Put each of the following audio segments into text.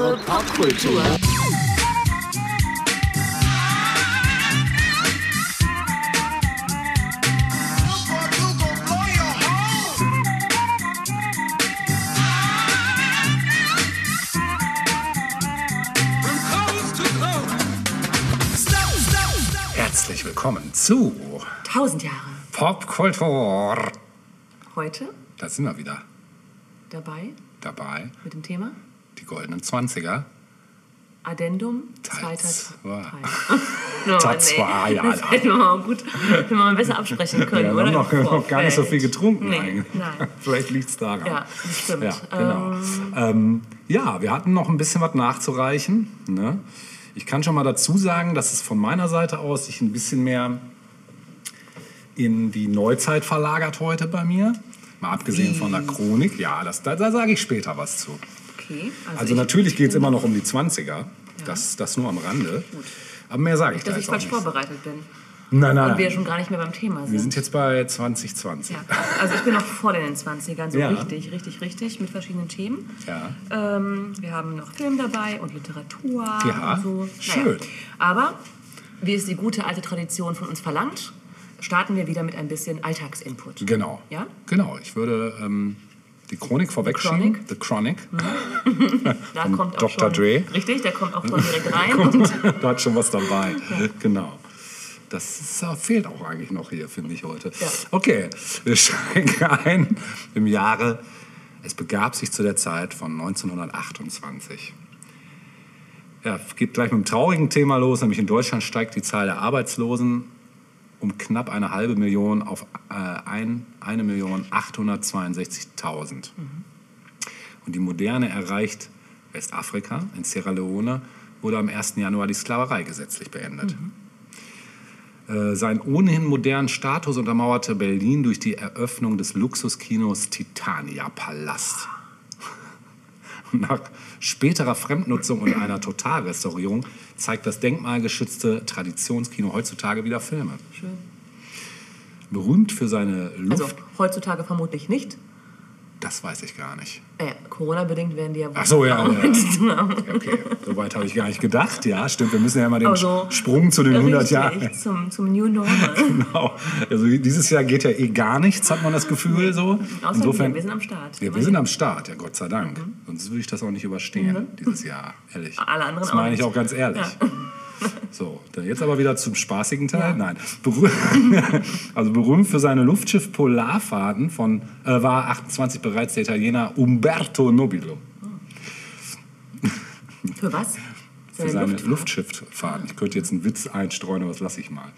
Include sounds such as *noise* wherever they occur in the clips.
Jahre Popkultur. Herzlich willkommen zu 1000 Jahre. Popkultur. Heute Da sind wir wieder dabei dabei. mit dem Thema Die goldenen 20er. Addendum, zweiter zwei. Teil. *laughs* Oh, Teil nee. zwei, ja, Das ja. hätten wir mal gut, hätten wir mal besser absprechen können, wir oder? haben noch, noch gar nicht so viel getrunken Nee, eigentlich. nein. *laughs* Vielleicht liegt es daran. Ja, das stimmt. Ja, genau. Ähm, ja, wir hatten noch ein bisschen was nachzureichen. Ne? Ich kann schon mal dazu sagen, dass es von meiner Seite aus sich ein bisschen mehr in die Neuzeit verlagert heute bei mir. Mal abgesehen von der Chronik. Ja, das, da, da sage ich später was zu. Okay, Also ich- natürlich geht es immer noch um die 20er. Das, das nur am Rande. Aber mehr sage ich da Dass ich falsch nicht. vorbereitet bin. Nein, nein, Und wir schon gar nicht mehr beim Thema sind. Wir sind jetzt bei 2020. ja. Also ich bin noch vor den 20ern, so Ja. richtig, richtig, richtig, mit verschiedenen Themen. Ja. Ähm, wir haben noch Film dabei und Literatur Ja, und so. schön. Aber, wie es die gute alte Tradition von uns verlangt, starten wir wieder mit ein bisschen Alltagsinput. Genau. Ja? Genau. Ich würde ähm, die Chronik vorwegschieben. Chronic? The Chronic. *laughs* *laughs* Da kommt auch Dr. schon, Dre. Richtig, der kommt auch schon direkt *laughs* rein. da hat schon was dabei. Genau. Das ist, äh, fehlt auch eigentlich noch hier, finde ich heute. Ja. Okay, wir steigen ein im Jahre. Es begab sich zu der Zeit von 1928. Ja, geht gleich mit einem traurigen Thema los, nämlich in Deutschland steigt die Zahl der Arbeitslosen um knapp eine halbe Million auf äh, ein, eine Million 862.000. Und die Moderne erreicht Westafrika. In Sierra Leone wurde am 1. Januar die Sklaverei gesetzlich beendet. Äh, Seinen ohnehin modernen Status untermauerte Berlin durch die Eröffnung des Luxuskinos Titania Palast. *laughs* Nach späterer Fremdnutzung und einer Totalrestaurierung zeigt das denkmalgeschützte Traditionskino heutzutage wieder Filme. Schön. Berühmt für seine Luft, Also heutzutage vermutlich nicht. Das weiß ich gar nicht. Äh, Corona-bedingt werden die ja wohl Ach so, ja, ja. *laughs* Okay, soweit habe ich gar nicht gedacht. Ja, stimmt, wir müssen ja mal den Also, Sprung zu den 100 richtig, Jahren. Zum, zum New Normal. *laughs* Genau. Also dieses Jahr geht ja eh gar nichts, hat man das Gefühl so. Außer wir, wir sind am Start. Ja, wir sind am Start, ja Gott sei Dank. Sonst würde ich das auch nicht überstehen, dieses Jahr, ehrlich. Alle anderen das auch meine ich auch ganz ehrlich. *laughs* So, jetzt aber wieder zum spaßigen Teil. Ja. Nein. Berüh *laughs* also berühmt für seine Luftschiff-Polarfahrten von, äh, war 28 bereits der Italiener Umberto Nobilo. Für was? *laughs* Für seine Luftschifffahrt. Ich könnte jetzt einen Witz einstreuen, aber das lasse ich mal.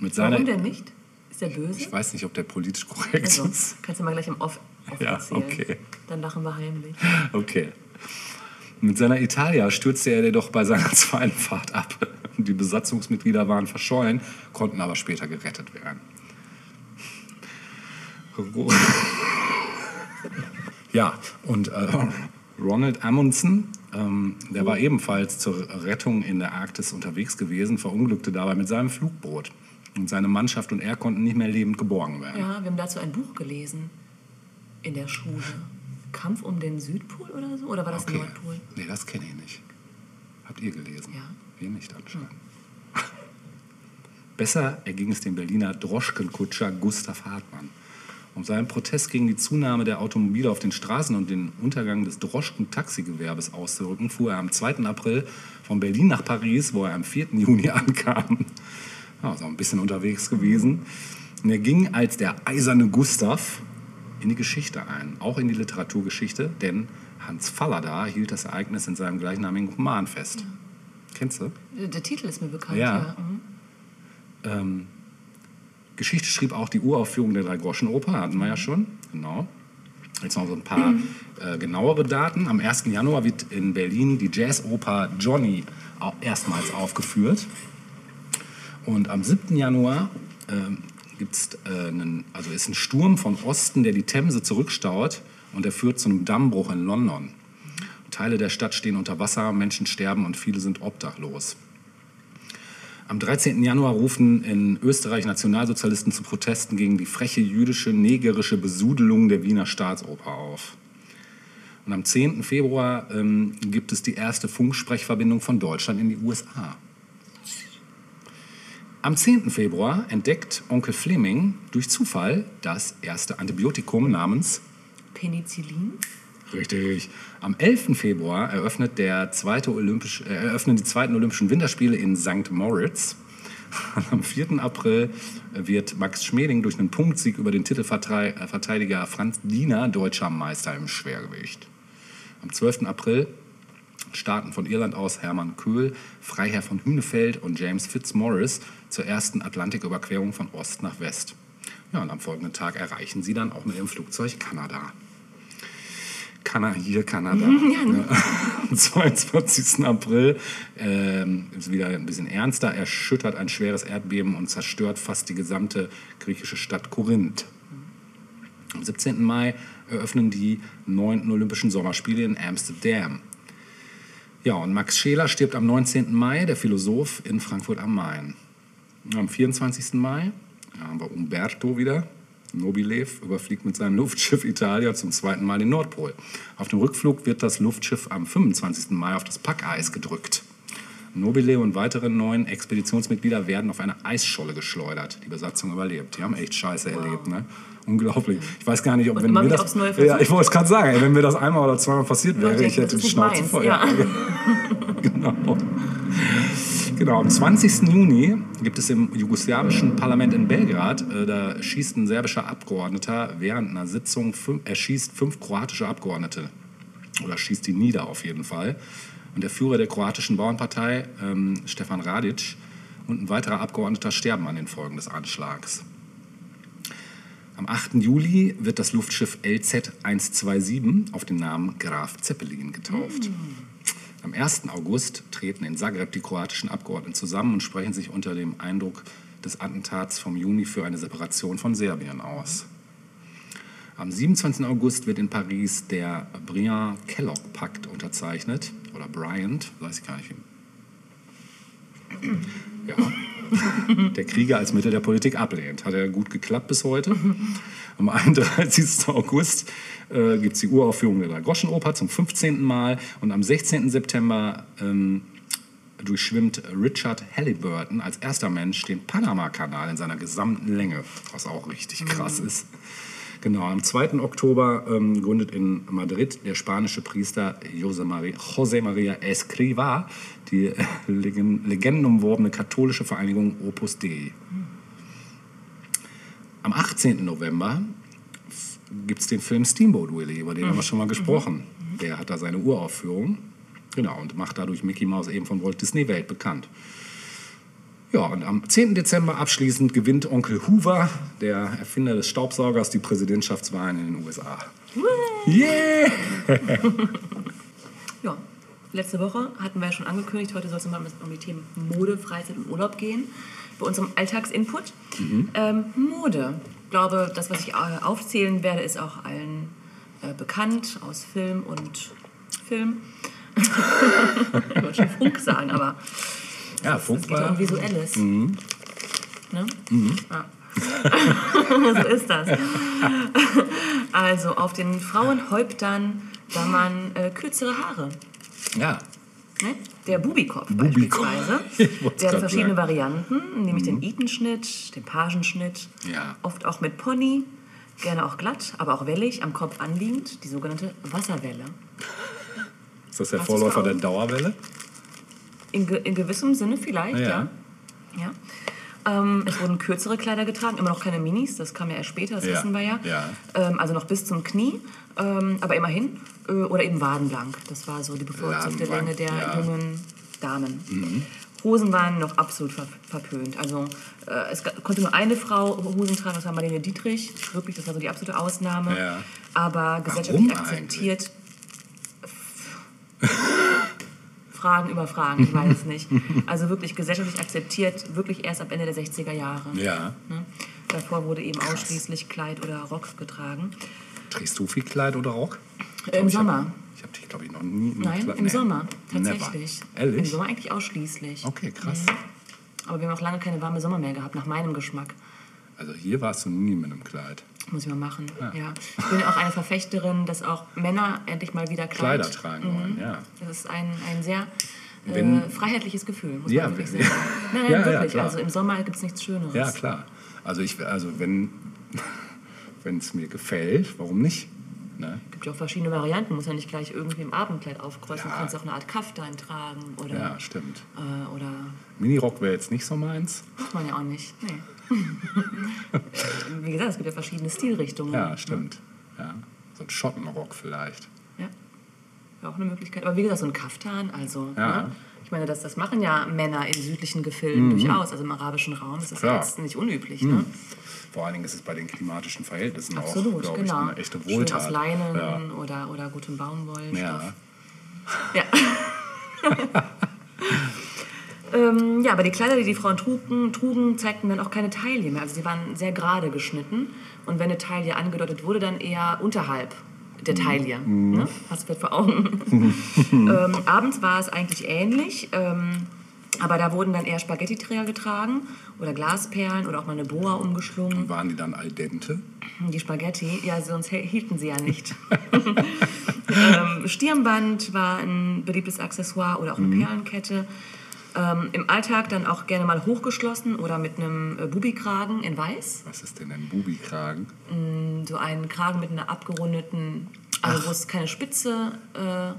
Mit seiner, Warum denn nicht? Ist der böse? Ich weiß nicht, ob der politisch korrekt Also, ist. kannst du mal gleich im Off, Off Ja, erzählen. okay. Dann lachen wir heimlich. Okay. Mit seiner Italia stürzte er jedoch bei seiner *laughs* zweiten Fahrt ab. Die Besatzungsmitglieder waren verschollen, konnten aber später gerettet werden. *laughs* Ja, und äh, Ronald Amundsen, ähm, der war ebenfalls zur Rettung in der Arktis unterwegs gewesen, verunglückte dabei mit seinem Flugboot. Und seine Mannschaft und er konnten nicht mehr lebend geborgen werden. Ja, wir haben dazu ein Buch gelesen in der Schule. Kampf um den Südpol oder so? Oder war das Okay. Nordpol? Nee, das kenne ich nicht. Habt ihr gelesen? Ja. Wir nicht anscheinend. *laughs* Besser erging es dem Berliner Droschkenkutscher Gustav Hartmann. Um seinen Protest gegen die Zunahme der Automobile auf den Straßen und den Untergang des Droschken-Taxigewerbes auszudrücken, fuhr er am 2. April von Berlin nach Paris, wo er am 4. Juni *laughs* ankam. Ja, auch ein bisschen unterwegs gewesen. Und er ging als der eiserne Gustav in die Geschichte ein, auch in die Literaturgeschichte, denn Hans Fallada hielt das Ereignis in seinem gleichnamigen Roman fest. Kennst du? Der, der Titel ist mir bekannt, Ja. ja. Mhm. Ähm, Geschichte schrieb auch die Uraufführung der Drei-Groschen-Oper, hatten wir ja schon. Genau. Jetzt noch so ein paar äh, genauere Daten. Am 1. Januar wird in Berlin die Jazzoper Johnny erstmals aufgeführt. Und am 7. Januar ähm, gibt's, äh, einen, also ist ein Sturm von Osten, der die Themse zurückstaut und der führt zu einem Dammbruch in London. Teile der Stadt stehen unter Wasser, Menschen sterben und viele sind obdachlos. Am 13. Januar rufen in Österreich Nationalsozialisten zu Protesten gegen die freche jüdische, negerische Besudelung der Wiener Staatsoper auf. Und am 10. Februar ähm, gibt es die erste Funksprechverbindung von Deutschland in die USA. Am 10. Februar entdeckt Onkel Fleming durch Zufall das erste Antibiotikum namens Penicillin. Richtig. Am 11. Februar eröffnet der zweite Olympisch, äh, eröffnen die zweiten Olympischen Winterspiele in St. Moritz. *laughs* Am 4. April wird Max Schmeling durch einen Punktsieg über den Titelverteidiger Franz Diener deutscher Meister im Schwergewicht. Am 12. April starten von Irland aus Hermann Köhl, Freiherr von Hünefeld und James Fitzmaurice zur ersten Atlantiküberquerung von Ost nach West. Ja, und am folgenden Tag erreichen sie dann auch mit ihrem Flugzeug Kanada. Kana hier Kanada. *laughs* Ja, ne? Am 22. April ähm, ist wieder ein bisschen ernster, erschüttert ein schweres Erdbeben und zerstört fast die gesamte griechische Stadt Korinth. Am 17. Mai eröffnen die 9. Olympischen Sommerspiele in Amsterdam. Ja, und Max Scheler stirbt am 19. Mai, der Philosoph in Frankfurt am Main. Am 24. Mai ja, haben wir Umberto wieder. Nobilev überfliegt mit seinem Luftschiff Italia zum zweiten Mal den Nordpol. Auf dem Rückflug wird das Luftschiff am 25. Mai auf das Packeis gedrückt. Nobile und weitere neun Expeditionsmitglieder werden auf eine Eisscholle geschleudert. Die Besatzung überlebt. Die haben echt Scheiße erlebt, ne? Unglaublich. Ich weiß gar nicht, ob Und wenn mir das, ja, ich wollte es gerade sagen, wenn mir das einmal oder zweimal passiert wäre, ich hätte die Schnauze voll. meins, *laughs* genau. Genau, am 20. Juni gibt es im jugoslawischen Parlament in Belgrad, äh, da schießt ein serbischer Abgeordneter während einer Sitzung, fünf, er schießt fünf kroatische Abgeordnete. Oder schießt die nieder auf jeden Fall. Und der Führer der kroatischen Bauernpartei, ähm, Stefan Radic, und ein weiterer Abgeordneter sterben an den Folgen des Anschlags. Am 8. Juli wird das Luftschiff LZ-127 auf den Namen Graf Zeppelin getauft. Am 1. August treten in Zagreb die kroatischen Abgeordneten zusammen und sprechen sich unter dem Eindruck des Attentats vom Juni für eine Separation von Serbien aus. Am 27. August wird in Paris der Briand-Kellogg-Pakt unterzeichnet. Oder Bryant, weiß ich gar nicht. wie- Ja. *laughs* Der Krieger als Mittel der Politik ablehnt. Hat ja gut geklappt bis heute. Am 31. August äh, gibt es die Uraufführung der Drei-Groschen-Oper zum 15. Mal. Und am 16. September ähm, durchschwimmt Richard Halliburton als erster Mensch den Panama-Kanal in seiner gesamten Länge, was auch richtig krass ist. Genau, am 2. Oktober ähm, gründet in Madrid der spanische Priester José María, José María Escrivá die äh, legen- legendenumworbene katholische Vereinigung Opus Dei. Am 18. November gibt es den Film Steamboat Willie, über den haben wir schon mal gesprochen. Der hat da seine Uraufführung. Genau, und macht dadurch Mickey Mouse eben von Walt Disney Welt bekannt. Ja, und am 10. Dezember abschließend gewinnt Onkel Hoover, der Erfinder des Staubsaugers, die Präsidentschaftswahlen in den USA. Yeah! *laughs* Ja, letzte Woche hatten wir ja schon angekündigt, heute soll es mal um die Themen Mode, Freizeit und Urlaub gehen. Bei unserem Alltagsinput. Ähm, Mode. Ich glaube, das, was ich äh, aufzählen werde, ist auch allen äh, bekannt aus Film und Film. *laughs* ich wollte schon Funk sagen, aber Ja, es Funk geht ja um. Visuelles. Ne? Ja. *laughs* so ist das. Also auf den Frauenhäuptern sah man äh, kürzere Haare. Ja, Ne? Der Bubikopf Bubikopf. beispielsweise. *laughs* Der hat verschiedene sagen. Varianten, nämlich den Eton-Schnitt, den Pagenschnitt, Ja. oft auch mit Pony, gerne auch glatt, aber auch wellig, am Kopf anliegend, die sogenannte Wasserwelle. ist das der Hast Vorläufer vor der? Dauerwelle? In, ge in gewissem Sinne vielleicht, Ja. ja. ja. Ähm, es wurden kürzere Kleider getragen, immer noch keine Minis, das kam ja erst später, das Ja, wissen wir ja. ja. Ähm, also noch bis zum Knie, ähm, aber immerhin. Äh, oder eben wadenlang, das war so die bevorzugte Länge der. Mhm. jungen Damen. Hosen waren noch absolut ver verpönt. Also äh, es konnte nur eine Frau Hosen tragen, das war Marlene Dietrich. Wirklich, das war so die absolute Ausnahme. Ja. Aber gesellschaftlich Warum akzeptiert. *laughs* *laughs* Fragen über Fragen, ich weiß es nicht. Also wirklich gesellschaftlich akzeptiert, wirklich erst ab Ende der 60er Jahre. Ja. Ne? Davor wurde eben ausschließlich Kleid oder Rock getragen. Trägst du viel Kleid oder Rock? Äh, Im Ich hab- Sommer. Ich habe dich, glaube ich, noch nie. in Nein, Kleid- im Nee. Sommer, Never. tatsächlich. Im Ehrlich? Sommer eigentlich ausschließlich. Okay, krass. Aber wir haben auch lange keine warme Sommer mehr gehabt, nach meinem Geschmack. Also hier warst du nie mit einem Kleid. Muss ich mal machen, ja. Ich bin ja auch eine Verfechterin, dass auch Männer endlich mal wieder Kleid. Kleider tragen wollen, ja. Das ist ein, ein sehr äh, Wenn- freiheitliches Gefühl, muss Ja, man wirklich ja. sagen. Nein, *laughs* nein, Ja, ja, wirklich. klar. also im Sommer gibt es nichts Schöneres. Ja, klar. Also ich, also wenn *laughs* es mir gefällt, warum nicht? Ne? Es gibt ja auch verschiedene Varianten. Muss ja nicht gleich irgendwie im Abendkleid aufkreuzen. Ja. Du kannst auch eine Art Kaftan tragen oder, Ja, stimmt. äh, oder Minirock wäre jetzt nicht so meins. muss man ja auch nicht. Nee. *laughs* Wie gesagt, es gibt ja verschiedene Stilrichtungen. Ja, stimmt. Ja. So ein Schottenrock vielleicht. Ja. Wäre auch eine Möglichkeit. Aber wie gesagt, so ein Kaftan, also. Ja. Ne? Ich meine, das, das machen ja Männer in südlichen Gefilden durchaus, also im arabischen Raum. Das ist Mhm. Klar. jetzt nicht unüblich. Ne? Vor allen Dingen ist es bei den klimatischen Verhältnissen auch, Absolut, glaube genau. ich, eine echte Schön Wohltat. aus Leinen Ja. oder, oder gutem Baumwollstoff. Ja. Ja. *laughs* *laughs* ähm, ja, aber die Kleider, die die Frauen trugen, trugen, zeigten dann auch keine Taille mehr. Also sie waren sehr gerade geschnitten. Und wenn eine Taille angedeutet wurde, dann eher unterhalb der Taille. Ne? Hast du vielleicht vor Augen. *laughs* ähm, abends war es eigentlich ähnlich. Ähm, aber da wurden dann eher Spaghetti-Träger getragen oder Glasperlen oder auch mal eine Boa umgeschlungen. Waren die dann al dente? Die Spaghetti, ja, sonst hielten sie ja nicht. *laughs* ähm, Stirnband war ein beliebtes Accessoire oder auch eine Perlenkette. Ähm, Im Alltag dann auch gerne mal hochgeschlossen oder mit einem äh, Bubikragen in weiß. Was ist denn ein Bubikragen? So einen Kragen mit einer abgerundeten, also wo es keine Spitze, äh,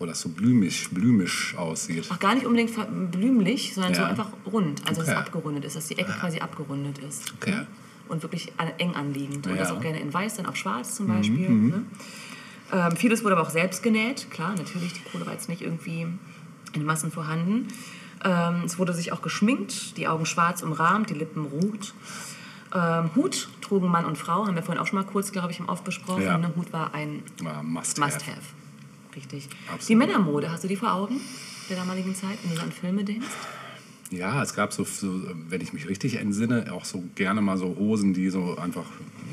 Wo das so blümisch, blümisch aussieht. auch gar nicht unbedingt blümlich, sondern so Ja. einfach rund. Also dass es Okay. abgerundet ist, dass die Ecke quasi abgerundet ist. Okay. Ne? Und wirklich an, eng anliegend. Und Ja. das auch gerne in weiß, dann auf schwarz zum Beispiel. Ne? Ähm, vieles wurde aber auch selbst genäht. Klar, natürlich, die Kohle war jetzt nicht irgendwie in Massen vorhanden. Ähm, es wurde sich auch geschminkt, die Augen schwarz umrahmt, die Lippen rot. Ähm, Hut trugen Mann und Frau, haben wir vorhin auch schon mal kurz, glaube ich, im Off besprochen. Ja. Ne? Hut war ein must, Must-Have. have. Richtig. Absolut. Die Männermode, hast du die vor Augen der damaligen Zeit, wenn du an Filme denkst? Ja, es gab so, so, wenn ich mich richtig entsinne, auch so gerne mal so Hosen, die so einfach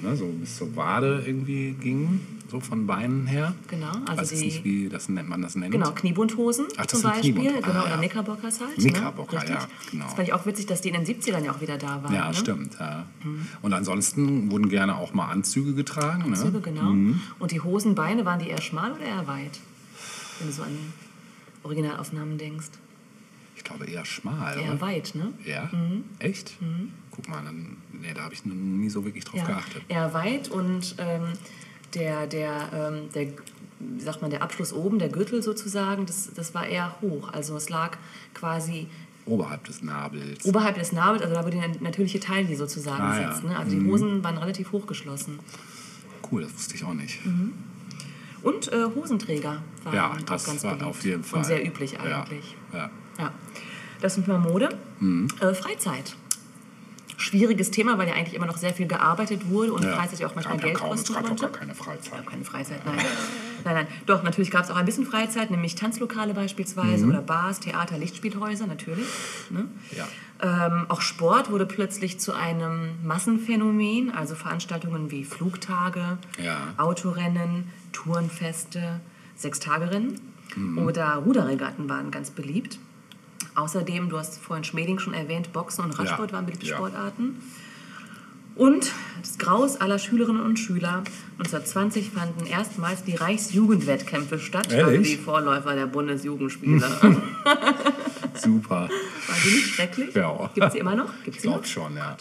ne, so bis zur Wade irgendwie gingen, so von Beinen her. Genau, also Weiß die- nicht, wie das, nennt man das nennt. Genau, Kniebundhosen Ach, das zum sind Beispiel. Kniebund- Genau, ah, oder ja. Knickerbockers halt. Knickerbocker, ne? Ja, genau. Das fand ich auch witzig, dass die in den 70ern ja auch wieder da waren. Ja, ne? stimmt. Ja. Und ansonsten wurden gerne auch mal Anzüge getragen. Ne? genau. Und die Hosenbeine, waren die eher schmal oder eher weit? Wenn du so an Originalaufnahmen denkst. Ich glaube eher schmal. Eher oder? weit, ne? Ja? Echt? Guck mal, dann, nee, da habe ich nie so wirklich drauf Ja, geachtet. eher weit und ähm, der, der, ähm, der, wie sagt man, der Abschluss oben, der Gürtel sozusagen, das, das war eher hoch. Also es lag quasi Oberhalb des Nabels. oberhalb des Nabels, also da wo die natürliche Taille sozusagen Ah, ja. sitzt. Ne? Also die Hosen waren relativ hochgeschlossen. Cool, das wusste ich auch nicht. Mhm. Und äh, Hosenträger waren Ja, auch das ganz war beliebt. auf jeden Fall. Und sehr üblich Ja, eigentlich. Ja. Ja. Das ist mal Mode. Mhm. Äh, Freizeit. Schwieriges Thema, weil ja eigentlich immer noch sehr viel gearbeitet wurde und Ja. Freizeit ja auch manchmal Gab ja Geld kaum, es kosten gab auch konnte. gar keine Freizeit. Keine Freizeit, nein. nein, nein. Doch, natürlich gab es auch ein bisschen Freizeit, nämlich Tanzlokale beispielsweise oder Bars, Theater, Lichtspielhäuser, natürlich. Ne? Mhm. Ja. Ähm, auch Sport wurde plötzlich zu einem Massenphänomen, also Veranstaltungen wie Flugtage, Ja. Autorennen, Tourenfeste, Sechstagerennen Mhm. oder Ruderregatten waren ganz beliebt. Außerdem, du hast vorhin Schmeling schon erwähnt, Boxen und Radsport Ja. waren beliebte Ja. Sportarten. Und das Graus aller Schülerinnen und Schüler. 1920 fanden erstmals die Reichsjugendwettkämpfe statt, also die Vorläufer der Bundesjugendspiele. *laughs* Super. Waren die nicht schrecklich? Ja. Gibt es die immer noch? Gibt's Ich glaube schon, ja.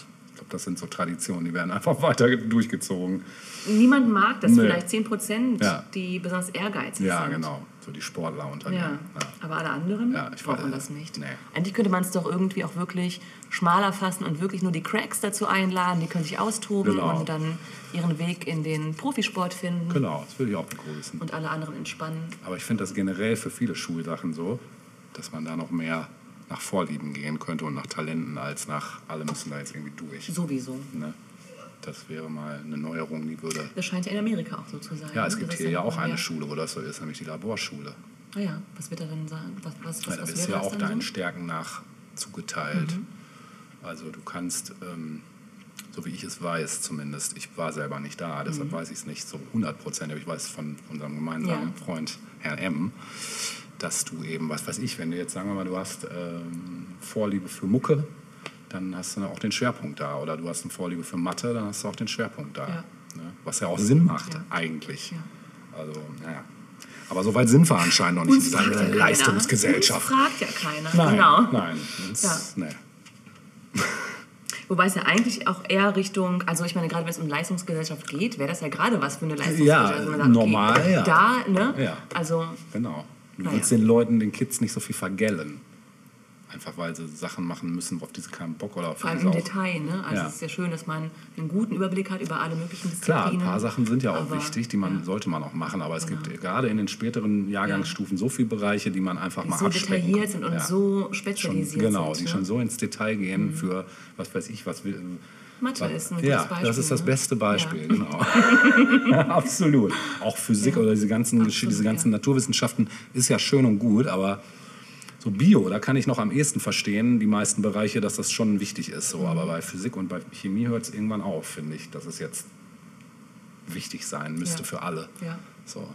Das sind so Traditionen, die werden einfach *laughs* weiter durchgezogen. Niemand mag das, Nee. vielleicht 10 Prozent, Ja. die besonders ehrgeizig Ja, sind. genau. So die Sportler unter Ja. Ja. aber alle anderen Ja, ich brauchen weiß- das nicht. nee. Eigentlich könnte man es doch irgendwie auch wirklich schmaler fassen und wirklich nur die Cracks dazu einladen, die können sich austoben Genau. und dann ihren Weg in den Profisport finden Genau, das würde ich auch begrüßen. und alle anderen entspannen. Aber ich finde das generell für viele Schulsachen so, dass man da noch mehr nach Vorlieben gehen könnte und nach Talenten als nach, alle müssen da jetzt irgendwie durch. Sowieso. Ne? Das wäre mal eine Neuerung, die würde. Das scheint ja in Amerika auch so zu sein. Ja, es ne? gibt hier ja auch eine Schule, wo das so ist, nämlich die Laborschule. Ah ja, was wird er denn sagen? Was, was, was, Weil da ist ja auch deinen so? Stärken nach zugeteilt. Mhm. Also du kannst, ähm, so wie ich es weiß zumindest, ich war selber nicht da, deshalb weiß ich es nicht so 100 Prozent, aber ich weiß von unserem gemeinsamen Mhm. Ja. Freund Herrn M., dass du eben, was weiß ich, wenn du jetzt sagen wir mal, du hast ähm, Vorliebe für Mucke, dann hast du auch den Schwerpunkt da. Oder du hast eine Vorliebe für Mathe, dann hast du auch den Schwerpunkt da. Ja. Ne? Was ja auch Sinn macht, Ja. eigentlich. Ja. Also, naja. Aber so weit sind wir anscheinend noch nicht in Uns ja dieser keiner. Leistungsgesellschaft. Uns fragt ja keiner. Nein, genau. nein. Uns, Ja. nee. Wobei es ja eigentlich auch eher Richtung, also ich meine, gerade wenn es um Leistungsgesellschaft geht, wäre das ja gerade was für eine Ja, Leistungsgesellschaft. man sagt, normal, ja. Da, ne? Ja. Also, Genau. Du willst den Leuten, den Kids nicht so viel vergällen. Einfach weil sie Sachen machen müssen, auf die sie keinen Bock oder auf vor allem im Detail, ne? Also Ja. es ist ja schön, dass man einen guten Überblick hat über alle möglichen Klar, Disziplinen. ein paar Sachen sind ja auch Aber- wichtig, die man ja. Genau. sollte man auch machen, aber es gibt gerade in den späteren Jahrgangsstufen so viele Bereiche, die man einfach Die mal so detailliert kann. sind und Ja. so schon, spezialisiert genau, sind. die ne? schon so ins Detail gehen für was weiß ich, was will. Mathe ist ein ja, gutes Beispiel. das ist das ne? beste Beispiel, Ja. *laughs* genau. *laughs* Absolut. Auch Physik Ja. oder diese ganzen, Absolut, diese ganzen ja. Naturwissenschaften ist ja schön und gut, aber so Bio, da kann ich noch am ehesten verstehen, die meisten Bereiche, dass das schon wichtig ist. So. Aber bei Physik und bei Chemie hört es irgendwann auf, finde ich, dass es jetzt wichtig sein müsste Ja. für alle. Ja. So.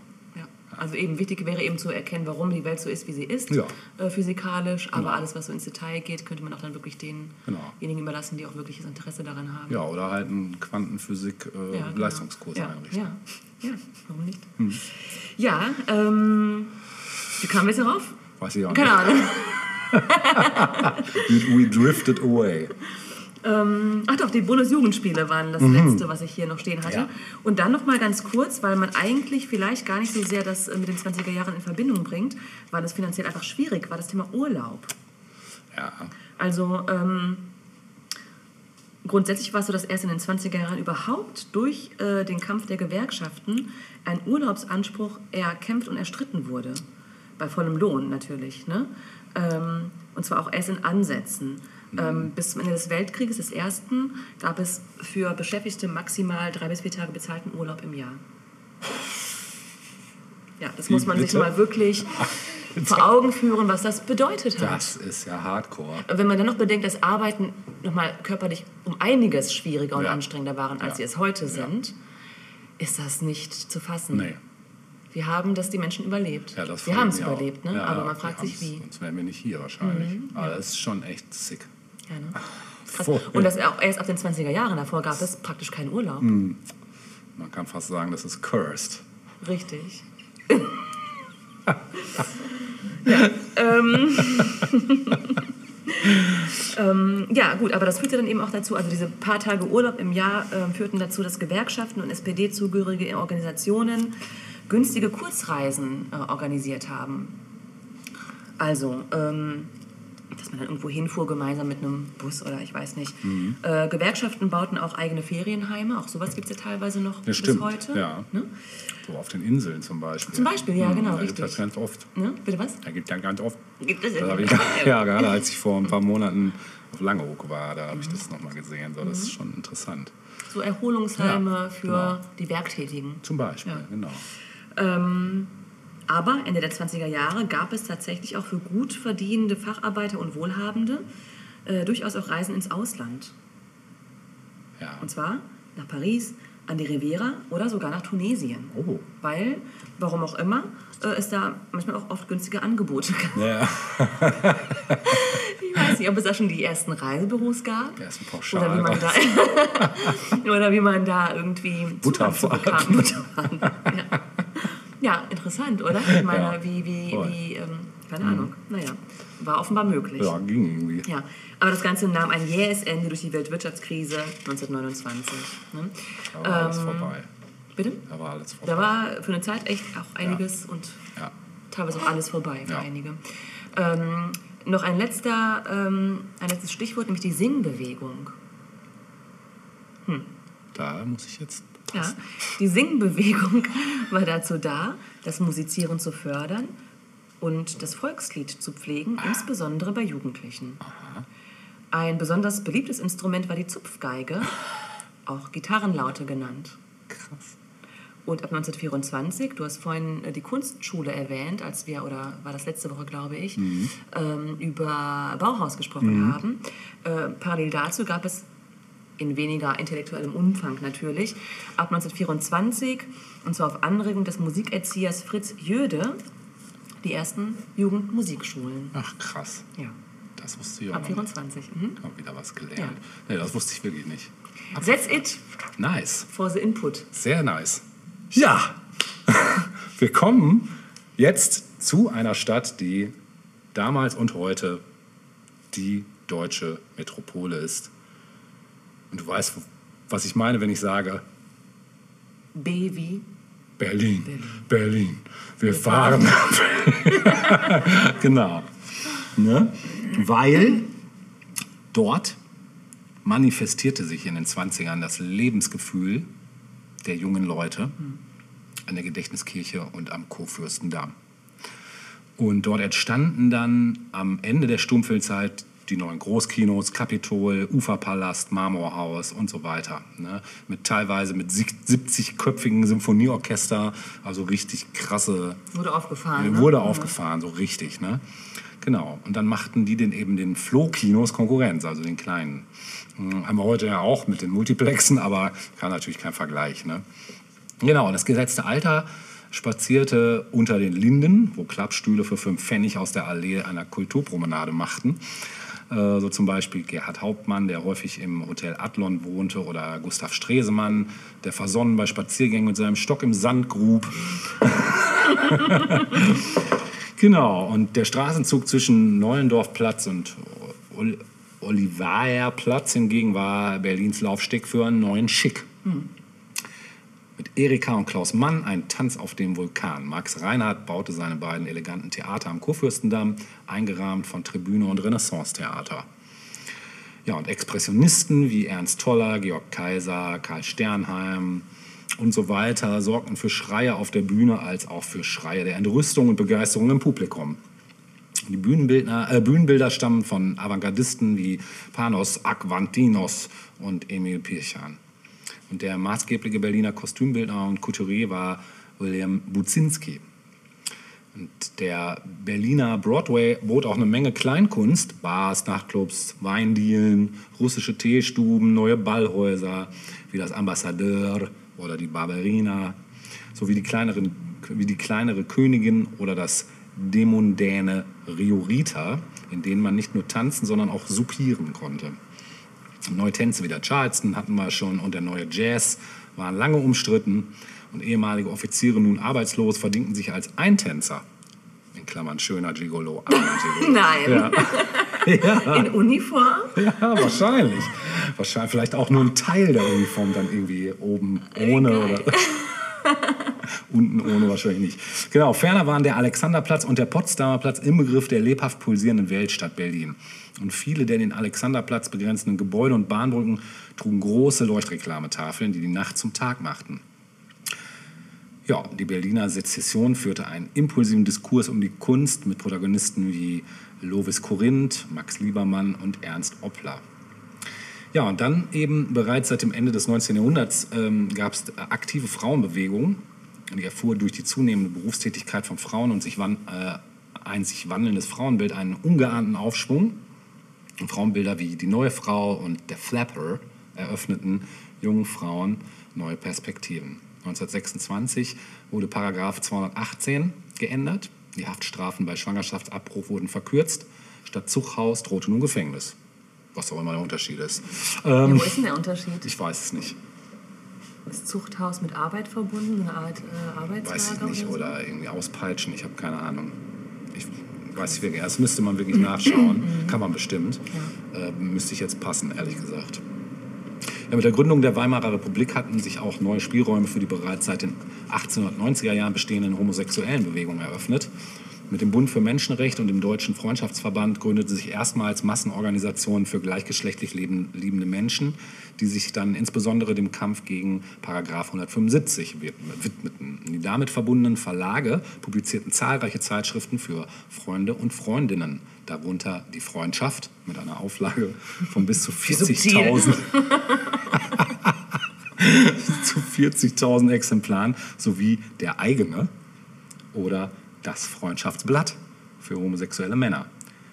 Also eben wichtig wäre eben zu erkennen, warum die Welt so ist, wie sie ist, Ja. äh, physikalisch. Aber Genau. alles, was so ins Detail geht, könnte man auch dann wirklich denjenigen Genau. überlassen, die auch wirkliches Interesse daran haben. Ja, oder halt einen Quantenphysik äh, Ja, genau. Einrichten. Hm. Ja, ja, warum nicht? Ja, ähm, wie kamen wir jetzt darauf? Weiß ich auch Keine Ahnung. *laughs* nicht. We drifted away. Ähm, ach doch, die Bundesjugendspiele waren das letzte, was ich hier noch stehen hatte. Mhm. Ja. Und dann noch mal ganz kurz, weil man eigentlich vielleicht gar nicht so sehr das äh, mit den 20er Jahren in Verbindung bringt, weil es finanziell einfach schwierig war, das Thema Urlaub. Ja. Also ähm, grundsätzlich war es so, dass erst in den 20er Jahren überhaupt durch äh, den Kampf der Gewerkschaften ein Urlaubsanspruch erkämpft und erstritten wurde. Bei vollem Lohn natürlich. Ne? Ähm, und zwar auch erst in Ansätzen. Ähm, bis zum Ende des Weltkrieges, des ersten, gab es für Beschäftigte maximal drei bis vier Tage bezahlten Urlaub im Jahr. Ja, das Wie muss man sich bitte? mal wirklich *laughs* vor Augen führen, was das bedeutet hat. Das ist ja hardcore. Wenn man dann noch bedenkt, dass Arbeiten nochmal körperlich um einiges schwieriger und Ja. anstrengender waren, als Ja. sie es heute Ja. sind, ist das nicht zu fassen. Nee. Wir haben das die Menschen überlebt. Ja, das wir haben es überlebt, ne? Aber man fragt sich wie. Sonst wären wir nicht hier wahrscheinlich. Aber das ist schon echt sick. Ja, ne? Krass. Und das auch erst ab den 20er Jahren. Davor gab es praktisch keinen Urlaub. Hm. Man kann fast sagen, das ist cursed. Richtig. *laughs* ja, ähm, *laughs* ähm, ja, gut, aber das führte dann eben auch dazu, also diese paar Tage Urlaub im Jahr ähm, führten dazu, dass Gewerkschaften und SPD-zugehörige Organisationen günstige Kurzreisen äh, organisiert haben. Also, ähm, dass man dann irgendwo hinfuhr, gemeinsam mit einem Bus oder ich weiß nicht. Mhm. Äh, Gewerkschaften bauten auch eigene Ferienheime, auch sowas gibt es ja teilweise noch Ja, stimmt. bis heute. Ja. Ne? So auf den Inseln zum Beispiel. Zum Beispiel, ja, Hm, genau, Da gibt es ganz oft. Ne? Bitte was? Da gibt ja ganz oft. Gibt es ich, *laughs* ja, gerade als ich vor ein paar Monaten auf Langeoog war, da habe ich das nochmal gesehen. So, das ist schon interessant. So Erholungsheime Ja, für genau. die Werktätigen. Zum Beispiel, Ja. genau. Ähm, aber Ende der 20er Jahre gab es tatsächlich auch für gut verdienende Facharbeiter und Wohlhabende äh, durchaus auch Reisen ins Ausland. Ja. Und zwar nach Paris, an die Riviera oder sogar nach Tunesien. Oh. Weil, warum auch immer, äh, es da manchmal auch oft günstige Angebote gab. Ja, *laughs* Ich weiß nicht, ob es da schon die ersten Reisebüros gab. der ist ein Oder wie, man Pauschal. da, *laughs* oder wie man da irgendwie Zugang zu Butterfahrt. bekam. Butterfahrt. *laughs* Ja. Ja, interessant, oder? Ich meine, Ja, wie, wie, voll. wie ähm, keine Ahnung. Naja, war offenbar möglich. ja, ging irgendwie. Ja, aber das Ganze nahm ein jähes Ende durch die Weltwirtschaftskrise 1929. Ne? Da war alles vorbei. Bitte? Da war alles vorbei. Da war für eine Zeit echt auch einiges und ja. teilweise auch alles vorbei für Ja. einige. Ähm, noch ein, letzter, ähm, ein letztes Stichwort, nämlich die Singbewegung. Da muss ich jetzt. Ja, die Singbewegung *laughs* war dazu da, das Musizieren zu fördern und das Volkslied zu pflegen, insbesondere bei Jugendlichen. Ein besonders beliebtes Instrument war die Zupfgeige, auch Gitarrenlaute genannt. Krass. Und ab 1924, du hast vorhin äh, die Kunstschule erwähnt, als wir, oder war das letzte Woche, glaube ich, ähm, über Bauhaus gesprochen haben. Äh, parallel dazu gab es in weniger intellektuellem Umfang natürlich, ab 1924, und zwar auf Anregung des Musikerziehers Fritz Jöde, die ersten Jugendmusikschulen. Ach, krass. Ja. Das wusste ich auch Ab noch 24. Mhm. Hab wieder was gelernt. Ja. Nee, das wusste ich wirklich nicht. That's it Nice. for the input. Sehr nice. Ja, *laughs* wir kommen jetzt zu einer Stadt, die damals und heute die deutsche Metropole ist. Und du weißt, was ich meine, wenn ich sage B wie Berlin, Berlin, wir, fahren. *laughs* genau. Ne? Weil dort manifestierte sich in den 20ern das Lebensgefühl der jungen Leute an der Gedächtniskirche und am Kurfürstendamm. Und dort entstanden dann am Ende der Sturmfilmzeit die neuen Großkinos, Kapitol, Uferpalast, Marmorhaus und so weiter. Ne? Mit teilweise mit 70-köpfigen Symphonieorchester, also richtig krasse wurde aufgefahren. Ne? wurde aufgefahren, so richtig. Ne? Genau. Und dann machten die den eben den Flo-Kinos Konkurrenz, also den kleinen. Hm, Haben wir heute ja auch mit den Multiplexen, aber kann natürlich kein Vergleich. Ne? Genau, das gesetzte Alter spazierte unter den Linden, wo Klappstühle für fünf Pfennig aus der Allee einer Kulturpromenade machten. Äh, So zum Beispiel Gerhard Hauptmann, der häufig im Hotel Adlon wohnte, oder Gustav Stresemann, der versonnen bei Spaziergängen mit seinem Stock im Sand grub. *laughs* Genau, und der Straßenzug zwischen Neulendorfplatz und Ol hingegen war Berlins Laufsteg für einen neuen Schick. Mit Erika und Klaus Mann ein Tanz auf dem Vulkan. Max Reinhardt baute seine beiden eleganten Theater am Kurfürstendamm, eingerahmt von Tribüne und Renaissance-Theater. Ja, und Expressionisten wie Ernst Toller, Georg Kaiser, Karl Sternheim und so weiter sorgten für Schreie auf der Bühne als auch für Schreie der Entrüstung und Begeisterung im Publikum. Die äh, Bühnenbilder stammen von Avantgardisten wie Panos Akvantinos und Emil Pirchan. Und der maßgebliche Berliner Kostümbildner und Couturier war William Budzinski. Und der Berliner Broadway bot auch eine Menge Kleinkunst, Bars, Nachtclubs, Weindielen, russische Teestuben, neue Ballhäuser wie das Ambassadeur oder die Barberina, sowie die, kleineren, wie die kleinere Königin oder das demundäne Riorita, in denen man nicht nur tanzen, sondern auch soupieren konnte. Neue Tänze wie der Charleston hatten wir schon und der neue Jazz waren lange umstritten und ehemalige Offiziere, nun arbeitslos, verdienten sich als Eintänzer. In Klammern schöner Gigolo. *laughs* Nein. *laughs* Ja. In Uniform? ja, wahrscheinlich. Wahrscheinlich vielleicht auch nur ein Teil der Uniform dann irgendwie oben ohne oder *laughs* *laughs* unten ohne wahrscheinlich nicht. Genau, ferner waren der Alexanderplatz und der Potsdamer Platz im Begriff der lebhaft pulsierenden Weltstadt Berlin. Und viele der den Alexanderplatz begrenzenden Gebäude und Bahnbrücken trugen große Leuchtreklametafeln, die die Nacht zum Tag machten. Ja, die Berliner Sezession führte einen impulsiven Diskurs um die Kunst mit Protagonisten wie Lovis Corinth, Max Liebermann und Ernst Oppler. Ja, und dann eben bereits seit dem Ende des 19. Jahrhunderts ähm, gab es aktive Frauenbewegungen. Die erfuhr durch die zunehmende Berufstätigkeit von Frauen und sich wan äh, ein sich wandelndes Frauenbild einen ungeahnten Aufschwung. Und Frauenbilder wie die neue Frau und der Flapper eröffneten jungen Frauen neue Perspektiven. 1926 wurde Paragraph 218 geändert. Die Haftstrafen bei Schwangerschaftsabbruch wurden verkürzt. Statt Zuchthaus drohte nun Gefängnis. Was auch immer der Unterschied ist. Ja, Ähm, wo ist denn der Unterschied? ich weiß es nicht. Ist Zuchthaus mit Arbeit verbunden? Eine Art äh, Arbeitslager? Weiß ich nicht. oder so? Oder irgendwie auspeitschen. Ich habe keine Ahnung. Ich weiß nicht wirklich. Das müsste man wirklich nachschauen. Kann man bestimmt. Äh, müsste ich jetzt passen, ehrlich gesagt. Ja, mit der Gründung der Weimarer Republik hatten sich auch neue Spielräume für die bereits seit den 1890er Jahren bestehenden homosexuellen Bewegungen eröffnet. Mit dem Bund für Menschenrecht und dem Deutschen Freundschaftsverband gründete sich erstmals Massenorganisationen für gleichgeschlechtlich leben, liebende Menschen, die sich dann insbesondere dem Kampf gegen Paragraph 175 widmeten. Die damit verbundenen Verlage publizierten zahlreiche Zeitschriften für Freunde und Freundinnen, darunter die Freundschaft mit einer Auflage von bis zu 40.000 *laughs* zu 40.000 Exemplaren sowie der eigene oder das Freundschaftsblatt für homosexuelle Männer.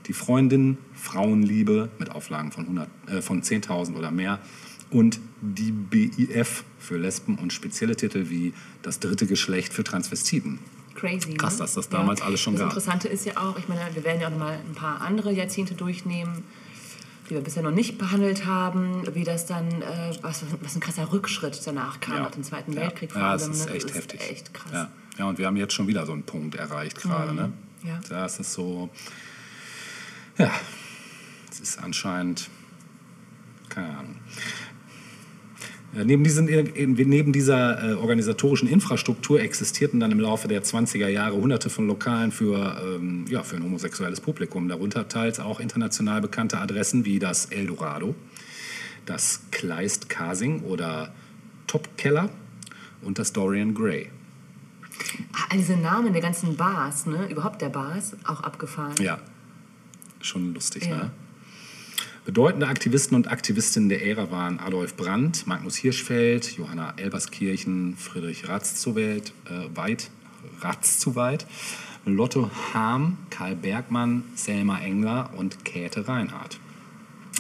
Die Freundin Frauenliebe mit Auflagen von, 100 äh, von 10.000 oder mehr und die BIF für Lesben und spezielle Titel wie das dritte Geschlecht für Transvestiten. crazy. Krass, ne? dass das damals alles schon das gab. Das Interessante ist ja auch, ich meine, wir werden ja auch noch mal ein paar andere Jahrzehnte durchnehmen, die wir bisher noch nicht behandelt haben, wie das dann, äh, was, was ein krasser Rückschritt danach kam, nach dem Zweiten ja. Weltkrieg vor Ja, das ist ne? echt das ist heftig. echt krass. Ja. Ja, und wir haben jetzt schon wieder so einen Punkt erreicht gerade. Ne? Ja. Das ist so, ja, es ist anscheinend, keine Ahnung. Ja, Neben, diesen, äh, neben dieser äh, organisatorischen Infrastruktur existierten dann im Laufe der 20er Jahre hunderte von Lokalen für, ähm, ja, für ein homosexuelles Publikum. Darunter teils auch international bekannte Adressen wie das Eldorado, das Kleist Kasing oder Top Keller und das Dorian Gray. Ah, all diese Namen der ganzen Bars, ne? überhaupt der Bars, auch abgefahren. Ja, schon lustig, Ja. ne? Bedeutende Aktivisten und Aktivistinnen der Ära waren Adolf Brandt, Magnus Hirschfeld, Johanna Elberskirchen, Friedrich Ratzzuweit, äh, Weit, Ratzzuweit, Lotto Harm, Karl Bergmann, Selma Engler und Käthe Reinhardt.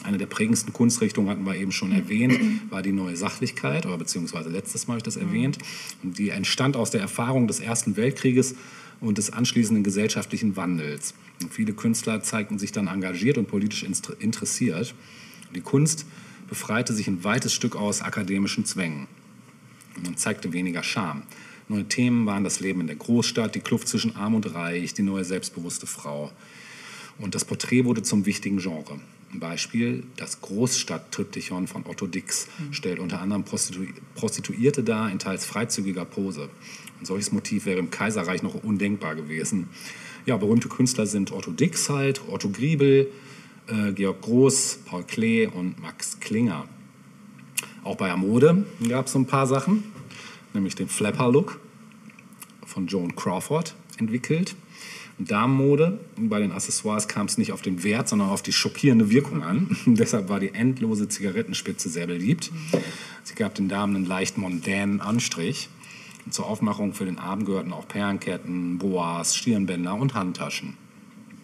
Eine der prägendsten Kunstrichtungen hatten wir eben schon erwähnt, war die neue Sachlichkeit, oder beziehungsweise letztes Mal habe ich das erwähnt. Und die entstand aus der Erfahrung des Ersten Weltkrieges und des anschließenden gesellschaftlichen Wandels. Und viele Künstler zeigten sich dann engagiert und politisch interessiert. Die Kunst befreite sich ein weites Stück aus akademischen Zwängen und zeigte weniger Charme. Neue Themen waren das Leben in der Großstadt, die Kluft zwischen Arm und Reich, die neue selbstbewusste Frau. Und das Porträt wurde zum wichtigen Genre. Ein Beispiel, das Großstadt-Triptychon von Otto Dix stellt unter anderem Prostitu Prostituierte dar in teils freizügiger Pose. Ein solches Motiv wäre im Kaiserreich noch undenkbar gewesen. Ja, berühmte Künstler sind Otto Dix halt, Otto Griebel, äh, Georg Groß, Paul Klee und Max Klinger. Auch bei der Mode gab es so ein paar Sachen, nämlich den Flapper-Look von Joan Crawford entwickelt. Damenmode, bei den Accessoires kam es nicht auf den Wert, sondern auf die schockierende Wirkung an. *laughs* Deshalb war die endlose Zigarettenspitze sehr beliebt. Sie gab den Damen einen leicht mondänen Anstrich. Und zur Aufmachung für den Abend gehörten auch Perlenketten, Boas, Stirnbänder und Handtaschen.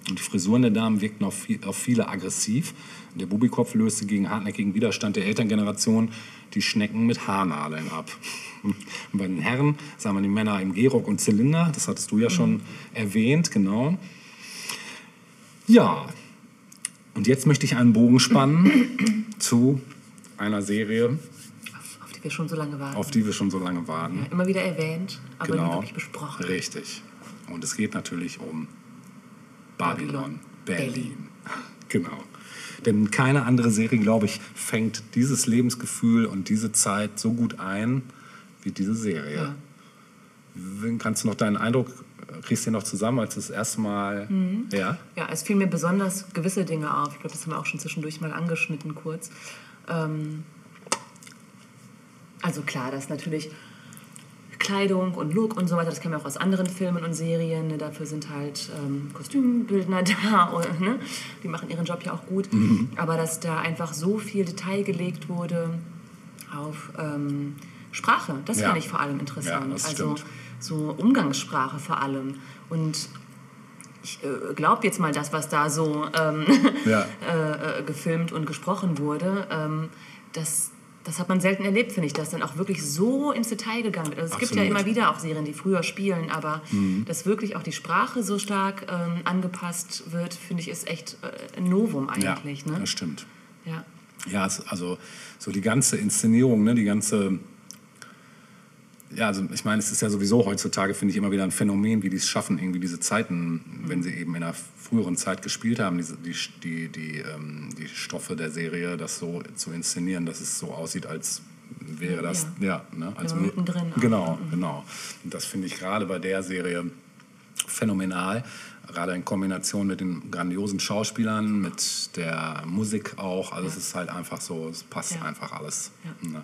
Und die Frisuren der Damen wirkten auf viele aggressiv. Der Bubikopf löste gegen hartnäckigen Widerstand der Elterngeneration die Schnecken mit Haarnadeln ab. Und *laughs* bei den Herren sah man die Männer im Gehrock und Zylinder, das hattest du ja schon erwähnt, genau. Ja, und jetzt möchte ich einen Bogen spannen *clears throat* zu einer Serie, Auf, die wir schon so lange warten. auf die wir schon so lange warten. ja, immer wieder erwähnt, aber nie Genau. wirklich besprochen. Richtig. Und es geht natürlich um Babylon, Babylon, Berlin. *laughs* Genau. Denn keine andere Serie, glaube ich, fängt dieses Lebensgefühl und diese Zeit so gut ein wie diese Serie. Ja. Kannst du noch deinen Eindruck, äh, kriegst du den noch zusammen, als du das erste Mal. Mhm. Ja? Ja, es fielen mir besonders gewisse Dinge auf. Ich glaube, das haben wir auch schon zwischendurch mal angeschnitten kurz. Ähm, also klar, dass natürlich Kleidung und Look und so weiter, das kennen wir auch aus anderen Filmen und Serien. Ne? Dafür sind halt ähm, Kostümbildner *laughs* da, und, ne? die machen ihren Job ja auch gut. Mhm. Aber dass da einfach so viel Detail gelegt wurde auf ähm, Sprache, das Ja. fand ich vor allem interessant. Ja, also stimmt. so Umgangssprache vor allem. Und ich äh, glaube jetzt mal das, was da so ähm, Ja. *laughs* äh, äh, gefilmt und gesprochen wurde, ähm, das, das hat man selten erlebt, finde ich, dass dann auch wirklich so ins Detail gegangen wird. Also es gibt ja Absolut. Mhm. immer wieder auch Serien, die früher spielen, aber dass wirklich auch die Sprache so stark ähm, angepasst wird, finde ich, ist echt äh, ein Novum eigentlich. ja, ne? das stimmt. ja. Ja, also so die ganze Inszenierung, ne, die ganze. Ja, also ich meine, es ist ja sowieso heutzutage, finde ich, immer wieder ein Phänomen, wie die es schaffen, irgendwie diese Zeiten, wenn sie eben in einer früheren Zeit gespielt haben, die, die, die, ähm, die Stoffe der Serie, das so zu inszenieren, dass es so aussieht, als wäre das, ja, ne, als Ja, mittendrin. Genau, genau. Und das finde ich gerade bei der Serie phänomenal. Gerade in Kombination mit den grandiosen Schauspielern, mit der Musik auch. Also es ist halt einfach so, es passt Ja. einfach alles. Ja. Ne?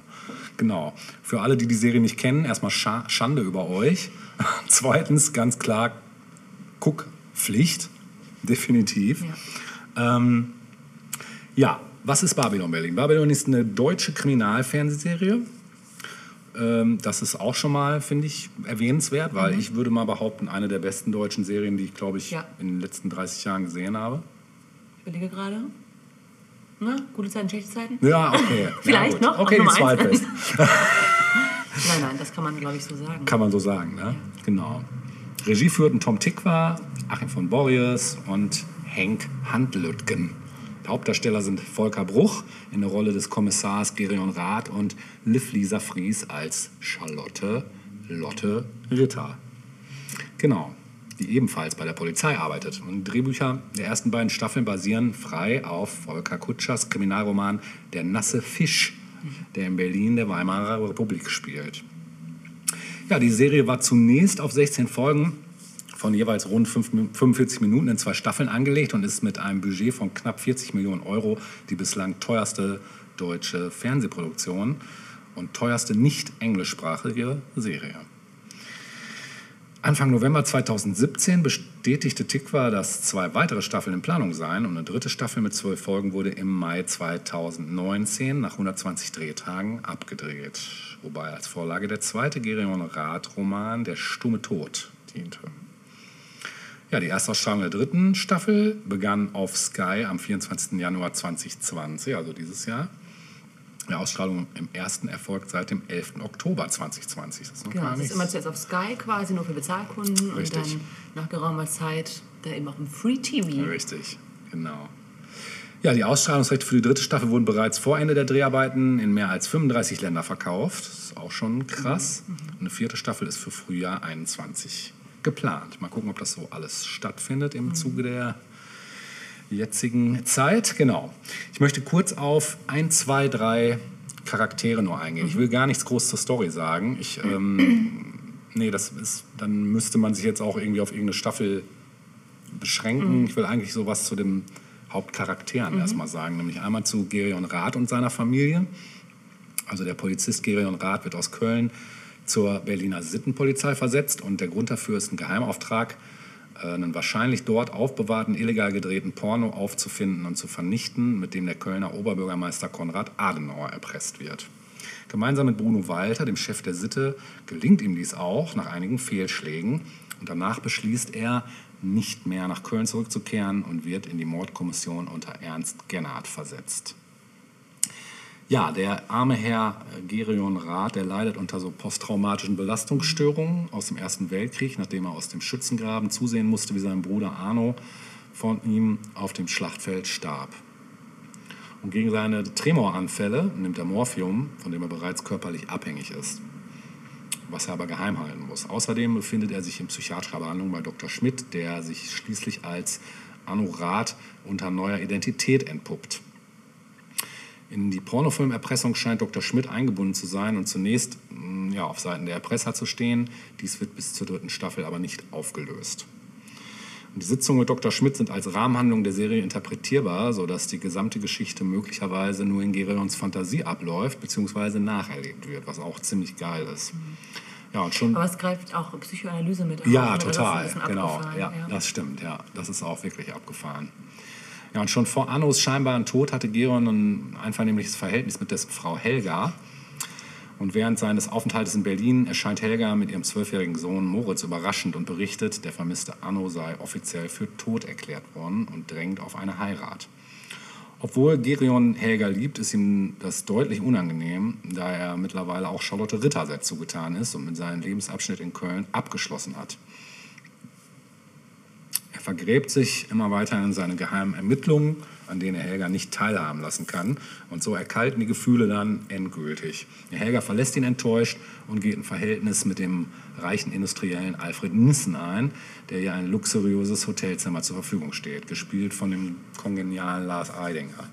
Genau. Für alle, die die Serie nicht kennen, erstmal Scha Schande über euch. *laughs* Zweitens, ganz klar, Guckpflicht. Definitiv. Ja. Ähm, ja, was ist Babylon Berlin? Babylon ist eine deutsche Kriminalfernsehserie. Ähm, das ist auch schon mal, finde ich, erwähnenswert, weil ich würde mal behaupten, eine der besten deutschen Serien, die ich, glaube ich, Ja. in den letzten 30 Jahren gesehen habe. Ich überlege gerade. Na, gute Zeiten, schlechte Zeiten? Ja, okay. *laughs* Vielleicht ja, noch, Okay, die zweitbeste. *laughs* Nein, nein, das kann man, glaube ich, so sagen. Kann man so sagen, ne? Genau. Regie führten Tom Tikva, Achim von Borries und Henk Handlütgen. Hauptdarsteller sind Volker Bruch in der Rolle des Kommissars Gerion Rath und Liv Lisa Fries als Charlotte Lotte Ritter. Genau, die ebenfalls bei der Polizei arbeitet. Und Drehbücher der ersten beiden Staffeln basieren frei auf Volker Kutschers Kriminalroman Der nasse Fisch, der in Berlin der Weimarer Republik spielt. Ja, die Serie war zunächst auf 16 Folgen von jeweils rund 45 Minuten in zwei Staffeln angelegt und ist mit einem Budget von knapp 40 Millionen Euro die bislang teuerste deutsche Fernsehproduktion und teuerste nicht englischsprachige Serie. Anfang November 2017 bestätigte Tikva, dass zwei weitere Staffeln in Planung seien und eine dritte Staffel mit zwölf Folgen wurde im Mai 2019 nach 120 Drehtagen abgedreht, wobei als Vorlage der zweite Gerion Rath-Roman Der stumme Tod diente. Ja, die Erstausstrahlung der dritten Staffel begann auf Sky am 24. Januar 2020, also dieses Jahr. Die Ausstrahlung im ersten erfolgt seit dem 11. Oktober 2020. Das ist, genau, das ist immer zuerst auf Sky quasi, nur für Bezahlkunden Richtig. und dann nach geraumer Zeit da eben auch im Free TV. Richtig, genau. Ja, die Ausstrahlungsrechte für die dritte Staffel wurden bereits vor Ende der Dreharbeiten in mehr als 35 Länder verkauft. Das ist auch schon krass. Mhm. Und eine vierte Staffel ist für Frühjahr 21 geplant. Mal gucken, ob das so alles stattfindet im mhm. Zuge der jetzigen Zeit. Genau. Ich möchte kurz auf ein, zwei, drei Charaktere nur eingehen. Ich will gar nichts groß zur Story sagen. Ich, ähm, nee, das ist, dann müsste man sich jetzt auch irgendwie auf irgendeine Staffel beschränken. Mhm. Ich will eigentlich sowas zu den Hauptcharakteren mhm. erstmal sagen, nämlich einmal zu Gerion Rath und seiner Familie. Also der Polizist Gerion Rath wird aus Köln zur Berliner Sittenpolizei versetzt und der Grund dafür ist ein Geheimauftrag, äh, einen wahrscheinlich dort aufbewahrten, illegal gedrehten Porno aufzufinden und zu vernichten, mit dem der Kölner Oberbürgermeister Konrad Adenauer erpresst wird. Gemeinsam mit Bruno Walter, dem Chef der Sitte, gelingt ihm dies auch nach einigen Fehlschlägen. Und danach beschließt er, nicht mehr nach Köln zurückzukehren und wird in die Mordkommission unter Ernst Gennard versetzt. Ja, der arme Herr Gerion Rath, der leidet unter so posttraumatischen Belastungsstörungen aus dem Ersten Weltkrieg, nachdem er aus dem Schützengraben zusehen musste, wie sein Bruder Arno von ihm auf dem Schlachtfeld starb. Und gegen seine Tremoranfälle nimmt er Morphium, von dem er bereits körperlich abhängig ist, was er aber geheim halten muss. Außerdem befindet er sich in psychiatrischer Behandlung bei Dr. Schmidt, der sich schließlich als Arno Rath unter neuer Identität entpuppt. In die Pornofilmerpressung scheint Dr. Schmidt eingebunden zu sein und zunächst mm, ja, auf Seiten der Erpresser zu stehen. Dies wird bis zur dritten Staffel aber nicht aufgelöst. Und die Sitzungen mit Dr. Schmidt sind als Rahmenhandlung der Serie interpretierbar, sodass die gesamte Geschichte möglicherweise nur in Gerions Fantasie abläuft bzw. nacherlebt wird, was auch ziemlich geil ist. Ja, und schon, Aber es greift auch Psychoanalyse mit. Ja, total. Genau. Ja, ja, das stimmt. Ja, das ist auch wirklich abgefahren. Ja, und schon vor Annos scheinbaren Tod hatte Geron ein einvernehmliches Verhältnis mit dessen Frau Helga. Und während seines Aufenthaltes in Berlin erscheint Helga mit ihrem zwölfjährigen Sohn Moritz überraschend und berichtet, der vermisste Anno sei offiziell für tot erklärt worden und drängt auf eine Heirat. Obwohl Gerion Helga liebt, ist ihm das deutlich unangenehm, da er mittlerweile auch Charlotte Ritter sehr zugetan ist und mit seinem Lebensabschnitt in Köln abgeschlossen hat. Er vergräbt sich immer weiter in seine geheimen Ermittlungen, an denen er Helga nicht teilhaben lassen kann. Und so erkalten die Gefühle dann endgültig. Helga verlässt ihn enttäuscht und geht ein Verhältnis mit dem reichen Industriellen Alfred Nissen ein, der ihr ein luxuriöses Hotelzimmer zur Verfügung steht, gespielt von dem kongenialen Lars Eidinger.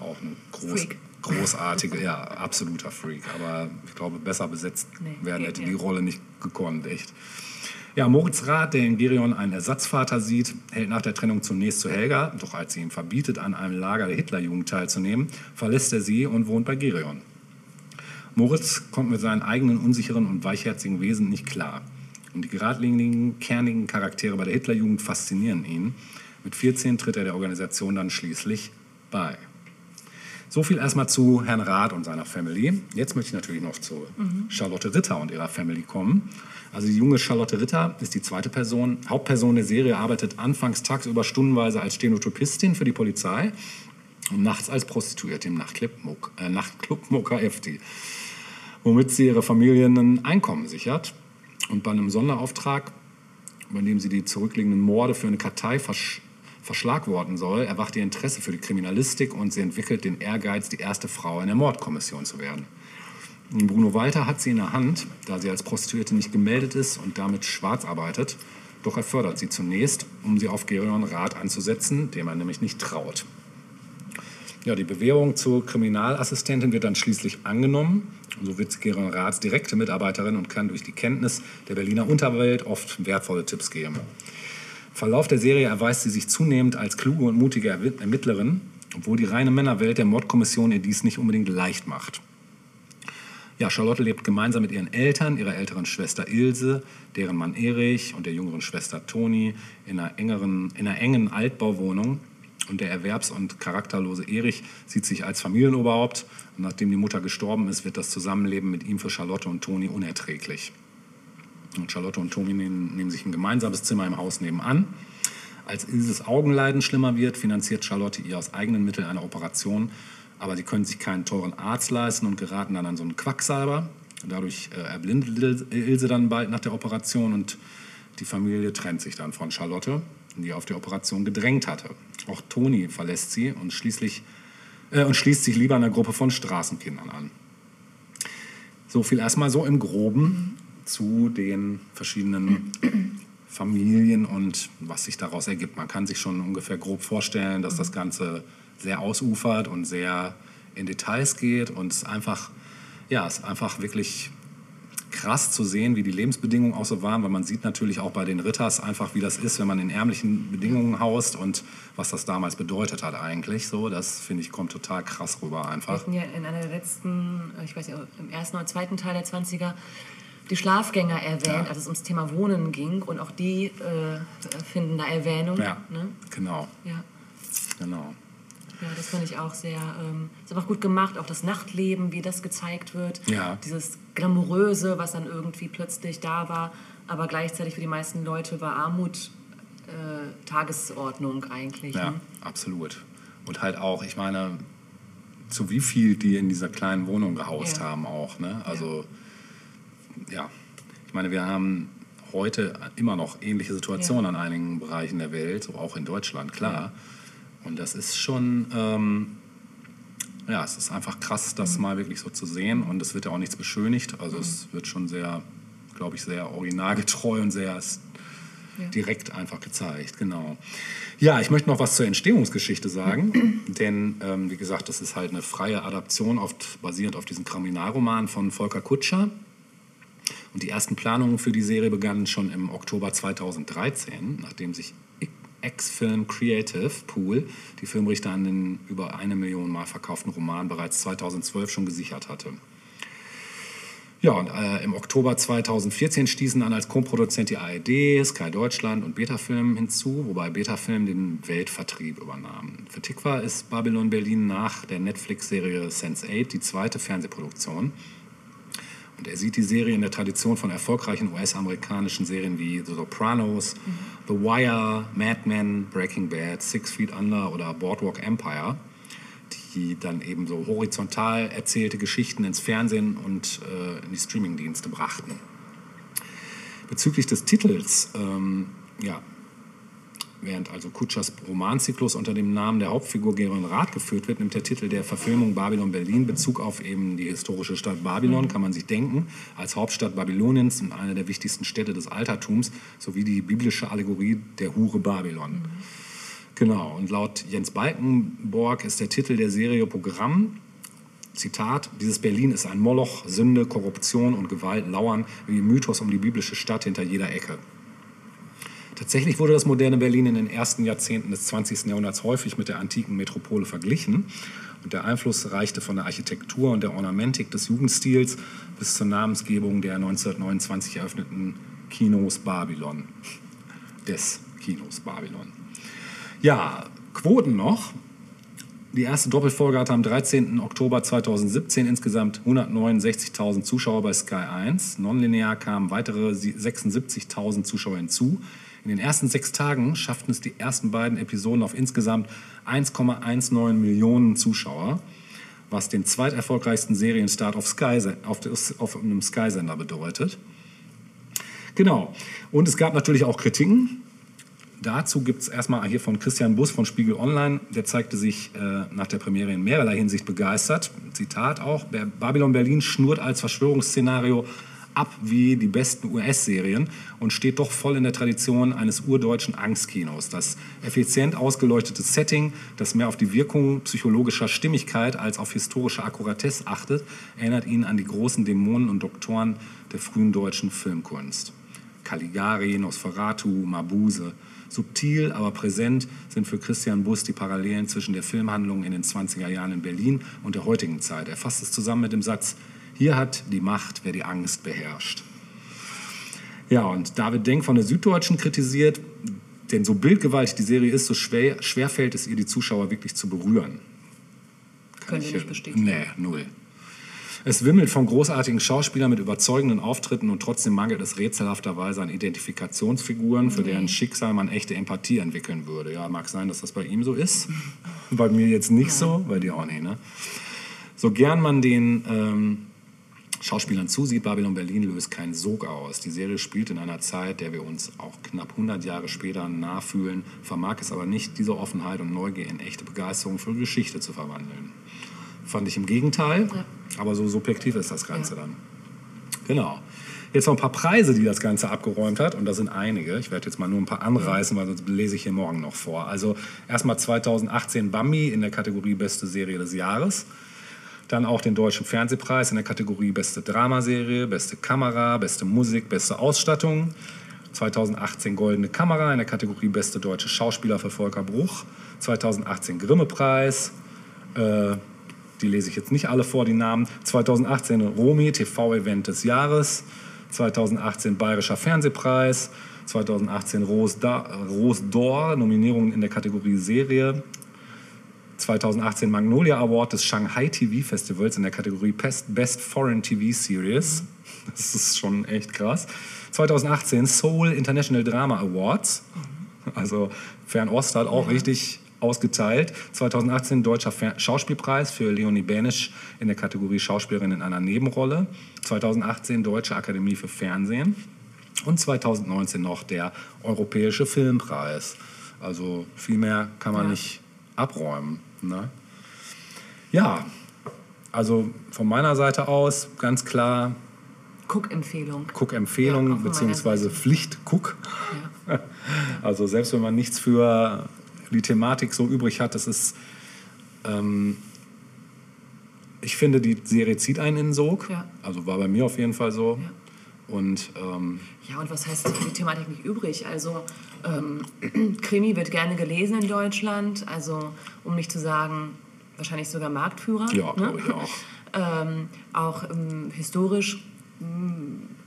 Auch ein groß, großartiger, ja, absoluter Freak. Aber ich glaube, besser besetzt nee, werden hätte die Rolle nicht gekonnt, echt. Ja, Moritz Rath, der in Gerion einen Ersatzvater sieht, hält nach der Trennung zunächst zu Helga, doch als sie ihm verbietet, an einem Lager der Hitlerjugend teilzunehmen, verlässt er sie und wohnt bei Gerion. Moritz kommt mit seinen eigenen unsicheren und weichherzigen Wesen nicht klar. Und die geradlinigen, kernigen Charaktere bei der Hitlerjugend faszinieren ihn. Mit 14 tritt er der Organisation dann schließlich bei. So viel erstmal zu Herrn Rath und seiner Family. Jetzt möchte ich natürlich noch zu mhm. Charlotte Ritter und ihrer Family kommen. Also die junge Charlotte Ritter ist die zweite Person. Hauptperson der Serie arbeitet anfangs tagsüber stundenweise als Stenotypistin für die Polizei und nachts als Prostituierte im Nachtclub, äh, Nachtclub Moka FT, womit sie ihre Familie ein Einkommen sichert. Und bei einem Sonderauftrag bei dem sie die zurückliegenden Morde für eine Kartei versch verschlagworten soll, erwacht ihr Interesse für die Kriminalistik und sie entwickelt den Ehrgeiz, die erste Frau in der Mordkommission zu werden. Bruno Walter hat sie in der Hand, da sie als Prostituierte nicht gemeldet ist und damit schwarz arbeitet. Doch er fördert sie zunächst, um sie auf Gerion Rath anzusetzen, dem er nämlich nicht traut. Ja, die Bewährung zur Kriminalassistentin wird dann schließlich angenommen. So wird Gerion Raths direkte Mitarbeiterin und kann durch die Kenntnis der Berliner Unterwelt oft wertvolle Tipps geben. Verlauf der Serie erweist sie sich zunehmend als kluge und mutige Ermittlerin, obwohl die reine Männerwelt der Mordkommission ihr dies nicht unbedingt leicht macht. Ja, Charlotte lebt gemeinsam mit ihren Eltern, ihrer älteren Schwester Ilse, deren Mann Erich und der jüngeren Schwester Toni in einer, engeren, in einer engen Altbauwohnung. Und der erwerbs- und charakterlose Erich sieht sich als Familienoberhaupt. Und nachdem die Mutter gestorben ist, wird das Zusammenleben mit ihm für Charlotte und Toni unerträglich. Und Charlotte und Tommy nehmen, nehmen sich ein gemeinsames Zimmer im Haus nebenan. Als Ilses Augenleiden schlimmer wird, finanziert Charlotte ihr aus eigenen Mitteln eine Operation. Aber sie können sich keinen teuren Arzt leisten und geraten dann an so einen Quacksalber. Dadurch äh, erblindet Ilse dann bald nach der Operation und die Familie trennt sich dann von Charlotte, die auf die Operation gedrängt hatte. Auch Toni verlässt sie und, schließlich, äh, und schließt sich lieber einer Gruppe von Straßenkindern an. So viel erstmal so im Groben zu den verschiedenen *clears throat* Familien und was sich daraus ergibt. Man kann sich schon ungefähr grob vorstellen, dass das Ganze sehr ausufert und sehr in Details geht und es einfach, ja, es ist einfach wirklich krass zu sehen, wie die Lebensbedingungen auch so waren, weil man sieht natürlich auch bei den Ritters einfach, wie das ist, wenn man in ärmlichen Bedingungen haust und was das damals bedeutet hat eigentlich. So, das finde ich kommt total krass rüber einfach. Wir hatten ja in einer der letzten, ich weiß nicht, im ersten oder zweiten Teil der 20er die Schlafgänger erwähnt, Ja. als es ums Thema Wohnen ging. Und auch die äh, finden da Erwähnung. Ja, Ne? genau, Ja. genau. Ja, das finde ich auch sehr, ähm, ist einfach gut gemacht. Auch das Nachtleben, wie das gezeigt wird. Ja. Dieses Glamouröse, was dann irgendwie plötzlich da war. Aber gleichzeitig für die meisten Leute war Armut äh, Tagesordnung eigentlich. Ja, Ne? absolut. Und halt auch, ich meine, zu wie viel die in dieser kleinen Wohnung gehaust Ja. haben auch. Ne? Also, ja. ich meine, wir haben heute immer noch ähnliche Situationen Ja. an einigen Bereichen der Welt, so auch in Deutschland, klar. Und das ist schon, ähm, ja, es ist einfach krass, Mhm. das mal wirklich so zu sehen. Und es wird ja auch nichts beschönigt. Also es wird schon sehr, glaube ich, sehr originalgetreu und sehr Ja. direkt einfach gezeigt, genau. Ja, ich möchte noch was zur Entstehungsgeschichte sagen, *clears throat* denn ähm, wie gesagt, das ist halt eine freie Adaption, oft basierend auf diesem Kriminalroman von Volker Kutscher. Und die ersten Planungen für die Serie begannen schon im Oktober 2013, nachdem sich X-Film Creative Pool die Filmrichter an den über eine Million Mal verkauften Roman bereits 2012 schon gesichert hatte. Ja, und äh, im Oktober 2014 stießen dann als Co-Produzent die ARD, Sky Deutschland und Betafilm hinzu, wobei Betafilm den Weltvertrieb übernahm. Für Tikva ist Babylon Berlin nach der Netflix-Serie Sense8 die zweite Fernsehproduktion. Und er sieht die Serie in der Tradition von erfolgreichen US-amerikanischen Serien wie The Sopranos, The Wire, Mad Men, Breaking Bad, Six Feet Under oder Boardwalk Empire, die dann eben so horizontal erzählte Geschichten ins Fernsehen und äh, in die Streamingdienste brachten. Bezüglich des Titels, ähm, ja, Während also Kutschers Romanzyklus unter dem Namen der Hauptfigur Geron Rath geführt wird, nimmt der Titel der Verfilmung Babylon Berlin Bezug auf eben die historische Stadt Babylon, kann man sich denken, als Hauptstadt Babyloniens und eine der wichtigsten Städte des Altertums, sowie die biblische Allegorie der Hure Babylon. Genau, und laut Jens Balkenborg ist der Titel der Serie Programm. Zitat, dieses Berlin ist ein Moloch, Sünde, Korruption und Gewalt lauern wie Mythos um die biblische Stadt hinter jeder Ecke. Tatsächlich wurde das moderne Berlin in den ersten Jahrzehnten des 20. Jahrhunderts häufig mit der antiken Metropole verglichen. Und der Einfluss reichte von der Architektur und der Ornamentik des Jugendstils bis zur Namensgebung der 1929 eröffneten Kinos Babylon. Des Kinos Babylon. Ja, Quoten noch. Die erste Doppelfolge hatte am 13. Oktober 2017 insgesamt 169.000 Zuschauer bei Sky 1. Nonlinear kamen weitere 76.000 Zuschauer hinzu. In den ersten sechs Tagen schafften es die ersten beiden Episoden auf insgesamt 1,19 Millionen Zuschauer, was den zweiterfolgreichsten Serienstart auf, Sky, auf, auf einem Sky-Sender bedeutet. Genau. Und es gab natürlich auch Kritiken. Dazu gibt es erstmal hier von Christian Bus von Spiegel Online. Der zeigte sich äh, nach der Premiere in mehrerlei Hinsicht begeistert. Zitat auch: Babylon Berlin schnurrt als Verschwörungsszenario ab wie die besten US-Serien und steht doch voll in der Tradition eines urdeutschen Angstkinos. Das effizient ausgeleuchtete Setting, das mehr auf die Wirkung psychologischer Stimmigkeit als auf historische Akkuratesse achtet, erinnert ihn an die großen Dämonen und Doktoren der frühen deutschen Filmkunst. Caligari, Nosferatu, Mabuse. Subtil, aber präsent sind für Christian Bus die Parallelen zwischen der Filmhandlung in den 20er Jahren in Berlin und der heutigen Zeit. Er fasst es zusammen mit dem Satz, hier hat die Macht, wer die Angst beherrscht. Ja, und David Denk von der Süddeutschen kritisiert, denn so bildgewaltig die Serie ist, so schwer, schwer fällt es ihr, die Zuschauer wirklich zu berühren. Können Sie nicht bestätigen? Nee, null. Es wimmelt von großartigen Schauspielern mit überzeugenden Auftritten und trotzdem mangelt es rätselhafterweise an Identifikationsfiguren, für deren Schicksal man echte Empathie entwickeln würde. Ja, mag sein, dass das bei ihm so ist. *laughs* bei mir jetzt nicht so, bei dir auch nicht. Ne? So gern man den ähm, Schauspielern zusieht, Babylon Berlin löst keinen Sog aus. Die Serie spielt in einer Zeit, der wir uns auch knapp 100 Jahre später nachfühlen, vermag es aber nicht, diese Offenheit und Neugier in echte Begeisterung für Geschichte zu verwandeln. Fand ich im Gegenteil, ja. aber so subjektiv ist das Ganze ja. dann. Genau. Jetzt noch ein paar Preise, die das Ganze abgeräumt hat. Und da sind einige. Ich werde jetzt mal nur ein paar anreißen, weil sonst lese ich hier morgen noch vor. Also erstmal 2018 Bambi in der Kategorie Beste Serie des Jahres. Dann auch den Deutschen Fernsehpreis in der Kategorie Beste Dramaserie, Beste Kamera, Beste Musik, Beste Ausstattung. 2018 Goldene Kamera in der Kategorie Beste Deutsche Schauspieler für Volker Bruch. 2018 Grimme-Preis. Äh, die lese ich jetzt nicht alle vor, die Namen. 2018 Romi, TV-Event des Jahres. 2018 Bayerischer Fernsehpreis. 2018 Rose d'Or, Nominierung in der Kategorie Serie. 2018 Magnolia Award des Shanghai TV Festivals in der Kategorie Best Foreign TV Series. Das ist schon echt krass. 2018 Seoul International Drama Awards. Also Fernost hat auch ja. richtig ausgeteilt. 2018 Deutscher Schauspielpreis für Leonie Bänisch in der Kategorie Schauspielerin in einer Nebenrolle. 2018 Deutsche Akademie für Fernsehen. Und 2019 noch der Europäische Filmpreis. Also viel mehr kann man ja. nicht abräumen. Ne? Ja, also von meiner Seite aus ganz klar. Cook-Empfehlung. Cook-Empfehlung, ja, beziehungsweise Pflicht-Cook. Ja. *laughs* Also selbst wenn man nichts für die Thematik so übrig hat, das ist. Ähm, ich finde, die Serie zieht einen in den Sog. Ja. Also war bei mir auf jeden Fall so. Ja. Und, ähm, ja, und was heißt die Thematik nicht übrig? Also ähm, *clears throat* Krimi wird gerne gelesen in Deutschland, also um nicht zu sagen, wahrscheinlich sogar Marktführer. Ja, ne? glaube ich auch. *laughs* ähm, auch ähm, historisch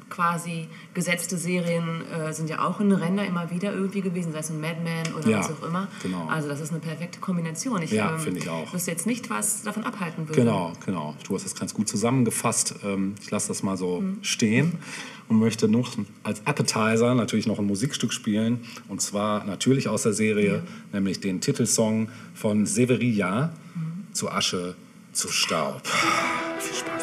quasi gesetzte Serien äh, sind ja auch in Ränder immer wieder irgendwie gewesen, sei es ein Mad Men oder ja, was auch immer. Genau. Also das ist eine perfekte Kombination. Ich ja, ähm, finde ich auch. wüsste jetzt nicht, was davon abhalten würde. Genau, genau. Du hast das ganz gut zusammengefasst. Ähm, ich lasse das mal so mhm. stehen und möchte noch als Appetizer natürlich noch ein Musikstück spielen. Und zwar natürlich aus der Serie, ja. nämlich den Titelsong von Severia mhm. zu Asche, zu Staub. Viel Spaß.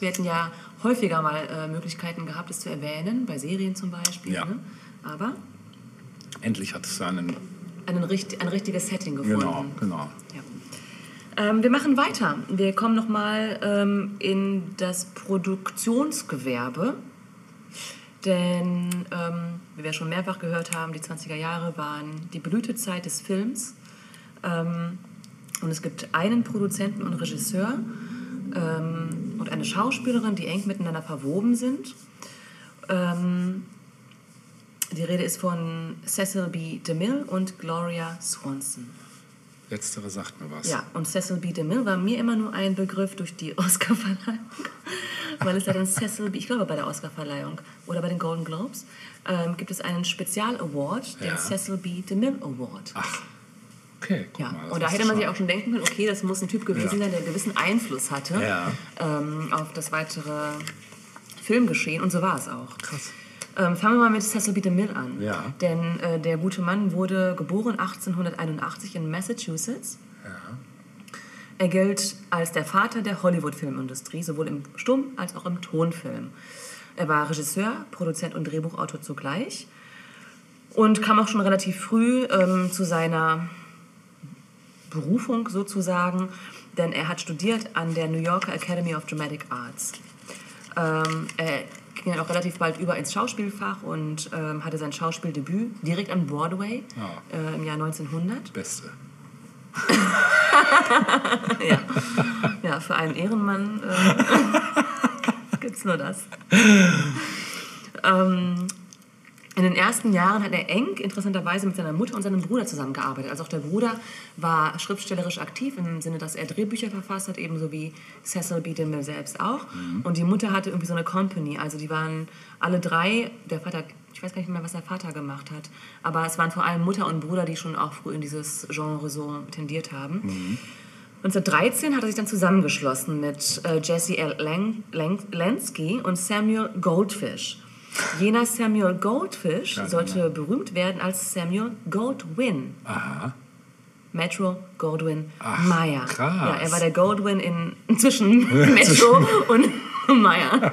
Wir hätten ja häufiger mal äh, Möglichkeiten gehabt, es zu erwähnen, bei Serien zum Beispiel. Ja. Ne? Aber Endlich hat es einen. einen, richt- ein richtiges Setting gefunden. Genau, genau. Ja. Ähm, wir machen weiter. Wir kommen nochmal ähm, in das Produktionsgewerbe. Denn, ähm, wie wir schon mehrfach gehört haben, die 20er Jahre waren die Blütezeit des Films. Ähm, und es gibt einen Produzenten und Regisseur ähm, und eine Schauspielerin, die eng miteinander verwoben sind. Ähm, die Rede ist von Cecil B. DeMille und Gloria Swanson. Letztere sagt mir was. Ja, und Cecil B. DeMille war mir immer nur ein Begriff durch die *laughs* Oscarverleihung, weil es da den Cecil B. Ich glaube bei der Oscarverleihung oder bei den Golden Globes ähm, gibt es einen Spezial-Award, den Ja. Cecil B. DeMille Award. Ach, okay, guck Ja, mal. und da hätte man ich sich auch schon denken können, okay, das muss ein Typ gewesen Ja. sein, der einen gewissen Einfluss hatte Ja. ähm, auf das weitere Filmgeschehen. Und so war es auch. Krass. Ähm, fangen wir mal mit Cecil B. DeMille an. Ja. Denn äh, der gute Mann wurde geboren 1881 in Massachusetts. Er gilt als der Vater der Hollywood-Filmindustrie, sowohl im Stumm- als auch im Tonfilm. Er war Regisseur, Produzent und Drehbuchautor zugleich und kam auch schon relativ früh ähm, zu seiner Berufung sozusagen, denn er hat studiert an der New Yorker Academy of Dramatic Arts. Ähm, er ging dann auch relativ bald über ins Schauspielfach und ähm, hatte sein Schauspieldebüt direkt am Broadway Ja. äh, im Jahr 1900. Beste. *laughs* Ja, ja für einen Ehrenmann äh, *laughs* gibt es nur das. Ähm, in den ersten Jahren hat er eng, interessanterweise, mit seiner Mutter und seinem Bruder zusammengearbeitet. Also auch der Bruder war schriftstellerisch aktiv, im Sinne, dass er Drehbücher verfasst hat, ebenso wie Cecil B. DeMille selbst auch. Und die Mutter hatte irgendwie so eine Company. Also die waren alle drei, der Vater, ich weiß gar nicht mehr, was der Vater gemacht hat, aber es waren vor allem Mutter und Bruder, die schon auch früh in dieses Genre so tendiert haben. 1913 hat er sich dann zusammengeschlossen mit äh, Jesse L. Lansky und Samuel Goldfish. Jener Samuel Goldfish Ja, sollte berühmt werden als Samuel Goldwyn. Aha. Metro Goldwyn Ach, Mayer. krass. Ja, er war der Goldwyn in, *laughs* zwischen *laughs* Metro und *laughs* Mayer.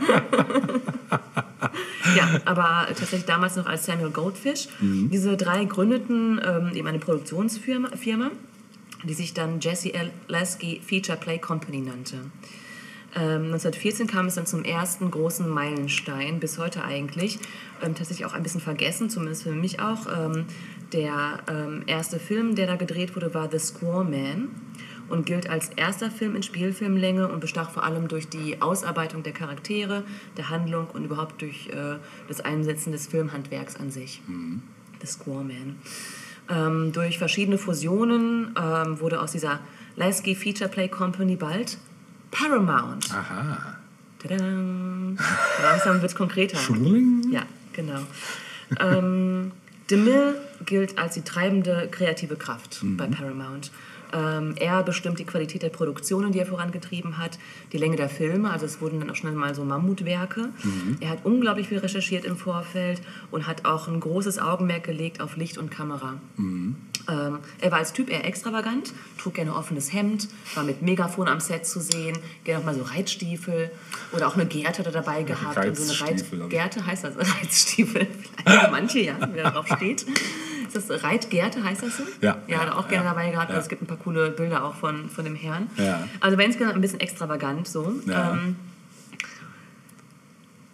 ja, aber tatsächlich damals noch als Samuel Goldfish. Mhm. Diese drei gründeten ähm, eben eine Produktionsfirma, Firma, die sich dann Jesse L. Lasky Feature Play Company nannte. Ähm, 1914 kam es dann zum ersten großen Meilenstein, bis heute eigentlich. Ähm, tatsächlich auch ein bisschen vergessen, zumindest für mich auch. Ähm, der ähm, erste Film, der da gedreht wurde, war The Squaw Man und gilt als erster Film in Spielfilmlänge und bestach vor allem durch die Ausarbeitung der Charaktere, der Handlung und überhaupt durch äh, das Einsetzen des Filmhandwerks an sich. The Squaw Man. Ähm, durch verschiedene Fusionen ähm, wurde aus dieser Lasky Feature Play Company bald Paramount. Aha. Tadam. *laughs* Langsam wird es konkreter. Schling. Ja, genau. ähm, DeMille gilt als die treibende kreative Kraft bei Paramount. Ähm, er bestimmt die Qualität der Produktionen, die er vorangetrieben hat, die Länge der Filme, also es wurden dann auch schnell mal so Mammutwerke. Er hat unglaublich viel recherchiert im Vorfeld und hat auch ein großes Augenmerk gelegt auf Licht und Kamera. Ähm, er war als Typ eher extravagant, trug gerne offenes Hemd, war mit Megafon am Set zu sehen, gerne auch mal so Reitstiefel oder auch eine Gerte hat er dabei gehabt. Und so eine ich. Reitgerte heißt das *laughs* Reitstiefel. Vielleicht für manche, ja, wer darauf *laughs* steht. Ist das Reitgerte, heißt das so? Ja. Ja, hat er auch gerne Ja. dabei gehabt. Ja. Also es gibt ein paar coole Bilder auch von, von dem Herrn. Ja. Also war insgesamt ein bisschen extravagant so. Ja. Ähm,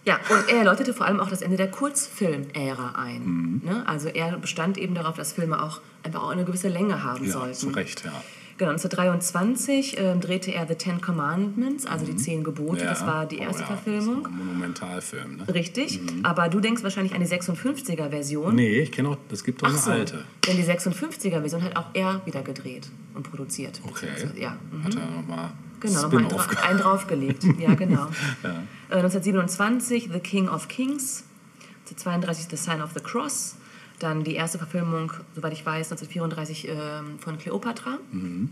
ja, und er läutete vor allem auch das Ende der Kurzfilmära ein. Mhm. Ne? Also er bestand eben darauf, dass Filme auch einfach auch eine gewisse Länge haben Ja, sollten. zu Recht, ja. Genau, 1923 ähm, drehte er The Ten Commandments, also die Zehn Gebote. ja. Das war die Oh erste ja, Verfilmung. Das ist ein Monumentalfilm, ne? Richtig, aber du denkst wahrscheinlich an die 56er-Version. Nee, ich kenne auch, es gibt auch Ach eine so, alte. denn die 56er-Version hat auch er wieder gedreht und produziert. Okay. Ja, mhm. Hat er nochmal Genau, nochmal einen, dra einen draufgelegt. *laughs* Ja, genau. Ja. Äh, 1927 The King of Kings, 1932 The Sign of the Cross, dann die erste Verfilmung, soweit ich weiß, 1934 ähm, von Cleopatra. Mhm.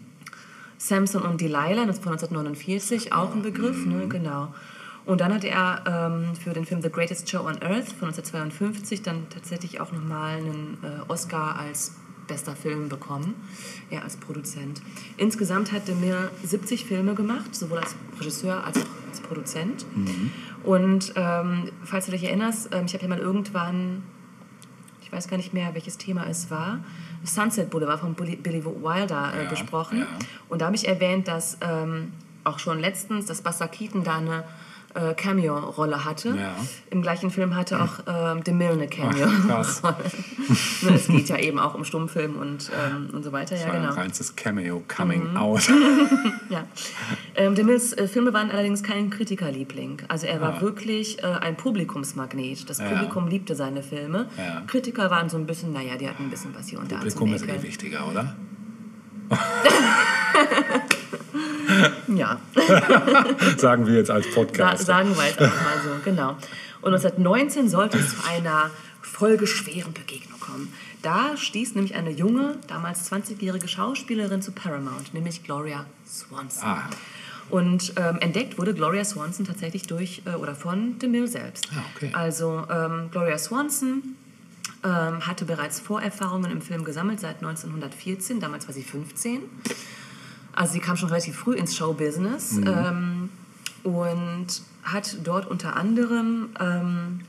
Samson und Delilah das von 1949, auch ein Begriff, Mhm. ne, genau. Und dann hat er ähm, für den Film The Greatest Show on Earth von 1952 dann tatsächlich auch nochmal einen äh, Oscar als bester Film bekommen, er als Produzent. Insgesamt hat DeMille 70 Filme gemacht, sowohl als Regisseur als auch als Produzent. Und ähm, falls du dich erinnerst, ähm, ich habe ja mal irgendwann, weiß gar nicht mehr, welches Thema es war, Sunset Boulevard von Billy Wilder äh, Ja, besprochen. ja. Und da habe ich erwähnt, dass ähm, auch schon letztens, dass Keaton da eine äh, Cameo-Rolle hatte. Ja. Im gleichen Film hatte auch ähm, DeMille eine. Cameo-Rolle. *laughs* Ne, es geht ja eben auch um Stummfilm und, ähm, und so weiter. Ja, War ein genau. reinstes Cameo coming Mhm. out. *laughs* Ja. Ähm, DeMilles äh, Filme waren allerdings kein Kritikerliebling. Also er war Ah. wirklich äh, ein Publikumsmagnet. Das Ja. Publikum liebte seine Filme. Ja. Kritiker waren so ein bisschen, naja, die hatten ein bisschen was hier und da Publikum ist eh wichtiger, oder? *laughs* Ja, *laughs* Sagen wir jetzt als Sa Podcast. sagen wir jetzt einfach mal so, genau. Und 1919 sollte es zu einer folgeschweren Begegnung kommen. Da stieß nämlich eine junge, damals 20-jährige Schauspielerin zu Paramount, nämlich Gloria Swanson. Ah. Und ähm, entdeckt wurde Gloria Swanson tatsächlich durch äh, oder von DeMille selbst. Ah, okay. Also ähm, Gloria Swanson ähm, hatte bereits Vorerfahrungen im Film gesammelt seit 1914. Damals war sie 15. Also sie kam schon relativ früh ins Showbusiness ähm, und hat dort unter anderem ähm,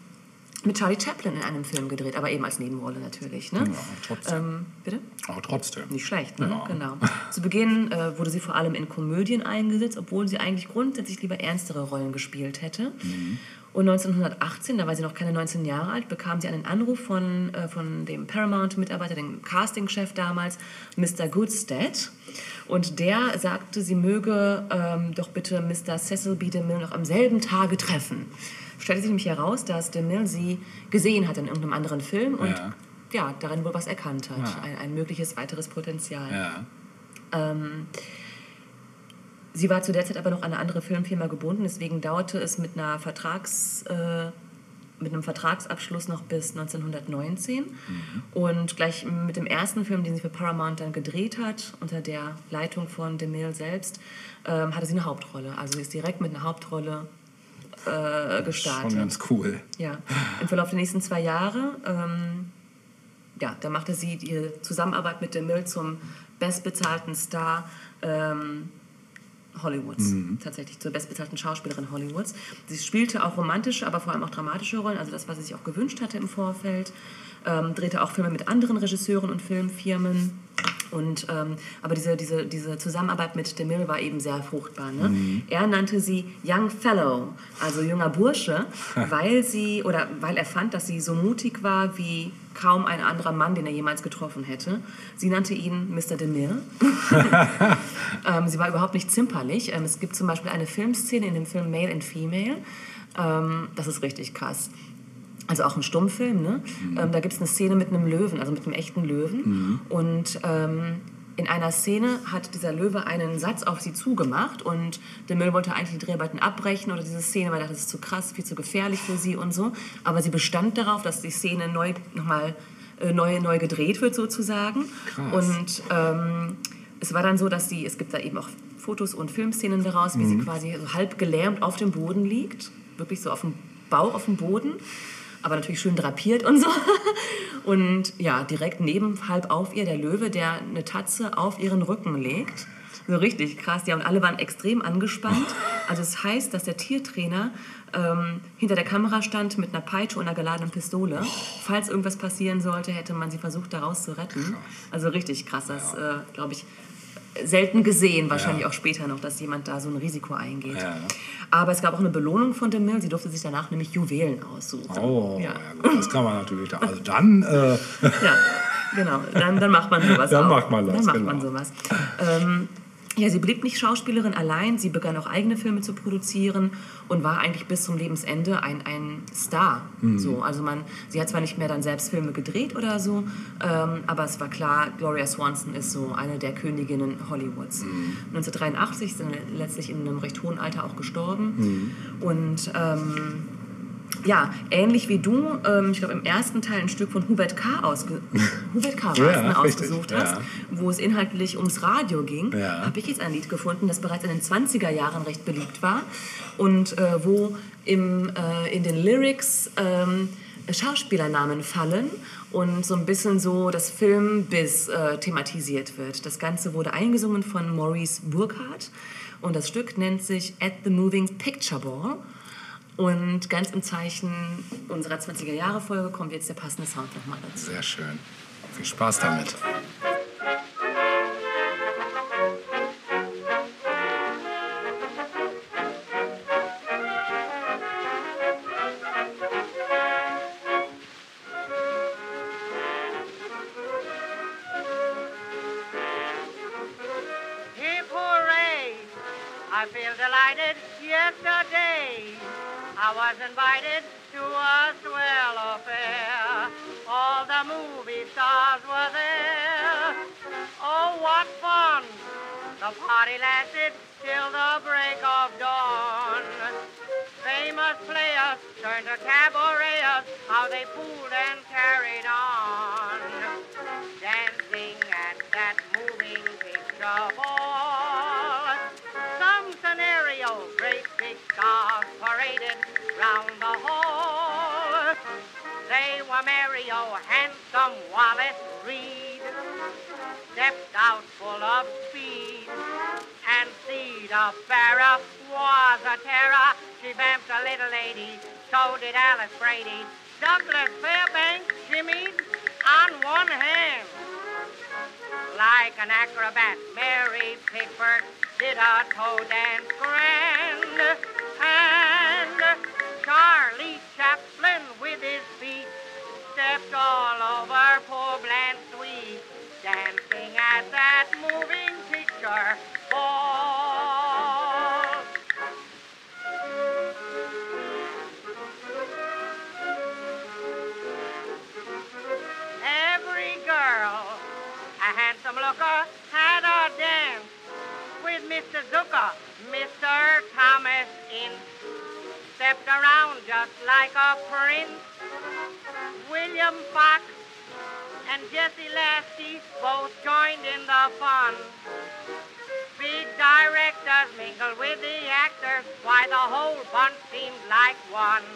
mit Charlie Chaplin in einem Film gedreht, aber eben als Nebenrolle natürlich. Ne? Ja, trotzdem. Ähm, bitte? Aber trotzdem. Nicht schlecht, ne? Ja. Genau. *laughs* Zu Beginn äh, wurde sie vor allem in Komödien eingesetzt, obwohl sie eigentlich grundsätzlich lieber ernstere Rollen gespielt hätte. Und 1918, da war sie noch keine 19 Jahre alt, bekam sie einen Anruf von, äh, von dem Paramount-Mitarbeiter, dem Castingchef damals, Mr. Goodstead. Und der sagte, sie möge ähm, doch bitte Mr. Cecil B. DeMille noch am selben Tage treffen. Stellte sich nämlich heraus, dass DeMille sie gesehen hat in irgendeinem anderen Film und Ja. ja, darin wohl was erkannt hat. Ja. Ein, ein mögliches weiteres Potenzial. Ja. Ähm, sie war zu der Zeit aber noch an eine andere Filmfirma gebunden, deswegen dauerte es mit, einer Vertrags, äh, mit einem Vertragsabschluss noch bis 1919. Und gleich mit dem ersten Film, den sie für Paramount dann gedreht hat, unter der Leitung von DeMille selbst, ähm, hatte sie eine Hauptrolle. Also sie ist direkt mit einer Hauptrolle äh, gestartet. Schon ganz cool. Ja, im Verlauf der nächsten zwei Jahre, ähm, ja, da machte sie die Zusammenarbeit mit DeMille zum bestbezahlten Star ähm, Hollywoods, tatsächlich zur bestbezahlten Schauspielerin Hollywoods. Sie spielte auch romantische, aber vor allem auch dramatische Rollen, also das, was sie sich auch gewünscht hatte im Vorfeld. Ähm, drehte auch Filme mit anderen Regisseuren und Filmfirmen. Und, ähm, aber diese, diese, diese Zusammenarbeit mit DeMille war eben sehr fruchtbar. Ne? Er nannte sie Young Fellow, also junger Bursche, weil sie oder weil er fand, dass sie so mutig war wie kaum ein anderer Mann, den er jemals getroffen hätte. Sie nannte ihn Mr. DeMille. *laughs* ähm, sie war überhaupt nicht zimperlich. Ähm, es gibt zum Beispiel eine Filmszene in dem Film Male and Female. Ähm, das ist richtig krass. Also auch ein Stummfilm, ne? Ähm, da gibt es eine Szene mit einem Löwen, also mit einem echten Löwen. Und ähm, in einer Szene hat dieser Löwe einen Satz auf sie zugemacht und der Müll wollte eigentlich die Dreharbeiten abbrechen oder diese Szene, weil er dachte, das ist zu krass, viel zu gefährlich für sie und so. Aber sie bestand darauf, dass die Szene neu nochmal äh, neu, neu gedreht wird sozusagen. Krass. Und ähm, es war dann so, dass sie, es gibt da eben auch Fotos und Filmszenen daraus, wie sie quasi so halb gelähmt auf dem Boden liegt, wirklich so auf dem Bauch auf dem Boden, aber natürlich schön drapiert und so. *laughs* Und ja, direkt neben halb auf ihr der Löwe, der eine Tatze auf ihren Rücken legt. So richtig krass. Ja, und alle waren extrem angespannt. Also es heißt, dass der Tiertrainer ähm, hinter der Kamera stand mit einer Peitsche und einer geladenen Pistole. Falls irgendwas passieren sollte, hätte man sie versucht, daraus zu retten. Also richtig krass. Das, äh, glaube ich, selten gesehen, wahrscheinlich Ja. auch später noch, dass jemand da so ein Risiko eingeht. Ja. Aber es gab auch eine Belohnung von DeMille. Sie durfte sich danach nämlich Juwelen aussuchen. Oh, ja. ja. gut, das kann man natürlich. Da. Also dann, äh, Ja, genau. Dann, dann macht man sowas *laughs* Dann auch. macht man das, Dann macht genau. man sowas. Ähm, ja, sie blieb nicht Schauspielerin allein. Sie begann auch eigene Filme zu produzieren und war eigentlich bis zum Lebensende ein, ein Star. Mhm. So, also man, sie hat zwar nicht mehr dann selbst Filme gedreht oder so, ähm, aber es war klar, Gloria Swanson ist so eine der Königinnen Hollywoods. Mhm. 1983 ist sie dann letztlich in einem recht hohen Alter auch gestorben. Mhm. Und ähm, ja, ähnlich wie du, ähm, ich glaube im ersten Teil ein Stück von Hubert K. Ausge *laughs* Hubert K. Ja, ne, richtig, ausgesucht ja. hast, wo es inhaltlich ums Radio ging, Ja. habe ich jetzt ein Lied gefunden, das bereits in den 20er Jahren recht beliebt war und äh, wo im, äh, in den Lyrics ähm, Schauspielernamen fallen und so ein bisschen so das Filmbiss äh, thematisiert wird. Das Ganze wurde eingesungen von Maurice Burkhardt und das Stück nennt sich At the Moving Picture Ball. Und ganz im Zeichen unserer 20er-Jahre-Folge kommt jetzt der passende Sound nochmal dazu. sehr schön. Viel Spaß damit. I was invited to a swell affair. All the movie stars were there. Oh, what fun! The party lasted till the break of dawn. Famous players turned to cabareters, how they fooled and carried on. Dancing at that moving picture ball. Big paraded round the hall. They were merry, Mario, handsome Wallace Reed, stepped out full of speed, and Cedar Farrah was a terror. She vamped a little lady, so did Alice Brady. Douglas Fairbanks shimmied on one hand. Like an acrobat, Mary Pickford did a toe dance grand. And Charlie Chaplin with his feet stepped all over poor Blanche Sweet, dancing at that moving picture ball. Mr. Zucker, Mr. Thomas Ince. Stepped around just like a prince. William Fox and Jesse Lasky both joined in the fun. Big directors mingled with the actors, why the whole bunch seemed like one.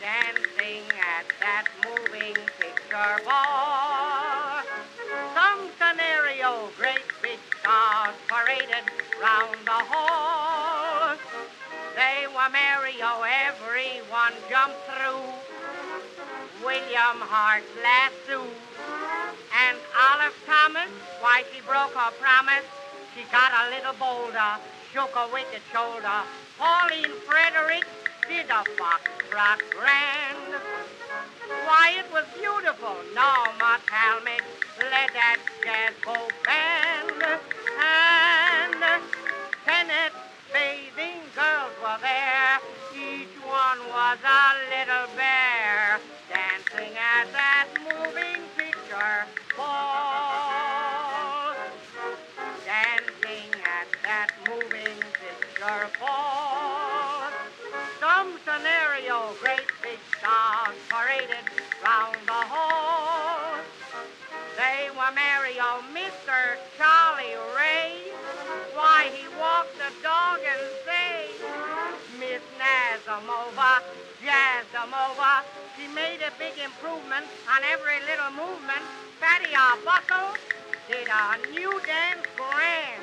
Dancing at that moving picture ball. Some scenario, oh, great big stars paraded round the hall. They were merry, Mario, everyone jumped through. William Hart's lasso. And Olive Thomas, why she broke her promise. She got a little bolder, shook her wicked shoulder. Pauline Frederick did a foxtrot grand. Why, it was beautiful. Norma Talmadge led that jazz boat band. And tennis bathing girls were there. Each one was a little bear dancing at that 'em over. She made a big improvement on every little movement. Fatty Arbuckle did a new dance grand.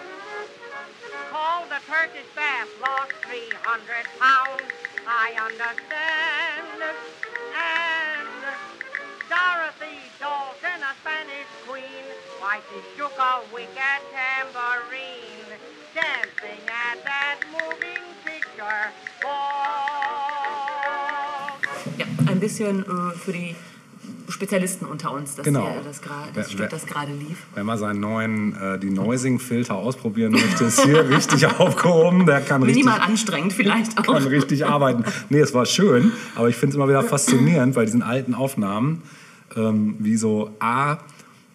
Called the Turkish bath, lost 300 pounds, I understand. And Dorothy Dalton, a Spanish queen, why she shook a wicked tambourine, dancing at that moving. Ja, ein bisschen äh, für die Spezialisten unter uns, dass Genau. hier das, gra- Wer- das Stück, das gerade lief. Wenn man seinen neuen, äh, die Noising-Filter ausprobieren möchte, ist hier *laughs* richtig aufgehoben. Der kann richtig, Minimal anstrengend vielleicht auch. kann richtig arbeiten. Nee, es war schön, aber ich finde es immer wieder faszinierend bei diesen alten Aufnahmen, ähm, wie so A,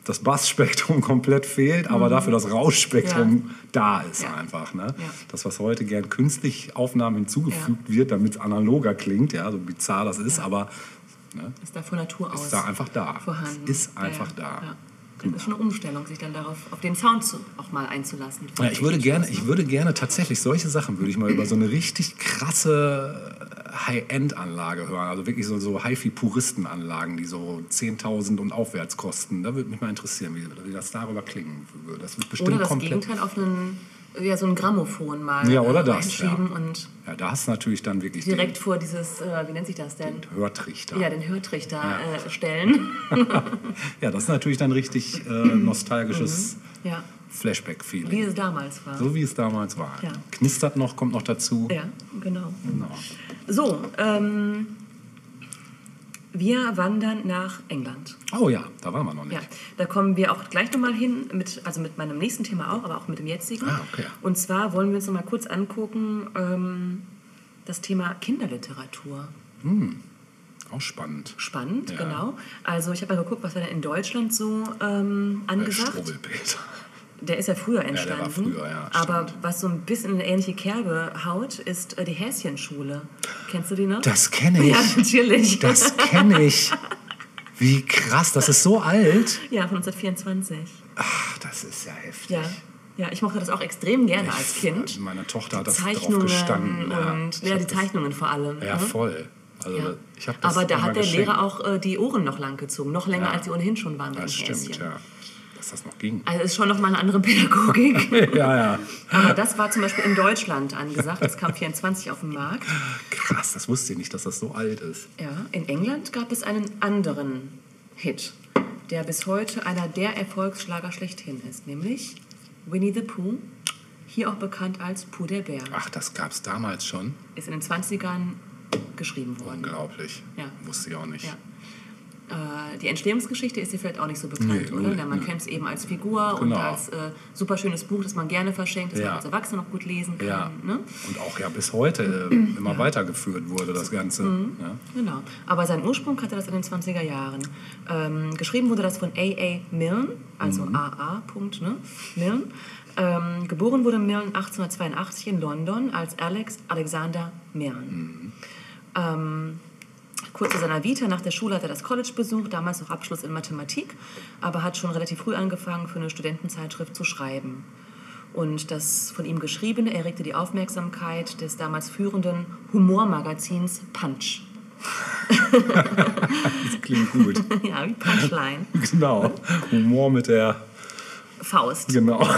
das Bassspektrum komplett fehlt, aber dafür das Rauschspektrum da ist Mhm. Ja. einfach. Ne? Ja. Das, was heute gern künstlich Aufnahmen hinzugefügt wird, damit es analoger klingt, ja, so bizarr das ist, aber ne, Ist da von Natur aus ist da einfach da. vorhanden. Es ist einfach ja, da. Das ist schon eine Umstellung, sich dann darauf, auf den Sound zu, auch mal einzulassen. Ja, ich würde gerne, ich würde gerne tatsächlich solche Sachen würde ich mal über so eine richtig krasse High-End-Anlage hören, also wirklich so, so HiFi-Puristenanlagen, die so 10.000 und aufwärts kosten. Da würde mich mal interessieren, wie, wie das darüber klingen würde. Das wird bestimmt Oder das komplett. Gegenteil auf einen, ja, so ein Grammophon mal Ja, oder äh, das, ja. einschieben und Ja, da hast du natürlich dann wirklich direkt vor dieses, äh, wie nennt sich das denn? den Hörtrichter. Ja, den Hörtrichter äh, stellen. *laughs* Ja, das ist natürlich dann richtig äh, nostalgisches ja, Flashback-Feeling. wie es damals war. So wie es damals war. Ja. Knistert noch, kommt noch dazu. Ja, genau. Genau. So, ähm, wir wandern nach England. Oh ja, da waren wir noch nicht. Ja, da kommen wir auch gleich nochmal hin, mit, also mit meinem nächsten Thema auch, aber auch mit dem jetzigen. Ah, okay. Und zwar wollen wir uns nochmal kurz angucken, ähm, das Thema Kinderliteratur. Auch spannend. Spannend, Ja. genau. Also ich habe mal geguckt, was war denn in Deutschland so ähm, Der angesagt. Struwwelpeter. Der ist ja früher entstanden. früher, ja, aber was so ein bisschen in eine ähnliche Kerbe haut, ist äh, die Häschenschule. Kennst du die noch? Das kenne *laughs* ich. Ja, natürlich. Das kenne ich. Wie krass, das ist so alt. ja, von 1924. Ach, das ist ja heftig. Ja. Ja, ich mochte das auch extrem gerne als Kind. Meine Tochter hat das drauf gestanden. ja. und Ich ja, hab die das- Zeichnungen vor allem. Ja, ne? voll. Also Ja. ich das Aber da hat der geschenkt. Lehrer auch äh, die Ohren noch lang gezogen, noch länger, Ja. als sie ohnehin schon waren Das stimmt, ja. Dass das noch ging. Also ist schon noch mal eine andere *laughs* Pädagogik. *laughs* ja, ja. Aber das war zum Beispiel in Deutschland angesagt. Das kam 24 auf den Markt. Krass, das wusste ich nicht, dass das so alt ist. Ja, in England gab es einen anderen Hit, der bis heute einer der Erfolgsschlager schlechthin ist, nämlich Winnie the Pooh, hier auch bekannt als Pooh der Bär, Ach, das gab es damals schon. ist in den 20ern geschrieben worden. Unglaublich. Ja. Wusste ich auch nicht. Ja. Äh, die Entstehungsgeschichte ist dir vielleicht auch nicht so bekannt, Nee, oder? Ja, man nö. kennt es eben als Figur und Genau. als äh, super schönes Buch, das man gerne verschenkt, das Ja. man als Erwachsener noch gut lesen kann. Ja. Ne? Und auch ja bis heute äh, immer weitergeführt wurde, das Ganze. Mhm. Ja. Genau. Aber seinen Ursprung hatte das in den 20er Jahren. Ähm, geschrieben wurde das von A.A. Milne, also A.A. Punkt, ne? Milne. Ähm, geboren wurde Milne 1882 in London als Alex Alexander Milne. Ähm, kurz zu seiner Vita, nach der Schule hat er das College besucht, damals noch Abschluss in Mathematik, aber hat schon relativ früh angefangen, für eine Studentenzeitschrift zu schreiben. Und das von ihm geschriebene erregte die Aufmerksamkeit des damals führenden Humormagazins Punch. *laughs* Das klingt gut. *laughs* ja, wie Punchline. genau. Humor mit der. Faust. Genau. *laughs*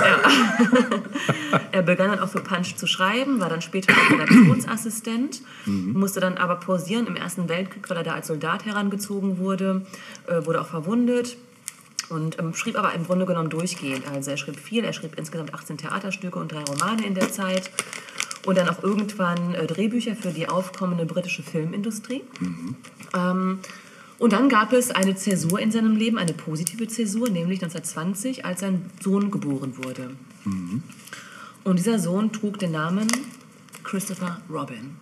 Er begann dann auch für Punch zu schreiben, war dann später Redaktionsassistent, musste dann aber pausieren im Ersten Weltkrieg, weil er da als Soldat herangezogen wurde, äh, wurde auch verwundet und ähm, schrieb aber im Grunde genommen durchgehend. Also er schrieb viel, er schrieb insgesamt 18 Theaterstücke und drei Romane in der Zeit und dann auch irgendwann äh, Drehbücher für die aufkommende britische Filmindustrie. Ähm, und dann gab es eine Zäsur in seinem Leben, eine positive Zäsur, nämlich 1920, als sein Sohn geboren wurde. Und dieser Sohn trug den Namen Christopher Robin.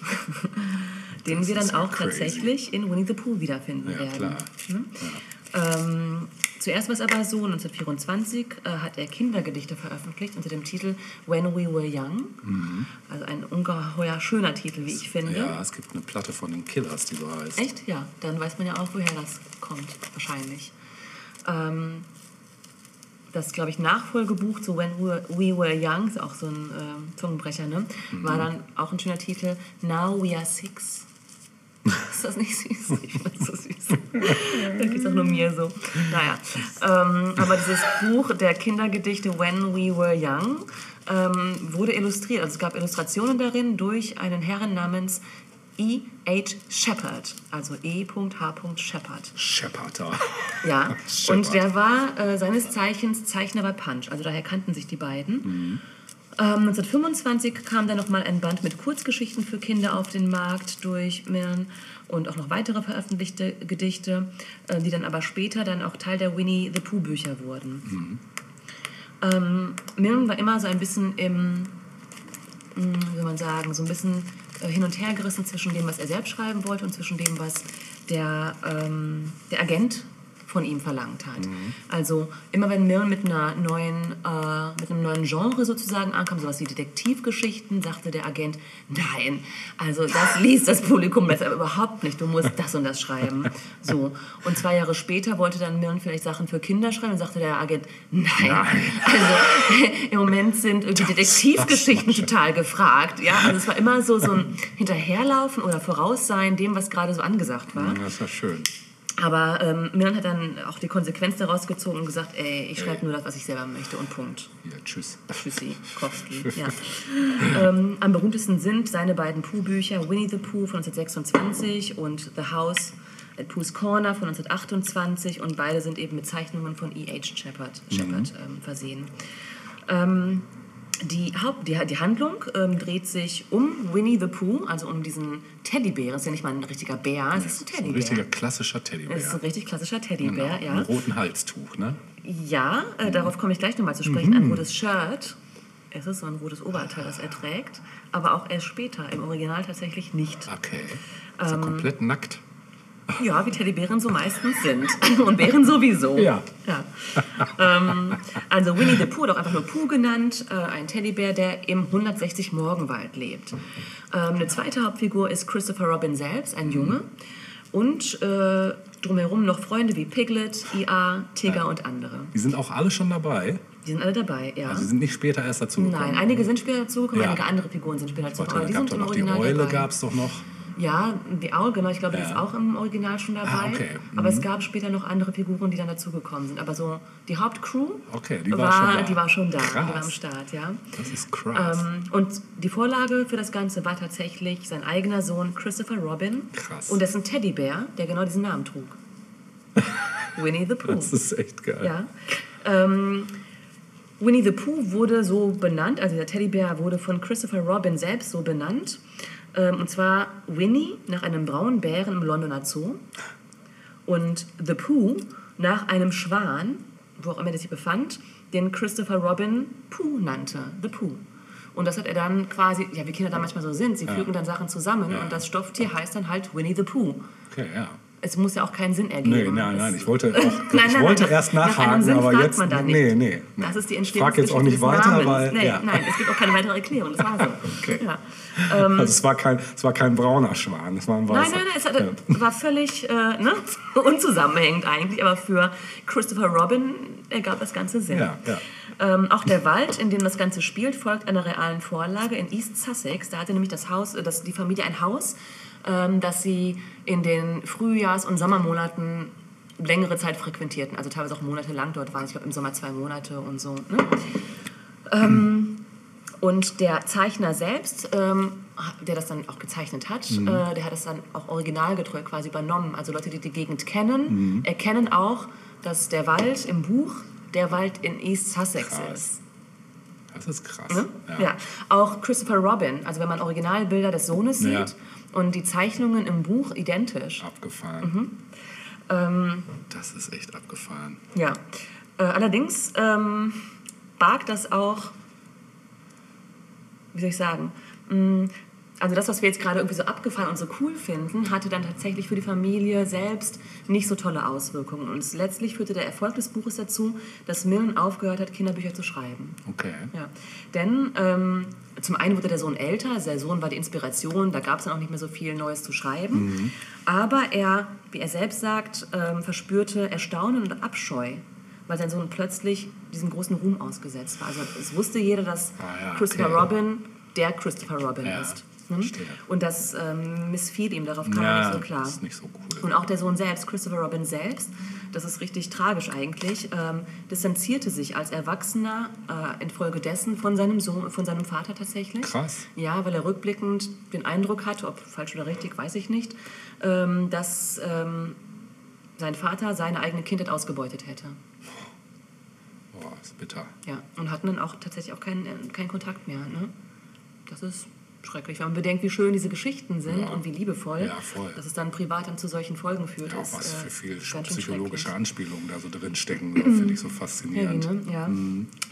*laughs* den Das wir dann ja auch crazy. tatsächlich in Winnie the Pooh wiederfinden Ja, werden. klar. Ne? Ähm, zuerst war es aber so, 1924 äh, hat er Kindergedichte veröffentlicht unter dem Titel When We Were Young. Also ein ungeheuer schöner Titel, wie ich finde. Ja, es gibt eine Platte von den Killers, die so heißt. Echt? Ja, dann weiß man ja auch, woher das kommt, wahrscheinlich. Ähm, das, glaube ich, Nachfolgebuch zu When We Were, We Were Young, ist auch so ein ähm, Zungenbrecher, ne? war dann auch ein schöner Titel, Now We Are Six. Ist das nicht süß? Ich finde das so süß. Da geht es auch nur mir so. Naja, ähm, aber dieses Buch der Kindergedichte When We Were Young ähm, wurde illustriert. Also es gab Illustrationen darin durch einen Herren namens E. H. Shepard, also E.H. Shepard. Shepard. Ja, Shepard. *laughs* und der war äh, seines Zeichens Zeichner bei Punch, also daher kannten sich die beiden. Ähm, 1925 kam dann nochmal ein Band mit Kurzgeschichten für Kinder auf den Markt durch Milne und auch noch weitere veröffentlichte Gedichte, äh, die dann aber später dann auch Teil der Winnie the Pooh Bücher wurden. Ähm, Milne war immer so ein bisschen im, mh, wie soll man sagen, so ein bisschen äh, hin und her gerissen zwischen dem, was er selbst schreiben wollte und zwischen dem, was der, ähm, der Agent von ihm verlangt hat. Also immer wenn Milne mit einer neuen, äh, mit einem neuen Genre sozusagen ankam, sowas wie Detektivgeschichten, sagte der Agent, nein, also das *laughs* liest das Publikum besser überhaupt nicht, du musst das und das schreiben. *laughs* So. Und zwei Jahre später wollte dann Milne vielleicht Sachen für Kinder schreiben und sagte der Agent, nein. *laughs* Also im Moment sind irgendwie Detektivgeschichten total gefragt. Ja, also es war immer so, so ein Hinterherlaufen oder Voraussein dem, was gerade so angesagt war. Das ist ja schön. Aber ähm, Milan hat dann auch die Konsequenz daraus gezogen und gesagt, ey, ich schreibe nur das, was ich selber möchte und Punkt. Ja, tschüss. Tschüssi, Kowski. Ja. ähm, am berühmtesten sind seine beiden Pooh-Bücher Winnie the Pooh von 1926 und The House at Pooh's Corner von 1928 und beide sind eben mit Zeichnungen von E.H. Shepard, Shepard ähm, versehen. Ähm, die, Haupt, die, die Handlung ähm, dreht sich um Winnie the Pooh, also um diesen Teddybär. Das ist ja nicht mal ein richtiger Bär, es ist ein Ein Teddybär. richtiger klassischer Teddybär. Es ist ein richtig klassischer Teddybär, Genau, ja. Mit roten Halstuch, ne? Ja, äh, darauf komme ich gleich nochmal zu sprechen. Ein rotes Shirt. Es ist so ein rotes Oberteil, das er trägt. Aber auch erst später, im Original tatsächlich nicht. Okay. Ist Ähm, er komplett nackt? Ja, wie Teddybären so meistens sind. *laughs* Und Bären sowieso. Ja. ja. ähm, also Winnie the Pooh, oder auch einfach nur Pooh genannt, äh, ein Teddybär, der im 160 Morgenwald lebt. Ähm, eine zweite Hauptfigur ist Christopher Robin selbst, ein Junge. Und äh, drumherum noch Freunde wie Piglet, IA, Tigger und andere. Die sind auch alle schon dabei. Die sind alle dabei, ja. Also sie sind nicht später erst dazu gekommen. Nein, einige sind später dazugekommen, Ja. einige andere Figuren sind später dazugekommen. Die gab sind noch die Eule, gab es doch noch. Ja, die Owl, genau. Ich glaube, die Ja. ist auch im Original schon dabei. Ah, okay. Aber es gab später noch andere Figuren, die dann dazugekommen sind. Aber so die Hauptcrew Okay, die war schon da. Die war schon da. Die Krass. war am Start, ja. Das ist krass. Ähm, und die Vorlage für das Ganze war tatsächlich sein eigener Sohn Christopher Robin. Krass. Und dessen Teddybär, der genau diesen Namen trug. *laughs* Winnie the Pooh. das ist echt geil. Ja. Ähm, Winnie the Pooh wurde so benannt, also der Teddybär wurde von Christopher Robin selbst so benannt. Ähm, und zwar Winnie nach einem braunen Bären im Londoner Zoo und The Pooh nach einem Schwan, wo auch immer der sich befand, den Christopher Robin Pooh nannte. The Pooh. Und das hat er dann quasi, ja, wie Kinder da manchmal so sind, sie fügen dann Sachen zusammen Ja. und das Stofftier heißt dann halt Winnie the Pooh. Okay, ja. Es muss ja auch keinen Sinn ergeben. Nee, nein, nein, ich wollte, auch, *laughs* Nein, ich nein, wollte nein, erst nach- nach nachhaken, Sinn aber jetzt. man da nicht. nee, nee, nee. Das ist die Ich frage jetzt auch nicht weiter, Namens. weil. Nee, ja. nein, es gibt auch keine weitere Erklärung. Das war so. *laughs* Okay. Ja. Also es war, kein, es war kein brauner Schwan, es war ein weißer. Nein, nein, nein, es hat, war völlig äh, ne, *laughs* unzusammenhängend eigentlich, aber für Christopher Robin ergab das Ganze Sinn. Ja, ja. Ähm, auch der Wald, in dem das Ganze spielt, folgt einer realen Vorlage in East Sussex. Da hatte nämlich das Haus, äh, das, die Familie ein Haus, ähm, das sie in den Frühjahrs- und Sommermonaten längere Zeit frequentierten, also teilweise auch monatelang dort waren. Ich glaube im Sommer zwei Monate und so. Ne? Ähm, und der Zeichner selbst, ähm, der das dann auch gezeichnet hat, Mhm. äh, der hat das dann auch originalgetreu quasi übernommen. Also Leute, die die Gegend kennen, Mhm. erkennen auch, dass der Wald im Buch der Wald in East Sussex Krass. ist. Das ist krass. Ne? Ja. Auch Christopher Robin, also wenn man Originalbilder des Sohnes sieht Ja. Und die Zeichnungen im Buch identisch. Abgefahren. Mhm. Ähm, das ist echt abgefahren. Ja, äh, allerdings ähm, barg das auch, wie soll ich sagen, mh, also das, was wir jetzt gerade irgendwie so abgefahren und so cool finden, hatte dann tatsächlich für die Familie selbst nicht so tolle Auswirkungen. Und letztlich führte der Erfolg des Buches dazu, dass Millen aufgehört hat, Kinderbücher zu schreiben. Okay. Ja. Denn ähm, zum einen wurde der Sohn älter, also der Sohn war die Inspiration, da gab es dann auch nicht mehr so viel Neues zu schreiben. Aber er, wie er selbst sagt, ähm, verspürte Erstaunen und Abscheu, weil sein Sohn plötzlich diesem großen Ruhm ausgesetzt war. Also es wusste jeder, dass Ah ja, Christopher okay. Robin der Christopher Robin Ja, ist. Verstehe. Und das ähm, missfiel ihm, darauf kam er Ja, nicht so klar. das ist nicht so cool. Und auch der Sohn selbst, Christopher Robin selbst, das ist richtig tragisch eigentlich, ähm, distanzierte sich als Erwachsener äh, infolgedessen von seinem Sohn, von seinem Vater tatsächlich. Krass. Ja, weil er rückblickend den Eindruck hatte, ob falsch oder richtig, weiß ich nicht, ähm, dass ähm, sein Vater seine eigene Kindheit ausgebeutet hätte. Boah, ist bitter. Ja, und hatten dann auch tatsächlich auch keinen, äh, keinen Kontakt mehr. Ne? Das ist schrecklich, wenn man bedenkt, wie schön diese Geschichten sind Ja. und wie liebevoll, Ja, dass es dann privat dann zu solchen Folgen führt. Ja, auch ist, was äh, für viel psychologische. Anspielungen da so drin stecken, *clears throat* finde ich so faszinierend. Heavy, ne? Ja.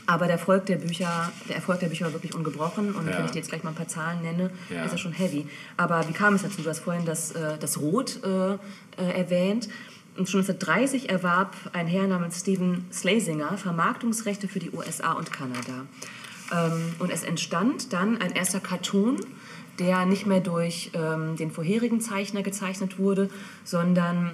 Aber der Erfolg der Bücher, der Erfolg der Bücher war wirklich ungebrochen und Ja. wenn ich dir jetzt gleich mal ein paar Zahlen nenne, Ja. ist er schon heavy. Aber wie kam es dazu? Du hast vorhin das, äh, das Rot äh, äh, erwähnt. Und schon 1930 erwarb ein Herr namens Stephen Slasinger Vermarktungsrechte für die USA und Kanada. Ähm, und es entstand dann ein erster Cartoon, der nicht mehr durch ähm, den vorherigen Zeichner gezeichnet wurde, sondern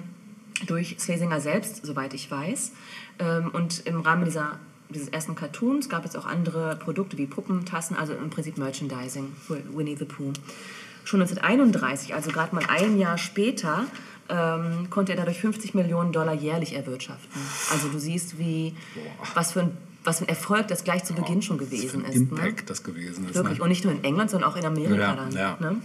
durch Slesinger selbst, soweit ich weiß. Ähm, und im Rahmen dieser, dieses ersten Cartoons gab es auch andere Produkte wie Puppentassen, also im Prinzip Merchandising für Winnie the Pooh. Schon 1931, also gerade mal ein Jahr später, konnte er dadurch 50 Millionen Dollar jährlich erwirtschaften. Also du siehst, wie, was, für ein, was für ein Erfolg das gleich zu Beginn schon gewesen ist. Ne? Impact das gewesen ist. Wirklich. Ne? Und nicht nur in England, sondern auch in Amerika Ja, dann. ja. Ne?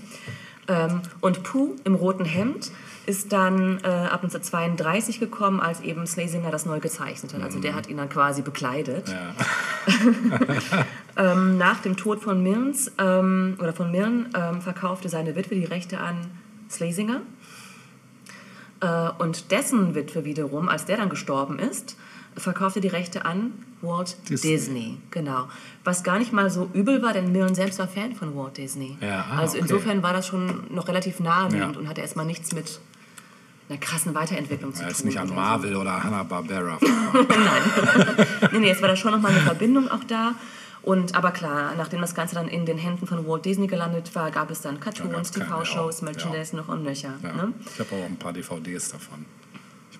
Ähm, und Pooh im roten Hemd ist dann äh, ab 1932 gekommen, als eben Slasinger das neu gezeichnet hat. Also der hat ihn dann quasi bekleidet. Mhm. Ja. *laughs* Ähm, nach dem Tod von Milnes ähm, oder von Milne ähm, verkaufte seine Witwe die Rechte an Slasinger. Äh, und dessen Witwe wiederum, als der dann gestorben ist, verkaufte die Rechte an Walt Disney. Disney. Genau. Was gar nicht mal so übel war, denn Milne selbst war Fan von Walt Disney. Ja, ah, also okay. insofern war das schon noch relativ naheliegend Ja. und hatte erstmal nichts mit einer krassen Weiterentwicklung zu Ja, tun. Jetzt nicht an oder Marvel oder Hanna-Barbera. *laughs* *laughs* nee, nee, es war da schon nochmal eine Verbindung auch da. Und aber klar, nachdem das Ganze dann in den Händen von Walt Disney gelandet war, gab es dann Cartoons, TV-Shows, ja, Merchandise noch und nöcher. Ja. Ne? Ich habe auch ein paar DVDs davon.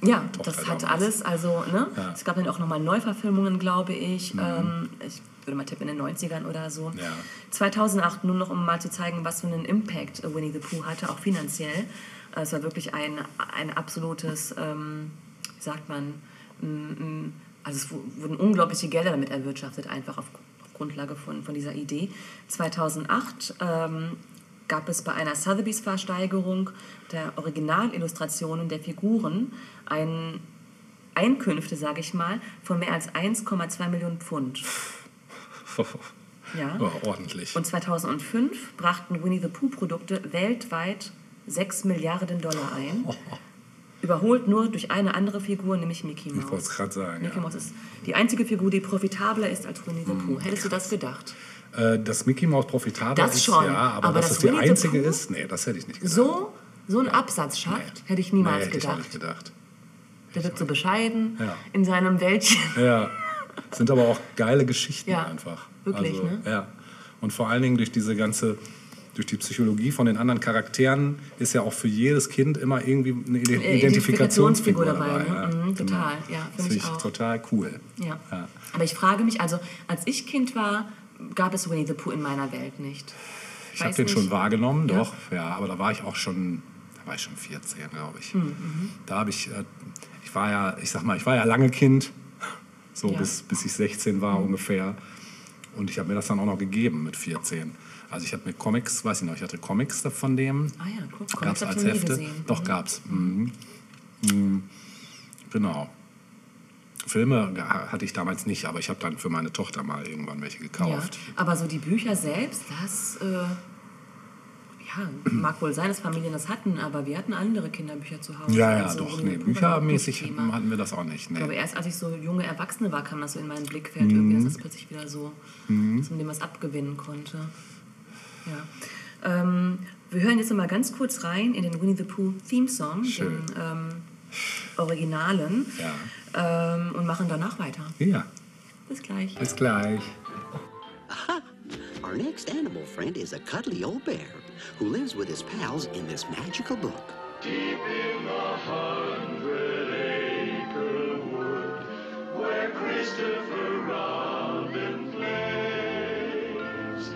Ja, das hat alles, also, ne? Ja. Mhm. Es gab dann auch nochmal Neuverfilmungen, glaube ich. Ähm, ich würde mal tippen, in den 90ern oder so. Ja. 2008, nur noch um mal zu zeigen, was für einen Impact äh, Winnie the Pooh hatte, auch finanziell. Äh, Es war wirklich ein, ein absolutes, ähm, wie sagt man, also es wu- wurden unglaubliche Gelder damit erwirtschaftet, einfach auf, auf Grundlage von, von dieser Idee. 2008 ähm, gab es bei einer Sotheby's Versteigerung der Originalillustrationen der Figuren ein Einkünfte, sage ich mal, von mehr als 1,2 Millionen Pfund. *laughs* Ja. Ja, ordentlich. Und 2005 brachten Winnie the Pooh Produkte weltweit 6 Milliarden Dollar ein. Überholt nur durch eine andere Figur, nämlich Mickey ich wollte Mouse. es gerade sagen. Mickey Ja. Mouse ist die einzige Figur, die profitabler ist als Winnie the Hm, Pooh. Hättest du das gedacht? Äh, dass Mickey Mouse profitabel Das ist, schon, ja, aber, aber dass das die einzige ist, nee, das hätte ich nicht gedacht. So, so einen Absatz schafft, hätte ich niemals nee, hätte Ich auch gedacht. nicht gedacht. Der wird so bescheiden Ja. in seinem Wäldchen. Ja, sind aber auch geile Geschichten Ja, einfach. wirklich, also, ne? Ja. Und vor allen Dingen durch diese ganze, durch die Psychologie von den anderen Charakteren ist ja auch für jedes Kind immer irgendwie eine Ide- Identifikationsfigur Identifikationsfigur dabei. dabei, ne? ja. Mhm, Genau. total, ja, das finde ich auch. total cool. Ja. Ja. Aber ich frage mich, also als ich Kind war, gab es Winnie the Pooh in meiner Welt nicht. Ich habe den nicht. schon wahrgenommen, Ja. doch, ja, aber da war ich auch schon, da war ich schon 14, glaube ich. Hm, Da habe ich, äh, ich war ja, ich sag mal, ich war ja lange Kind, so Ja. Bis, bis ich 16 war ungefähr. Und ich habe mir das dann auch noch gegeben mit 14. Also ich hatte mir Comics, weiß ich noch, ich hatte Comics von dem. Ah ja, guck, Gab es als Hefte? Doch, gab's. Mhm. Mhm. Genau. Filme hatte ich damals nicht, aber ich habe dann für meine Tochter mal irgendwann welche Ja, gekauft. aber so die Bücher selbst, das äh, ja, mag wohl sein, dass Familien das hatten, aber wir hatten andere Kinderbücher zu Hause. Ja, ja, Also doch. Nee, büchermäßig hatten wir das auch nicht. Ich Nee. glaube, erst als ich so junge Erwachsene war, kam das so in mein Blickfeld. Mhm. Irgendwie, dass das plötzlich wieder so, dass man dem was abgewinnen konnte. Ja. Ähm, wir hören jetzt noch mal ganz kurz rein in den Winnie the Pooh Theme Song, Schön. den ähm, Originalen, ähm, und machen danach weiter. Ja, Bis gleich. bis gleich. Our next animal friend is a cuddly old bear who lives with his pals in this magical book. Deep in the hundred acre wood where Christopher Robin plays,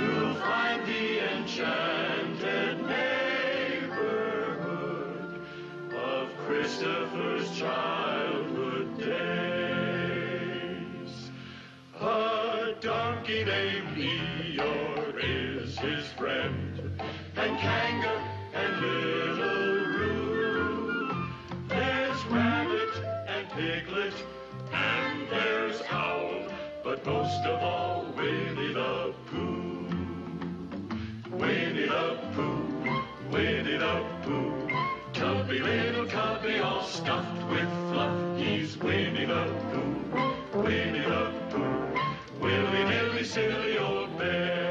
you'll find the enchanted neighborhood of Christopher's childhood days. A donkey named Eeyore is his friend, and Kanga and Little Roo. There's Rabbit and Piglet, and there's Owl, but most of all, Winnie the Pooh. Winnie the Pooh, Winnie the Pooh. Tubby little cubby all stuffed with fluff. He's Winnie the Pooh, Winnie the Pooh. Willy nilly silly old bear.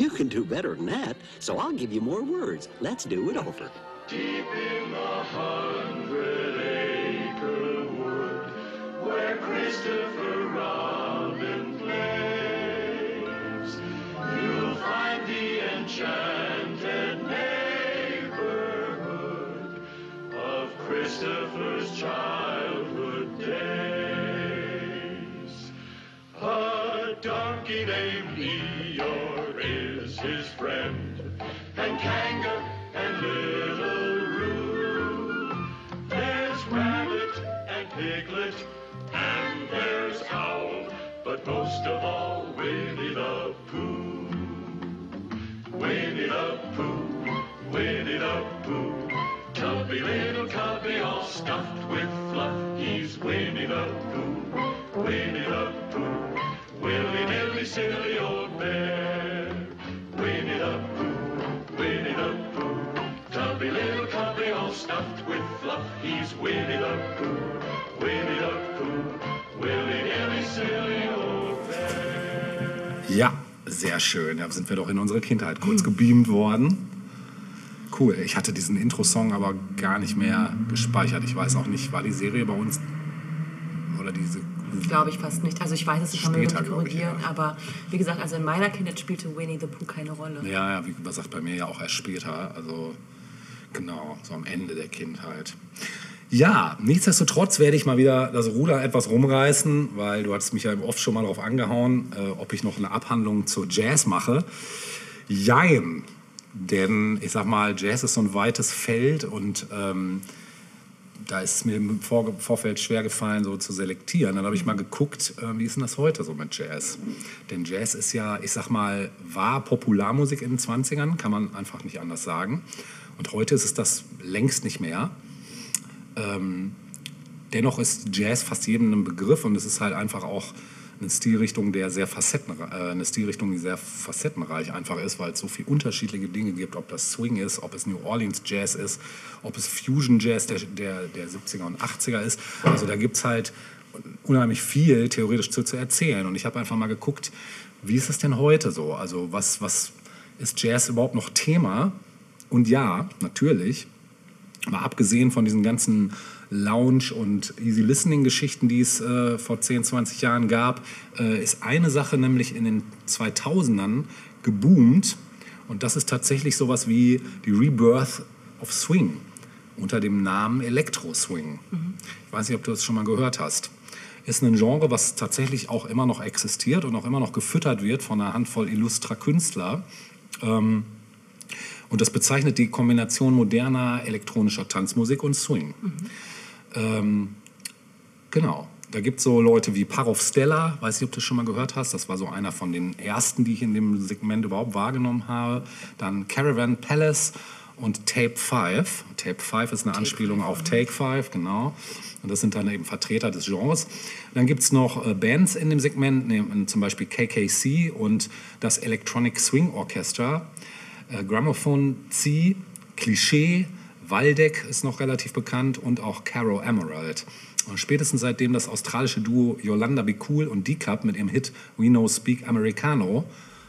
You can do better than that, so I'll give you more words. Let's do it over. Deep in the hundred acre wood where Christopher Robin plays, you'll find the enchanted neighborhood of Christopher's childhood days. A donkey named Eeyore is his friend, and Kanga and Little Roo. There's Rabbit and Piglet, and there's Owl, but most of all, Winnie the Pooh. Winnie the Pooh, Winnie the Pooh. Tubby little cubby all stuffed with fluff. He's Winnie the Pooh, Winnie the Pooh. Willy nilly silly old bear. Stuffed with fluff. He's Winnie the Pooh, Winnie the Pooh. Willy nilly silly old bear. Ja, sehr schön. Da sind wir doch in unsere Kindheit kurz gebeamt worden. Cool. Ich hatte diesen Intro-Song aber gar nicht mehr gespeichert. Ich weiß auch nicht, war die Serie bei uns Oder diese. Glaube ich fast nicht. Also ich weiß es, ich kann mir Später, nicht glaub ich, korrigieren, ja. aber wie gesagt, also in meiner Kindheit spielte Winnie the Pooh keine Rolle. Ja, ja, wie gesagt, bei mir ja auch erst später. Also genau, so am Ende der Kindheit. Ja, nichtsdestotrotz werde ich mal wieder das Ruder etwas rumreißen, weil du hattest mich ja oft schon mal darauf angehauen, äh, ob ich noch eine Abhandlung zur Jazz mache. Jein. Denn ich sag mal, Jazz ist so ein weites Feld und ähm, da ist es mir im Vor Vorfeld schwer gefallen, so zu selektieren. Dann habe ich mal geguckt, äh, wie ist denn das heute so mit Jazz? Denn Jazz ist ja, ich sag mal, war Popularmusik in den 20ern, kann man einfach nicht anders sagen. Und heute ist es das längst nicht mehr. Ähm, dennoch ist Jazz fast jedem ein Begriff und es ist halt einfach auch eine Stilrichtung, der sehr Facetten, äh, eine Stilrichtung, die sehr facettenreich einfach ist, weil es so viele unterschiedliche Dinge gibt, ob das Swing ist, ob es New Orleans Jazz ist, ob es Fusion Jazz der, der, der 70er und 80er ist. Also da gibt es halt unheimlich viel theoretisch zu, zu erzählen. Und ich habe einfach mal geguckt, wie ist es denn heute so? Also was, was ist Jazz überhaupt noch Thema? Und ja, natürlich, Mal abgesehen von diesen ganzen Lounge- und Easy-Listening-Geschichten, die es äh, vor 10, 20 Jahren gab, äh, ist eine Sache nämlich in den 2000ern geboomt. Und das ist tatsächlich sowas wie die Rebirth of Swing unter dem Namen Electro-Swing. Ich weiß nicht, ob du das schon mal gehört hast. Ist ein Genre, was tatsächlich auch immer noch existiert und auch immer noch gefüttert wird von einer Handvoll illustrer Künstler. Ähm, und das bezeichnet die Kombination moderner elektronischer Tanzmusik und Swing. Ähm, genau. Da gibt es so Leute wie Parov Stella, weiß nicht, ob du das schon mal gehört hast. Das war so einer von den ersten, die ich in dem Segment überhaupt wahrgenommen habe. Dann Caravan Palace und Tape 5. Tape 5 ist eine Anspielung auf Take 5, genau. Und das sind dann eben Vertreter des Genres. Dann gibt es noch äh, Bands in dem Segment, zum Beispiel KKC und das Electronic Swing Orchestra. Äh, Gramophone C, Klischee, Waldeck ist noch relativ bekannt und auch Caro Emerald. Und spätestens seitdem das australische Duo Yolanda Be Cool und D-Cup mit ihrem Hit We Know Speak Americano,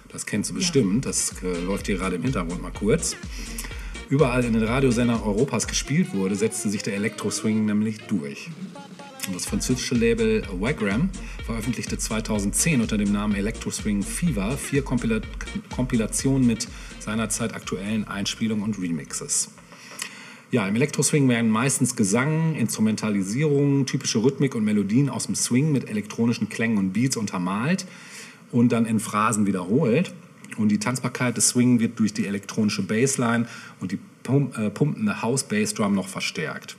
das kennst du bestimmt, das äh, läuft hier gerade im Hintergrund mal kurz, überall in den Radiosendern Europas gespielt wurde, setzte sich der Elektro-Swing nämlich durch. Und das französische Label Wagram veröffentlichte 2010 unter dem Namen Electro Swing Fever vier Kompila Kompilationen mit seinerzeit aktuellen Einspielungen und Remixes. Ja, im Elektroswing werden meistens Gesang, Instrumentalisierung, typische Rhythmik und Melodien aus dem Swing mit elektronischen Klängen und Beats untermalt und dann in Phrasen wiederholt. Und die Tanzbarkeit des Swing wird durch die elektronische Bassline und die pum äh, pumpende House-Bass-Drum noch verstärkt.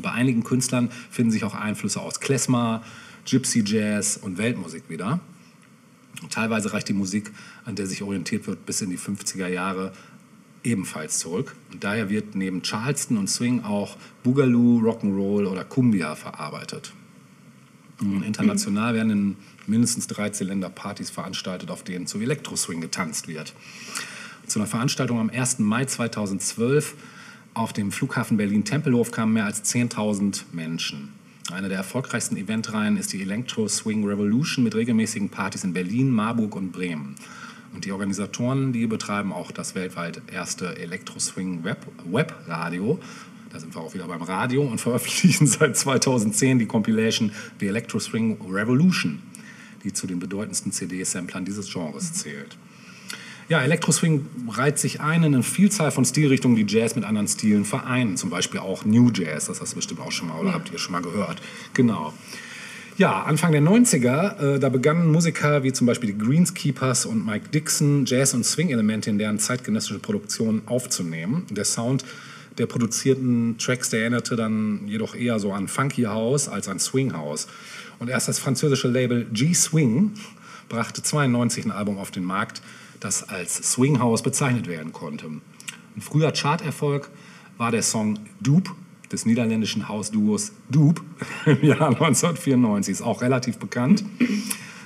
Bei einigen Künstlern finden sich auch Einflüsse aus Klezmer, Gypsy Jazz und Weltmusik wieder. Teilweise reicht die Musik, an der sich orientiert wird, bis in die 50er Jahre ebenfalls zurück. Und daher wird neben Charleston und Swing auch Boogaloo, Rock'n'Roll oder Cumbia verarbeitet. Und international werden in mindestens 13 Länder Partys veranstaltet, auf denen zu Elektro-Swing getanzt wird. Zu einer Veranstaltung am 1. Mai 2012 auf dem Flughafen Berlin-Tempelhof kamen mehr als 10.000 Menschen. Eine der erfolgreichsten Eventreihen ist die Electro Swing Revolution mit regelmäßigen Partys in Berlin, Marburg und Bremen. Und die Organisatoren, die betreiben auch das weltweit erste Electro Swing Web, Webradio. Da sind wir auch wieder beim Radio und veröffentlichen *laughs* seit 2010 die Compilation The Electro Swing Revolution, die zu den bedeutendsten CD-Samplern dieses Genres zählt. Ja, Elektroswing reiht sich ein in eine Vielzahl von Stilrichtungen, die Jazz mit anderen Stilen vereinen. Zum Beispiel auch New Jazz, das hast du bestimmt auch schon mal oder habt ihr schon mal gehört. Genau. Ja, Anfang der 90er, äh, da begannen Musiker wie zum Beispiel die Greenskeepers und Mike Dixon Jazz- und Swing-Elemente in deren zeitgenössische Produktionen aufzunehmen. Der Sound der produzierten Tracks, der erinnerte dann jedoch eher so an Funky House als an Swing House. Und erst das französische Label G-Swing brachte 92 ein Album auf den Markt, das als Swing House bezeichnet werden konnte. Ein früher Charterfolg war der Song Dupe des niederländischen Hausduos Dupe im Jahr *laughs* 1994. Ist auch relativ bekannt.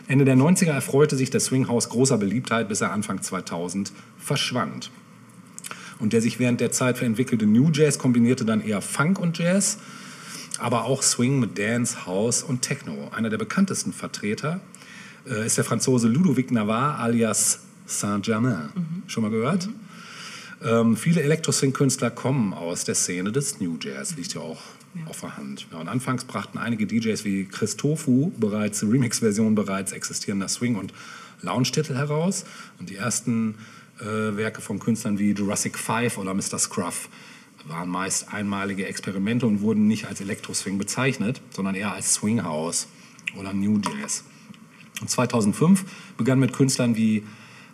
Ende der 90er erfreute sich der Swing House großer Beliebtheit, bis er Anfang 2000 verschwand. Und der sich während der Zeit entwickelte New Jazz kombinierte dann eher Funk und Jazz, aber auch Swing mit Dance, House und Techno. Einer der bekanntesten Vertreter äh, ist der Franzose Ludovic Navarre alias Saint-Germain. Schon mal gehört? Ähm, viele Elektro-Swing-Künstler kommen aus der Szene des New Jazz, liegt ja auch auf der Hand. Ja, und anfangs brachten einige DJs wie Christofu bereits Remix-Versionen bereits existierender Swing- und Lounge-Titel heraus. Und die ersten äh, Werke von Künstlern wie Jurassic 5 oder Mr. Scruff waren meist einmalige Experimente und wurden nicht als Elektro-Swing bezeichnet, sondern eher als Swing House oder New Jazz. Und 2005 begann mit Künstlern wie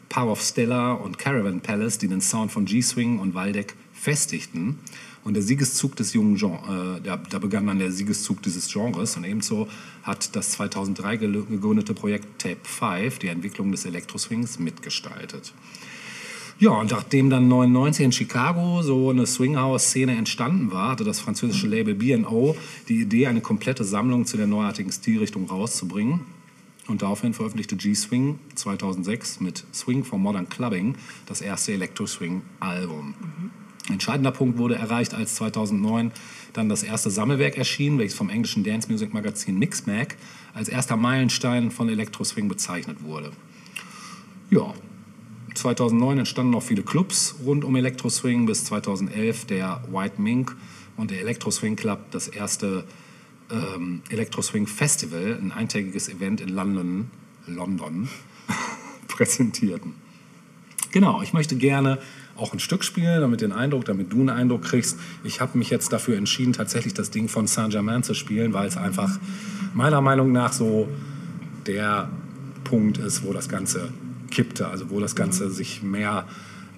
Power of Stella und Caravan Palace, die den Sound von G-Swing und Waldeck festigten. Und der Siegeszug des jungen Gen äh, da, da begann dann der Siegeszug dieses Genres. Und ebenso hat das 2003 gel- gegründete Projekt Tape 5 die Entwicklung des Elektroswings mitgestaltet. Ja, und nachdem dann 99 in Chicago so eine Swinghouse-Szene entstanden war, hatte das französische Label B&O die Idee, eine komplette Sammlung zu der neuartigen Stilrichtung rauszubringen. Und daraufhin veröffentlichte G-Swing 2006 mit Swing for Modern Clubbing das erste Electro-Swing-Album. Entscheidender Punkt wurde erreicht, als 2009 dann das erste Sammelwerk erschien, welches vom englischen Dance Music Magazin Mixmag als erster Meilenstein von Electro-Swing bezeichnet wurde. Ja, 2009 entstanden noch viele Clubs rund um Electro Swing, bis 2011 der White Mink und der Electro Swing Club das erste ähm, Electro Swing Festival, ein eintägiges Event in London, London *laughs* präsentierten. Genau, ich möchte gerne auch ein Stück spielen, damit, den Eindruck, damit du einen Eindruck kriegst. Ich habe mich jetzt dafür entschieden, tatsächlich das Ding von Saint-Germain zu spielen, weil es einfach meiner Meinung nach so der Punkt ist, wo das Ganze kippte, also wo das Ganze sich mehr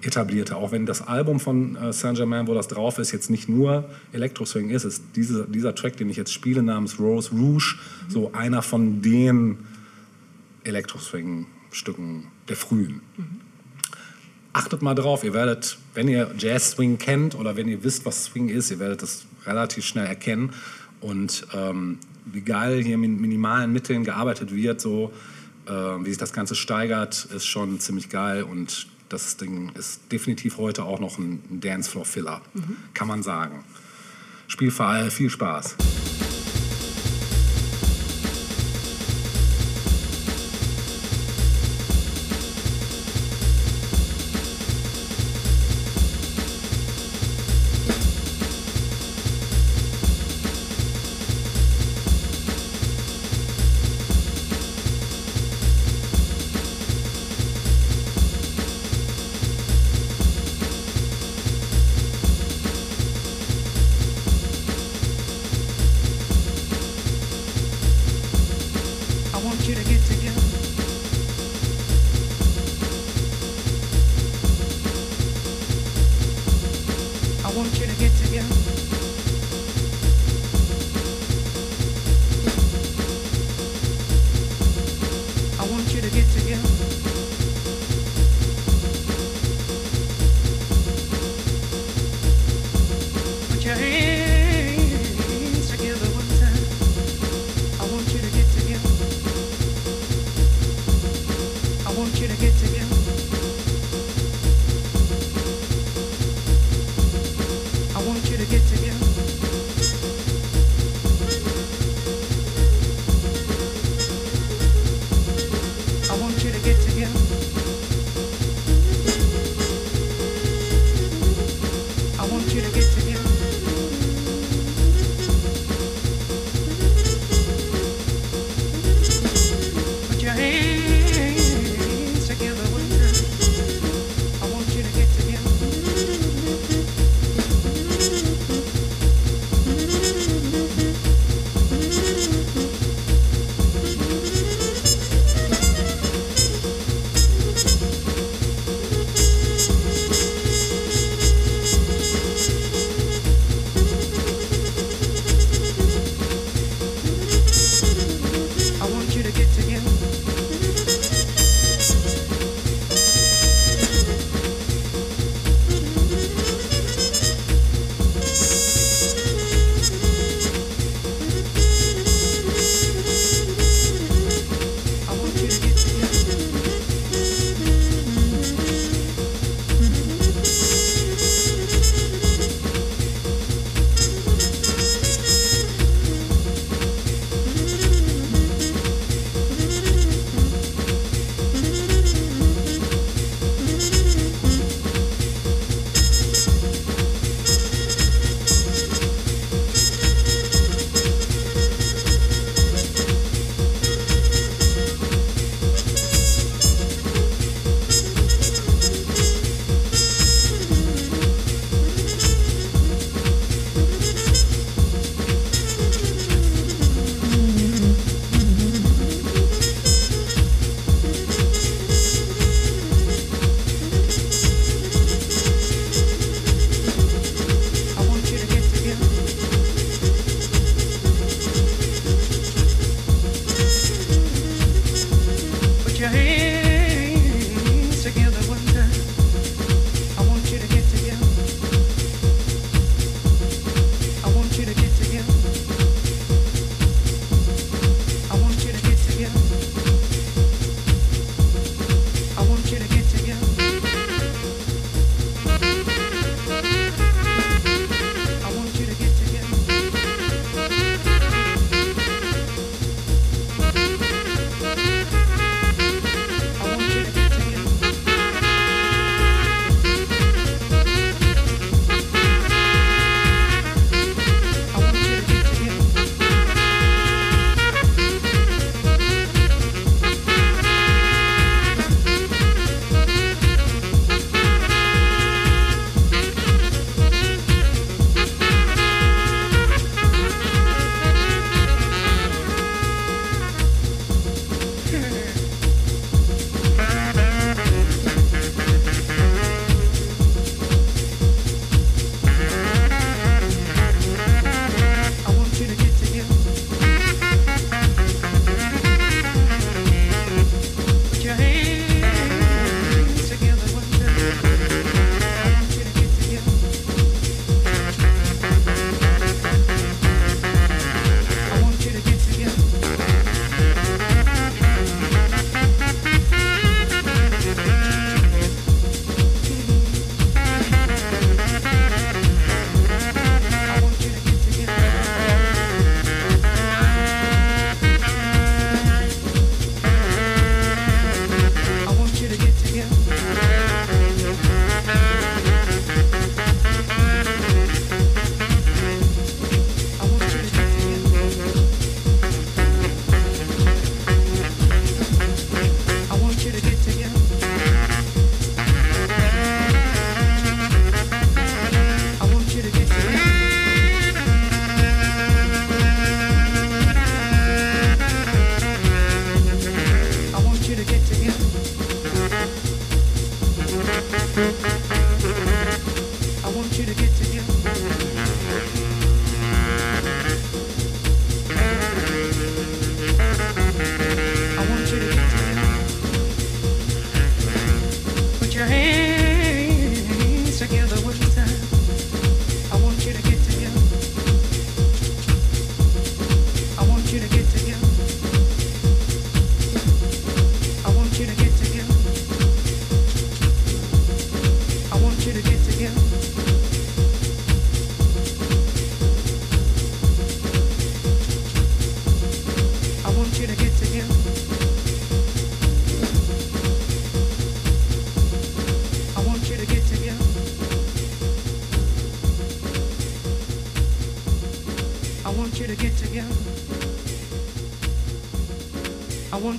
etablierte. Auch wenn das Album von äh, Saint-Germain, wo das drauf ist, jetzt nicht nur Elektro-Swing ist, ist diese, dieser Track, den ich jetzt spiele, namens Rose Rouge, so einer von den Elektro-Swing-Stücken der frühen. Achtet mal drauf, ihr werdet, wenn ihr Jazz-Swing kennt oder wenn ihr wisst, was Swing ist, ihr werdet das relativ schnell erkennen. Und ähm, wie geil hier mit minimalen Mitteln gearbeitet wird, so äh, wie sich das Ganze steigert, ist schon ziemlich geil. Und das Ding ist definitiv heute auch noch ein, Dancefloor-Filler, kann man sagen. Spielfall, viel Spaß.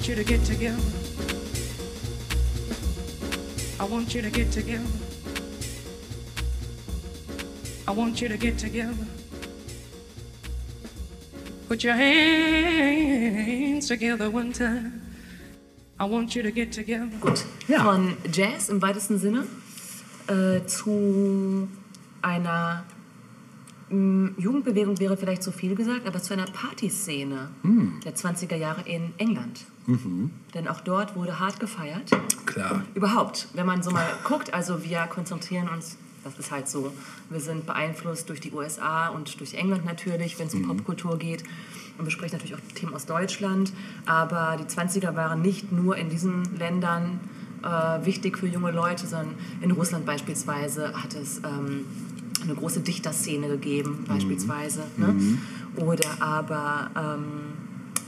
Want you to get together. I want you to get together. I want you to get together. Put your hands together one time. I want you to get together. Gut. Ja. Von Jazz im weitesten Sinne äh, zu einer mh, Jugendbewegung wäre vielleicht zu viel gesagt, aber zu einer Partyszene der 20er Jahre in England. Denn auch dort wurde hart gefeiert. Klar. Überhaupt, wenn man so mal guckt, also wir konzentrieren uns, das ist halt so, wir sind beeinflusst durch die USA und durch England natürlich, wenn es um Popkultur geht. Und wir sprechen natürlich auch Themen aus Deutschland. Aber die 20er waren nicht nur in diesen Ländern äh, wichtig für junge Leute, sondern in Russland beispielsweise hat es ähm, eine große Dichterszene gegeben, beispielsweise. Ne? Oder aber, ähm,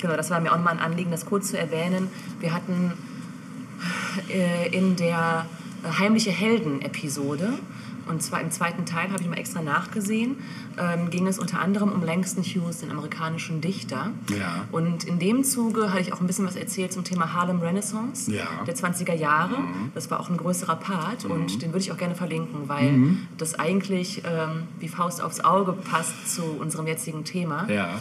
genau, das war mir auch mal ein Anliegen, das kurz zu erwähnen. Wir hatten äh, in der Heimliche Helden-Episode, und zwar im zweiten Teil, habe ich mal extra nachgesehen, ähm, ging es unter anderem um Langston Hughes, den amerikanischen Dichter. Ja. Und in dem Zuge hatte ich auch ein bisschen was erzählt zum Thema Harlem Renaissance Ja. der 20er Jahre. Das war auch ein größerer Part und den würde ich auch gerne verlinken, weil das eigentlich ähm, wie Faust aufs Auge passt zu unserem jetzigen Thema. Ja,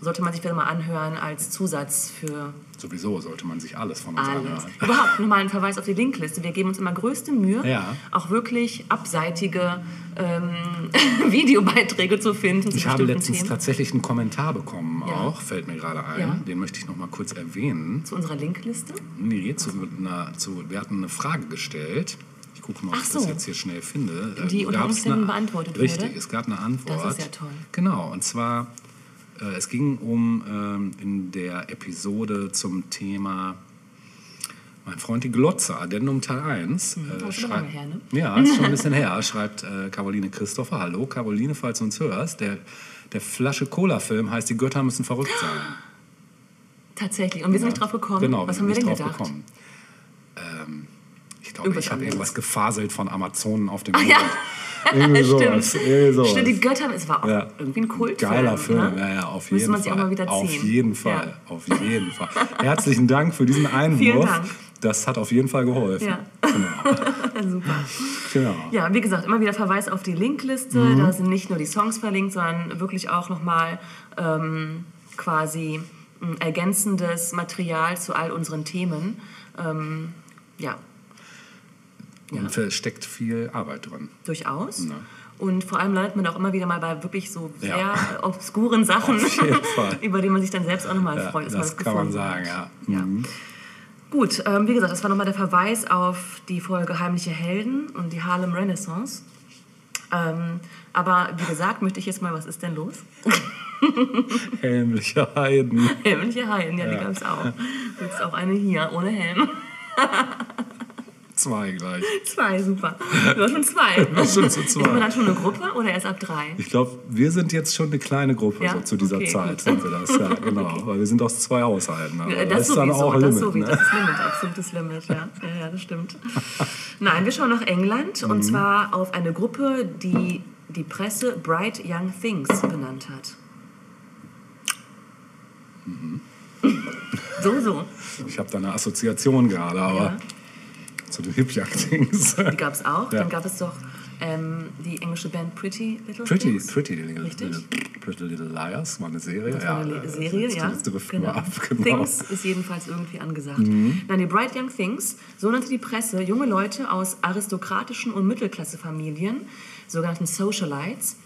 Sollte man sich wieder mal anhören als Zusatz für sowieso sollte man sich alles von uns alles. anhören. Überhaupt nochmal ein Verweis auf die Linkliste. Wir geben uns immer größte Mühe, Ja. auch wirklich abseitige ähm, *laughs* Videobeiträge zu finden zu Ich habe letztens Themen. tatsächlich einen Kommentar bekommen, Ja. auch, fällt mir gerade ein. Ja. Den möchte ich noch mal kurz erwähnen. Zu unserer Linkliste. Nee, zu einer, zu, wir hatten eine Frage gestellt. Ich gucke mal, ob Ach ich das so. jetzt hier schnell finde. Äh, Die unter gab's Umständen eine, beantwortet Richtig, wurde? es gab eine Antwort. Das ist ja toll. Genau, und zwar, äh, es ging um ähm, in der Episode zum Thema mein Freund die Glotze, Addendum Teil 1. das Äh, aber lange her, ne? Ja, ist schon ein bisschen *laughs* her. Schreibt äh, Caroline Christopher. Hallo, Caroline, falls du uns hörst. Der, der Flasche Cola-Film heißt Die Götter müssen verrückt *gasps* sein. Tatsächlich. Und wir sind nicht drauf gekommen. Genau, Was haben wir denn gedacht? gekommen. Ähm, ich glaube, ich habe irgendwas gefaselt von Amazonen auf dem Mond. ja. Irgendwie *laughs* sowas. Stimmt. Irgendwie sowas. Stimmt, die Götter, es war auch Ja. irgendwie ein Kultfilm. Geiler Film, ne? ja, ja, auf Müsste jeden man sich Fall. auch mal wieder Auf ziehen. jeden Fall, Ja. auf jeden Fall. Herzlichen Dank für diesen Einwurf. Dank. Das hat auf jeden Fall geholfen. Ja. Genau. *laughs* Super. genau. Ja, wie gesagt, immer wieder Verweis auf die Linkliste. Mhm. Da sind nicht nur die Songs verlinkt, sondern wirklich auch nochmal ähm, quasi ähm, ergänzendes Material zu all unseren Themen. Ähm, ja, Und da steckt viel Arbeit drin. durchaus. Ja. Und vor allem landet man auch immer wieder mal bei wirklich so sehr Ja. äh, obskuren Sachen, *laughs* *laughs* über die man sich dann selbst auch nochmal Ja, freut. das kann man sagen, ja. ja. Mhm. Gut, ähm, wie gesagt, das war nochmal der Verweis auf die Folge Heimliche Helden und die Harlem Renaissance. Ähm, aber wie gesagt, möchte ich jetzt mal, was ist denn los? *laughs* Helmliche Heiden. Heimliche Helden, ja, die Ja. gab es auch. Jetzt auch eine hier, ohne Helm. Zwei gleich. *laughs* Zwei, super. Du hast schon zwei. Schon zu Ist man zwei. dann schon eine Gruppe oder erst ab drei? Ich glaube, wir sind jetzt schon eine kleine Gruppe Ja? so zu dieser Okay, Zeit. gut. Sind wir das, *laughs* ja, genau. Weil wir sind aus zwei Haushalten. Also Ja, das, ist dann sowieso, auch das Limit. sowieso, ne? das ist Limit, absolutes Limit, ja. ja, ja das stimmt. Nein, wir schauen nach England Mhm. und zwar auf eine Gruppe, die die Presse Bright Young Things benannt hat. Mhm. So, so. Ich habe da eine Assoziation gerade, aber Ja. Zu den Hip-Jagd-Dings. Die gab es auch. Ja. Dann gab es doch ähm, die englische Band Pretty Little Pretty, Things. Pretty, Little. Little, Pretty Little Liars war eine Serie. Das war eine ja, Serie, das, ja. Das wir ab, genau. Mhm. Things ist jedenfalls irgendwie angesagt. Nein, die Bright Young Things, so nannte die Presse junge Leute aus aristokratischen und Mittelklassefamilien, sogenannten Socialites.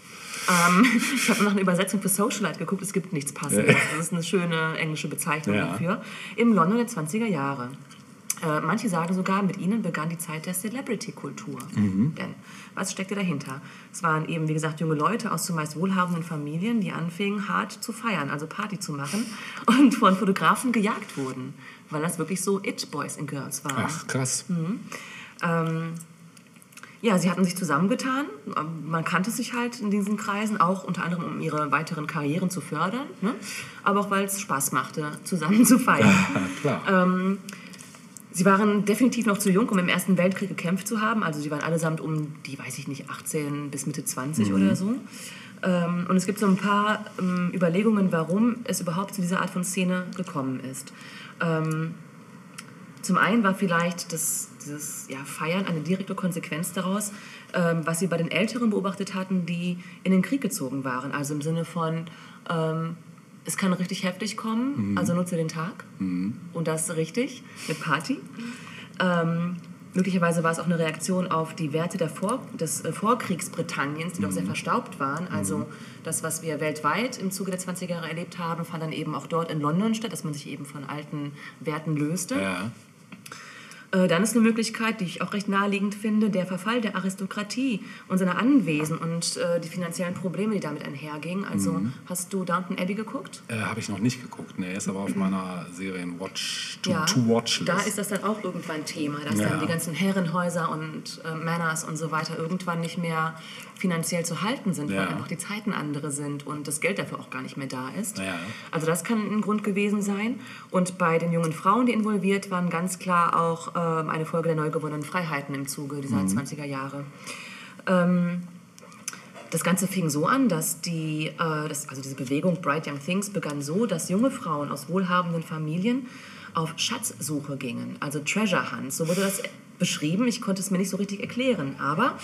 Ähm, *laughs* ich habe nach einer Übersetzung für Socialite geguckt, es gibt nichts passendes. Das ist eine schöne englische Bezeichnung Ja. dafür. Im London der 20er Jahre. Äh, manche sagen sogar, mit ihnen begann die Zeit der Celebrity-Kultur. Mhm. Denn was steckte dahinter? Es waren eben, wie gesagt, junge Leute aus zumeist wohlhabenden Familien, die anfingen, hart zu feiern, also Party zu machen *laughs* und von Fotografen gejagt wurden, weil das wirklich so It-Boys and Girls waren. Ach, krass. Mhm. Ähm, ja, sie hatten sich zusammengetan. Man kannte sich halt in diesen Kreisen, auch unter anderem, um ihre weiteren Karrieren zu fördern, ne? aber auch weil es Spaß machte, zusammen zu feiern. Ja, *laughs* klar. Ähm, Sie waren definitiv noch zu jung, um im Ersten Weltkrieg gekämpft zu haben. Also sie waren allesamt um die, weiß ich nicht, 18 bis Mitte 20 Mhm. oder so. Ähm, und es gibt so ein paar ähm, Überlegungen, warum es überhaupt zu dieser Art von Szene gekommen ist. Ähm, zum einen war vielleicht das, dieses ja, Feiern eine direkte Konsequenz daraus, ähm, was sie bei den Älteren beobachtet hatten, die in den Krieg gezogen waren. Also im Sinne von, ähm, es kann richtig heftig kommen, also nutze den Tag. Und das richtig, mit Party. Ähm, möglicherweise war es auch eine Reaktion auf die Werte der Vor des äh, Vorkriegsbritanniens, die doch sehr verstaubt waren. Also das, was wir weltweit im Zuge der 20er Jahre erlebt haben, fand dann eben auch dort in London statt, dass man sich eben von alten Werten löste. Ja. Äh, dann ist eine Möglichkeit, die ich auch recht naheliegend finde, der Verfall der Aristokratie und seiner Anwesen und äh, die finanziellen Probleme, die damit einhergingen. Also hast du Downton Abbey geguckt? Äh, Habe ich noch nicht geguckt. Nee, ist aber auf *clears throat* meiner Serien-Watch, Ja, To-Watch-List. da ist das dann auch irgendwann Thema, dass Ja. dann die ganzen Herrenhäuser und äh, Manors und so weiter irgendwann nicht mehr finanziell zu halten sind, Ja. weil einfach die Zeiten andere sind und das Geld dafür auch gar nicht mehr da ist. Ja. Also das kann ein Grund gewesen sein. Und bei den jungen Frauen, die involviert waren, ganz klar auch ähm, eine Folge der neu gewonnenen Freiheiten im Zuge dieser Mhm. 20er Jahre. Ähm, das Ganze fing so an, dass die, äh, das, also diese Bewegung Bright Young Things begann so, dass junge Frauen aus wohlhabenden Familien auf Schatzsuche gingen, also Treasure Hunt. So wurde das beschrieben. Ich konnte es mir nicht so richtig erklären. Aber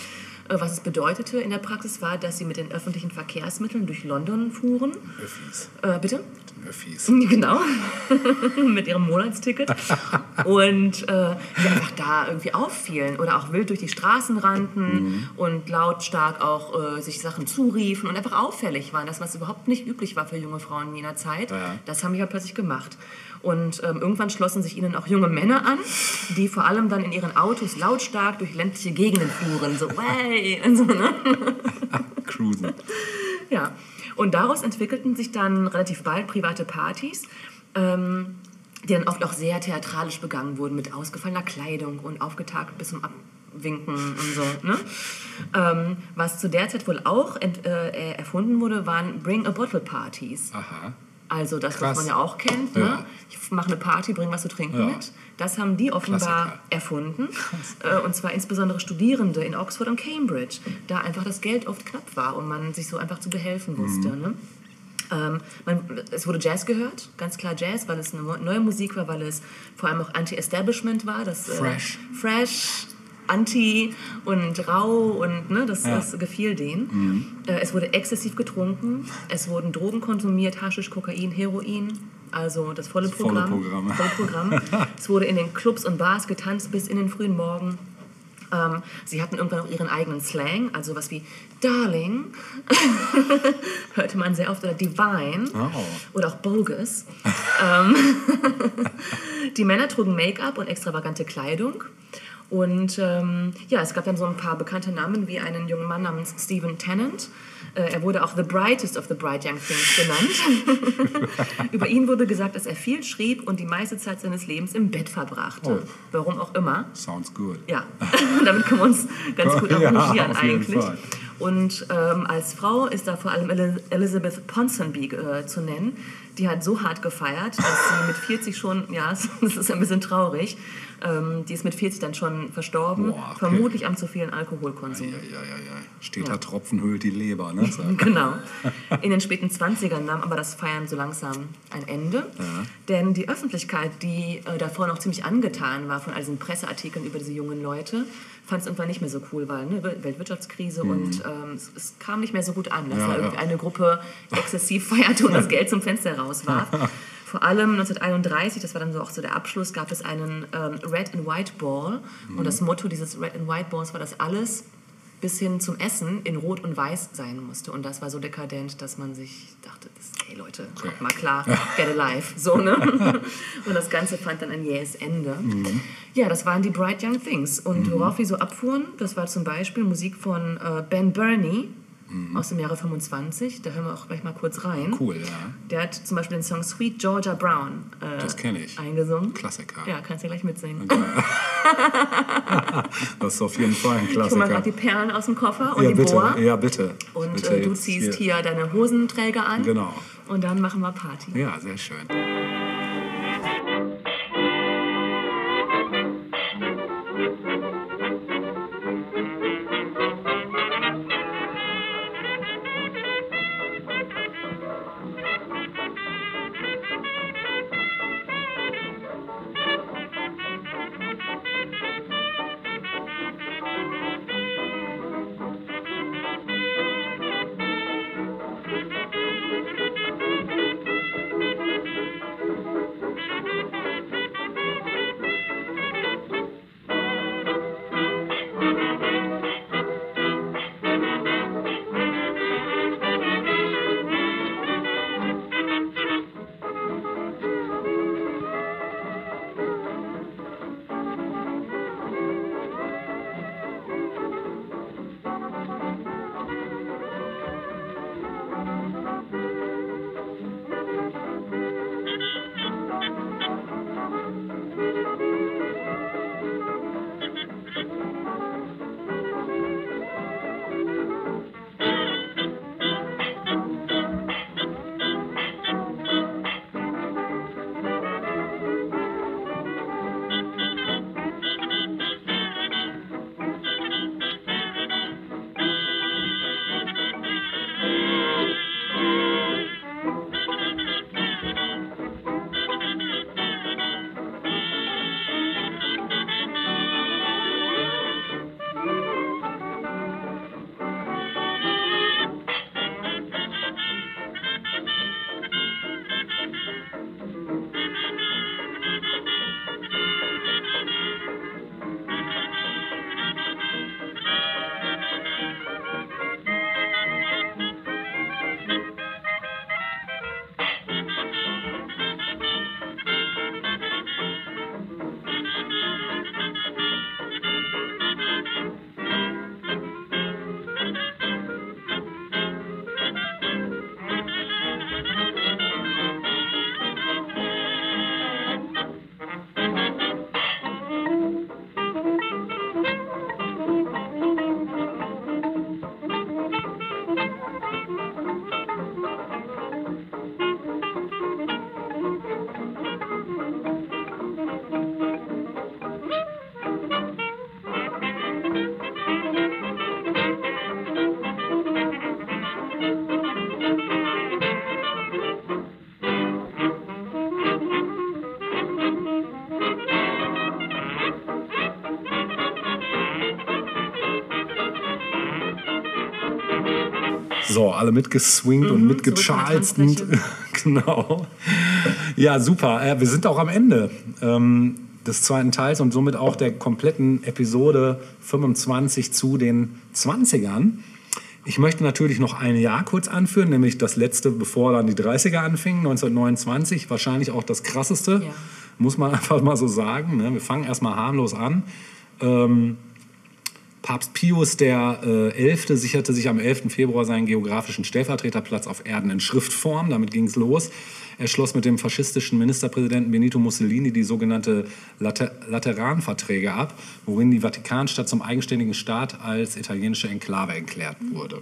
was es bedeutete in der Praxis war, dass sie mit den öffentlichen Verkehrsmitteln durch London fuhren. Öffis. Äh, bitte? Öffis. *laughs* Genau, *laughs* mit ihrem Monatsticket. Und äh, die einfach da irgendwie auffielen oder auch wild durch die Straßen rannten und lautstark auch äh, sich Sachen zuriefen und einfach auffällig waren. Das, was überhaupt nicht üblich war für junge Frauen in jener Zeit, Ja. das haben die halt plötzlich gemacht. Und ähm, irgendwann schlossen sich ihnen auch junge Männer an, die vor allem dann in ihren Autos lautstark durch ländliche Gegenden fuhren. So, way! *laughs* Und so, ne? *laughs* Cruisen. Ja, und daraus entwickelten sich dann relativ bald private Partys, ähm, die dann oft auch sehr theatralisch begangen wurden mit ausgefallener Kleidung und aufgetagt bis zum Abwinken und so. Ne? Ähm, was zu der Zeit wohl auch ent, äh, erfunden wurde, waren Bring-a-Bottle-Partys. Aha. Also das, Krass. was man ja auch kennt. Ne? Ja. Ich mache eine Party, bring was zu trinken Ja. mit. Das haben die offenbar Klassiker. erfunden. Äh, und zwar insbesondere Studierende in Oxford und Cambridge, da einfach das Geld oft knapp war und man sich so einfach zu behelfen wusste. Mhm. Ne? Ähm, man, es wurde Jazz gehört, ganz klar Jazz, weil es eine neue Musik war, weil es vor allem auch Anti-Establishment war. Das, Fresh. Äh, fresh, anti und rau und ne, das, Ja. das gefiel denen. Äh, es wurde exzessiv getrunken, es wurden Drogen konsumiert, Haschisch, Kokain, Heroin, also das volle volle Programm. Programm. volle Programm. *laughs* es wurde in den Clubs und Bars getanzt bis in den frühen Morgen. Ähm, sie hatten irgendwann auch ihren eigenen Slang, also was wie Darling *laughs* hörte man sehr oft oder Divine Oh. oder auch Bogus. ähm, *laughs* die Männer trugen Make-up und extravagante Kleidung. Und ähm, ja, es gab dann so ein paar bekannte Namen wie einen jungen Mann namens Stephen Tennant. Äh, er wurde auch The Brightest of the Bright Young Things genannt. *laughs* Über ihn wurde gesagt, dass er viel schrieb und die meiste Zeit seines Lebens im Bett verbrachte. Oh. Warum auch immer. Sounds good. Ja, *laughs* damit können wir uns ganz gut *laughs* Ja, arrangieren jeden eigentlich. Fall. Und ähm, als Frau ist da vor allem El Elizabeth Ponsonby äh, zu nennen. Die hat so hart gefeiert, dass sie mit 40 schon, ja, das ist ein bisschen traurig, ähm, die ist mit 40 dann schon verstorben, Boah, okay. vermutlich am zu vielen Alkoholkonsum. Ja, ja, ja, ja. Steter Tropfen höhlt die Leber, ne? *laughs* Genau. *laughs* In den späten 20ern nahm aber das Feiern so langsam ein Ende. Denn die Öffentlichkeit, die äh, davor noch ziemlich angetan war von all diesen Presseartikeln über diese jungen Leute, fand es irgendwann nicht mehr so cool, weil ne, Wel- Weltwirtschaftskrise und ähm, es, es kam nicht mehr so gut an, dass Mhm. Ja, da ja. irgendwie eine Gruppe exzessiv feierte und das Geld zum Fenster rauswarf. *laughs* Vor allem 1931, das war dann so auch so der Abschluss, gab es einen ähm, Red and White Ball. Und das Motto dieses Red and White Balls war, dass alles bis hin zum Essen in Rot und Weiß sein musste. Und das war so dekadent, dass man sich dachte, das, hey Leute, kommt mal klar, get alive. So, ne? *laughs* Und das Ganze fand dann ein jähes Ende. Ja, das waren die Bright Young Things. Und worauf wir so abfuhren, das war zum Beispiel Musik von äh, Ben Burney aus dem Jahre 25. Da hören wir auch gleich mal kurz rein. Cool, ja. Der hat zum Beispiel den Song Sweet Georgia Brown äh, Das kenn ich. eingesungen. Klassiker. Ja, kannst du gleich mitsingen. *laughs* Das ist auf jeden Fall ein Ich hol mal gerade Klassiker. die Perlen aus dem Koffer und Ja, die bitte. Boa. Ja, bitte. Und bitte äh, du ziehst hier. deine Hosenträger an. Genau. Und dann machen wir Party. Ja, sehr schön. So, alle mitgeswingt und Mhm, mitgecharlst. zurück von der *laughs* genau. Ja, super. Äh, wir sind auch am Ende ähm, des zweiten Teils und somit auch der kompletten Episode 25 zu den 20ern. Ich möchte natürlich noch ein Jahr kurz anführen, nämlich das letzte, bevor dann die 30er anfingen, 1929. Wahrscheinlich auch das krasseste, Ja. muss man *laughs* einfach mal so sagen. ne? Wir fangen erstmal harmlos an. Ähm, Papst Pius der äh, Elfte sicherte sich am 11. Februar seinen geografischen Stellvertreterplatz auf Erden in Schriftform. Damit ging es los. Er schloss mit dem faschistischen Ministerpräsidenten Benito Mussolini die sogenannte Later Lateranverträge ab, worin die Vatikanstadt zum eigenständigen Staat als italienische Enklave erklärt wurde.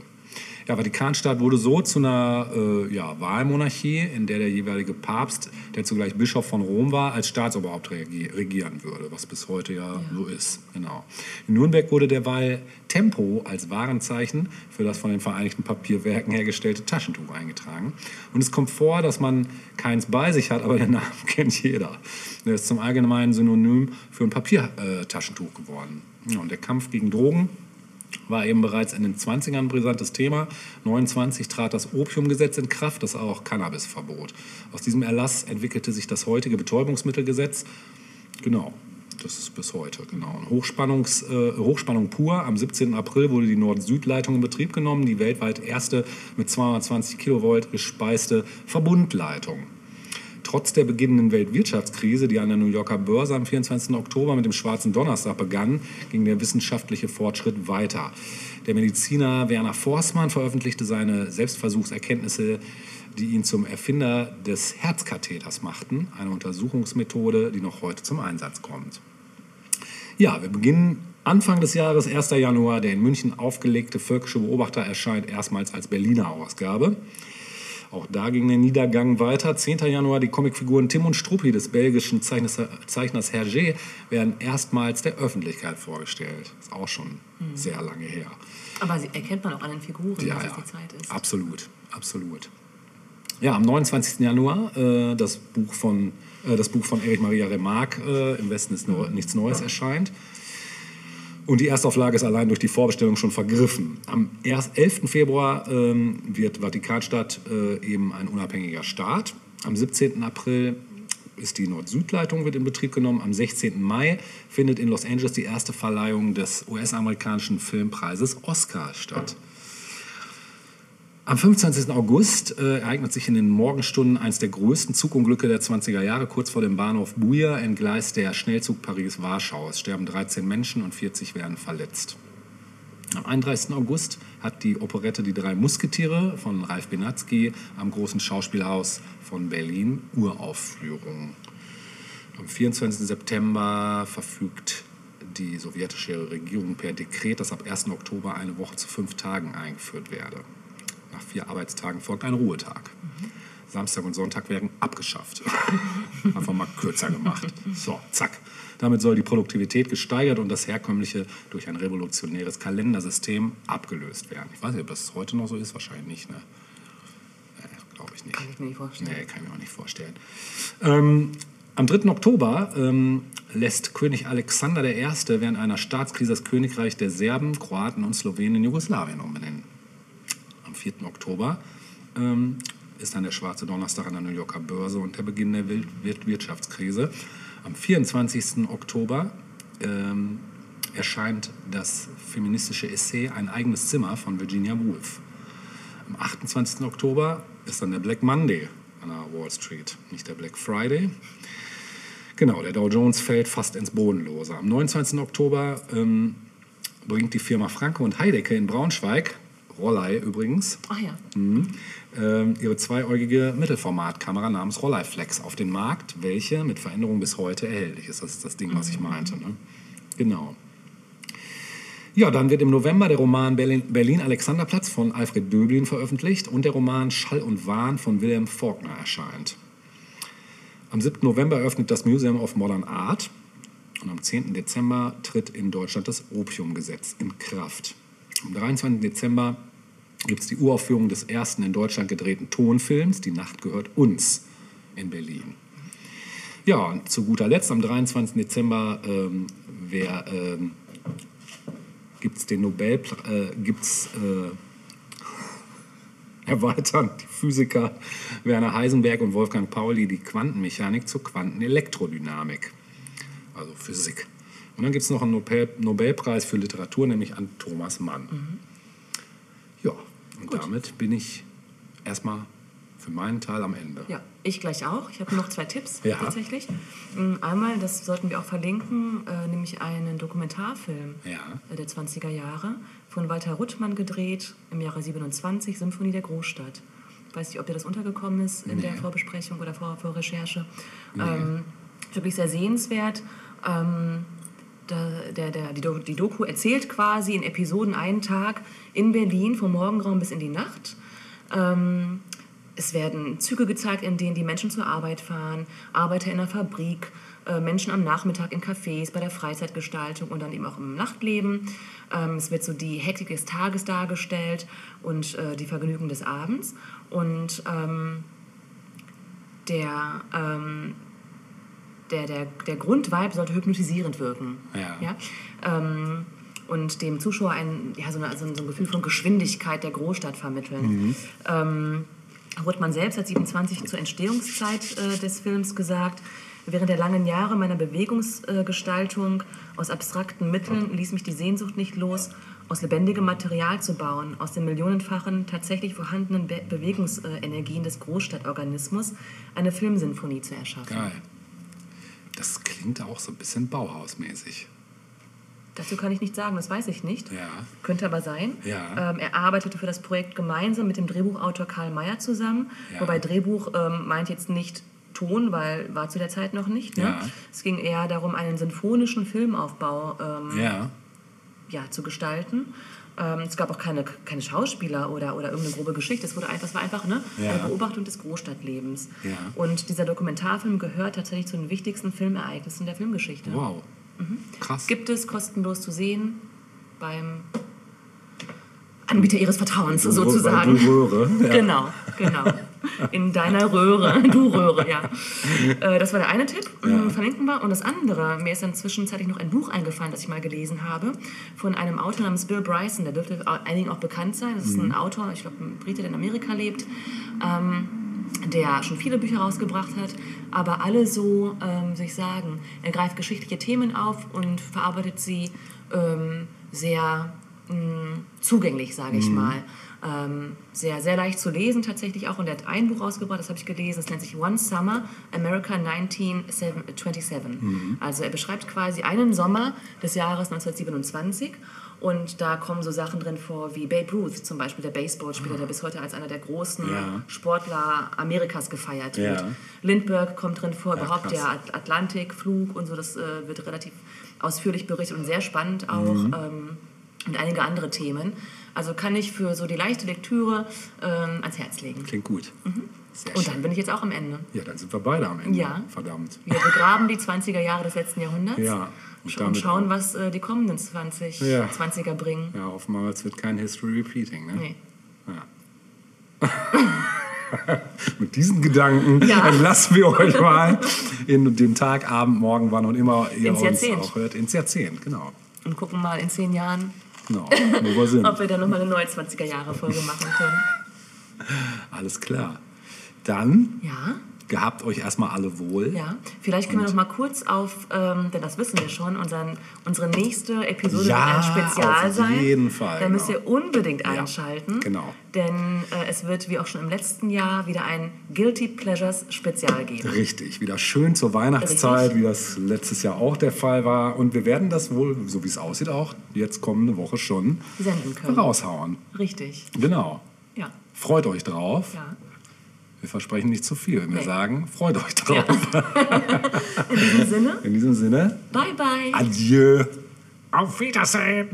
Ja, Vatikanstaat wurde so zu einer äh, ja, Wahlmonarchie, in der der jeweilige Papst, der zugleich Bischof von Rom war, als Staatsoberhaupt regi regieren würde, was bis heute ja, so ist. Genau. In Nürnberg wurde derweil Tempo als Warenzeichen für das von den Vereinigten Papierwerken hergestellte Taschentuch eingetragen. Und es kommt vor, dass man keins bei sich hat, aber den Namen *laughs* kennt jeder. Der ist zum allgemeinen Synonym für ein Papiertaschentuch geworden. Ja, und der Kampf gegen Drogen war eben bereits in den 20ern ein brisantes Thema. 29 trat das Opiumgesetz in Kraft, das auch Cannabis verbot. Aus diesem Erlass entwickelte sich das heutige Betäubungsmittelgesetz. Genau, das ist bis heute. Genau. Hochspannungs, äh, Hochspannung pur. Am 17. April wurde die Nord-Süd-Leitung in Betrieb genommen, die weltweit erste mit 220 Kilovolt gespeiste Verbundleitung. Trotz der beginnenden Weltwirtschaftskrise, die an der New Yorker Börse am 24. Oktober mit dem Schwarzen Donnerstag begann, ging der wissenschaftliche Fortschritt weiter. Der Mediziner Werner Forßmann veröffentlichte seine Selbstversuchserkenntnisse, die ihn zum Erfinder des Herzkatheters machten, eine Untersuchungsmethode, die noch heute zum Einsatz kommt. Ja, wir beginnen Anfang des Jahres, 1. Januar. Der in München aufgelegte Völkische Beobachter erscheint erstmals als Berliner Ausgabe. Auch da ging der Niedergang weiter. 10. Januar, die Comicfiguren Tim und Struppi des belgischen Zeichners, Zeichners Hergé werden erstmals der Öffentlichkeit vorgestellt. Ist auch schon sehr lange her. Aber sie erkennt man auch an den Figuren, Ja, dass ja, es die Zeit ist. absolut, absolut. Ja, am 29. Januar äh, das, Buch von, äh, das Buch von Erich Maria Remarque, äh, Im Westen ist nur, nichts Neues, erscheint. Und die Erstauflage ist allein durch die Vorbestellung schon vergriffen. Am 1. 11. Februar ähm, wird Vatikanstadt äh, eben ein unabhängiger Staat. Am 17. April ist die Nord-Süd-Leitung in Betrieb genommen. Am 16. Mai findet in Los Angeles die erste Verleihung des US-amerikanischen Filmpreises Oscar statt. Am 25. August äh, ereignet sich in den Morgenstunden eines der größten Zugunglücke der 20er Jahre. Kurz vor dem Bahnhof Buja entgleist der Schnellzug Paris-Warschau. Es sterben 13 Menschen und 40 werden verletzt. Am 31. August hat die Operette Die drei Musketiere von Ralf Benatzky am Großen Schauspielhaus von Berlin Uraufführung. Am 24. September verfügt die sowjetische Regierung per Dekret, dass ab 1. Oktober eine Woche zu fünf Tagen eingeführt werde. Nach vier Arbeitstagen folgt ein Ruhetag. Samstag und Sonntag werden abgeschafft. *laughs* Einfach mal kürzer gemacht. So, zack. Damit soll die Produktivität gesteigert und das herkömmliche durch ein revolutionäres Kalendersystem abgelöst werden. Ich weiß nicht, ob das heute noch so ist, wahrscheinlich nicht. Ne? Nee, Glaube ich nicht. Kann ich mir nicht vorstellen. Nee, kann ich mir auch nicht vorstellen. Ähm, am 3. Oktober ähm, lässt König Alexander I. während einer Staatskrise das Königreich der Serben, Kroaten und Slowenen in Jugoslawien umbenennen. Am 4. Oktober ähm, ist dann der schwarze Donnerstag an der New Yorker Börse und der Beginn der Wir- Wirtschaftskrise. Am 24. Oktober ähm, erscheint das feministische Essay Ein eigenes Zimmer von Virginia Woolf. Am 28. Oktober ist dann der Black Monday an der Wall Street, nicht der Black Friday. Genau, der Dow Jones fällt fast ins Bodenlose. Am 29. Oktober ähm, bringt die Firma Franke und Heidecke in Braunschweig, Rollei übrigens, Ach ja. Mhm. ähm, ihre zweieugige Mittelformatkamera namens Rollei Flex auf den Markt, welche mit Veränderung bis heute erhältlich ist. Das ist das Ding, was ich meinte. Ne? Genau. Ja, dann wird im November der Roman Berlin, Berlin Alexanderplatz von Alfred Döblin veröffentlicht und der Roman Schall und Wahn von Wilhelm Faulkner erscheint. Am 7. November eröffnet das Museum of Modern Art und am 10. Dezember tritt in Deutschland das Opiumgesetz in Kraft. Am 23. Dezember gibt es die Uraufführung des ersten in Deutschland gedrehten Tonfilms Die Nacht gehört uns in Berlin. Ja, und zu guter Letzt am 23. Dezember ähm, ähm, gibt es den Nobel, äh, gibt's, äh, *laughs* erweitern die Physiker Werner Heisenberg und Wolfgang Pauli die Quantenmechanik zur Quantenelektrodynamik, also Physik. Und dann gibt es noch einen Nobel Nobelpreis für Literatur, nämlich an Thomas Mann. Ja, und damit bin ich erstmal für meinen Teil am Ende. Ja, ich gleich auch. Ich habe noch zwei Tipps Ja. tatsächlich. Mm, Einmal, das sollten wir auch verlinken, äh, nämlich einen Dokumentarfilm Ja. äh, der 20er Jahre von Walter Ruttmann gedreht im Jahre 27, Symphonie der Großstadt. Ich weiß nicht, ob dir das untergekommen ist in der Vorbesprechung oder vor, vor Recherche. Ähm, wirklich sehr sehenswert. Ähm, der, der, die, Do- die Doku erzählt quasi in Episoden einen Tag in Berlin vom Morgengrauen bis in die Nacht. Ähm, es werden Züge gezeigt, in denen die Menschen zur Arbeit fahren, Arbeiter in der Fabrik, äh, Menschen am Nachmittag in Cafés, bei der Freizeitgestaltung und dann eben auch im Nachtleben. Ähm, es wird so die Hektik des Tages dargestellt und äh, die Vergnügen des Abends. Und ähm, der, ähm, der, der, der Grundvibe sollte hypnotisierend wirken. Ja. Ähm, und dem Zuschauer ein, ja, so, eine, so ein Gefühl von Geschwindigkeit der Großstadt vermitteln. Ähm, Ruttmann selbst hat 27 zur Entstehungszeit äh, des Films gesagt, während der langen Jahre meiner Bewegungsgestaltung aus abstrakten Mitteln ließ mich die Sehnsucht nicht los, aus lebendigem Material zu bauen, aus den millionenfachen tatsächlich vorhandenen Be Bewegungsenergien des Großstadtorganismus eine Filmsinfonie zu erschaffen. Geil. Das klingt auch so ein bisschen Bauhausmäßig. Dazu kann ich nichts sagen, das weiß ich nicht. Ja. Könnte aber sein. Ja. Ähm, er arbeitete für das Projekt gemeinsam mit dem Drehbuchautor Karl Mayer zusammen. Ja. Wobei Drehbuch ähm, meint jetzt nicht Ton, weil war zu der Zeit noch nicht. Ne? Es ging eher darum, einen sinfonischen Filmaufbau ähm, ja, zu gestalten. Ähm, es gab auch keine, keine Schauspieler oder, oder irgendeine grobe Geschichte. Es, wurde einfach, es war einfach ne, Ja. eine Beobachtung des Großstadtlebens. Ja. Und dieser Dokumentarfilm gehört tatsächlich zu den wichtigsten Filmereignissen der Filmgeschichte. Wow. Krass. Gibt es kostenlos zu sehen beim Anbieter Ihres Vertrauens sozusagen. bei Röhre. Ja. *laughs* Genau, genau. In deiner Röhre, *laughs* du Röhre, ja. *laughs* Äh, das war der eine Tipp, Ja. verlinken wir. Und das andere, mir ist dann zwischenzeitlich noch ein Buch eingefallen, das ich mal gelesen habe, von einem Autor namens Bill Bryson. Der dürfte einigen auch bekannt sein. Das ist Mhm. ein Autor, ich glaube, ein Brite, der in Amerika lebt. Ähm, der schon viele Bücher rausgebracht hat, aber alle so, ähm, soll ich sagen, er greift geschichtliche Themen auf und verarbeitet sie ähm, sehr mh, zugänglich, sage ich mal. Ähm, sehr, sehr leicht zu lesen tatsächlich auch. Und er hat ein Buch rausgebracht, das habe ich gelesen, das nennt sich One Summer, America 1927. Also er beschreibt quasi einen Sommer des Jahres 1927 und da kommen so Sachen drin vor wie Babe Ruth zum Beispiel, der Baseballspieler, der bis heute als einer der großen Ja. Sportler Amerikas gefeiert wird. Ja. Lindbergh kommt drin vor, Ja, überhaupt der At- Atlantikflug und so, das äh, wird relativ ausführlich berichtet und sehr spannend auch. Mhm. Ähm, und einige andere Themen. Also kann ich für so die leichte Lektüre ähm, ans Herz legen. Klingt gut. Sehr Und dann bin ich jetzt auch am Ende. Ja, dann sind wir beide am Ende. Ja. Verdammt. Wir begraben die 20er Jahre des letzten Jahrhunderts Ja, und und, schauen, was äh, die kommenden 20, Ja. 20er bringen. Ja, es wird kein History Repeating. Ne? Nee. *laughs* Mit diesen Gedanken *laughs* Ja. *laughs* entlassen wir euch mal in den Tag, Abend, Morgen, wann und immer ihr Ins uns Jahrzehnt. auch hört. Ins Jahrzehnt, genau. Und gucken mal in zehn Jahren, genau. Wo wir sind. ob wir dann nochmal eine neue 20er-Jahre-Folge machen können. Alles klar. Dann Ja, gehabt euch erstmal alle wohl. ja. Vielleicht können wir noch mal kurz auf, ähm, denn das wissen wir schon, unseren, unsere nächste Episode Ja, wird ein Spezial auf sein. jeden Fall, Da müsst genau. ihr unbedingt Ja, einschalten. genau. Denn äh, es wird, wie auch schon im letzten Jahr, wieder ein Guilty Pleasures Spezial geben. Richtig, wieder schön zur Weihnachtszeit, Richtig. wie das letztes Jahr auch der Fall war. Und wir werden das wohl, so wie es aussieht, auch jetzt kommende Woche schon raushauen. Richtig. Genau. Ja. Freut euch drauf. ja. Wir versprechen nicht zu viel. Wir Nee. sagen, freut euch drauf. *laughs* In diesem Sinne, In diesem Sinne, bye bye. adieu. Auf Wiedersehen.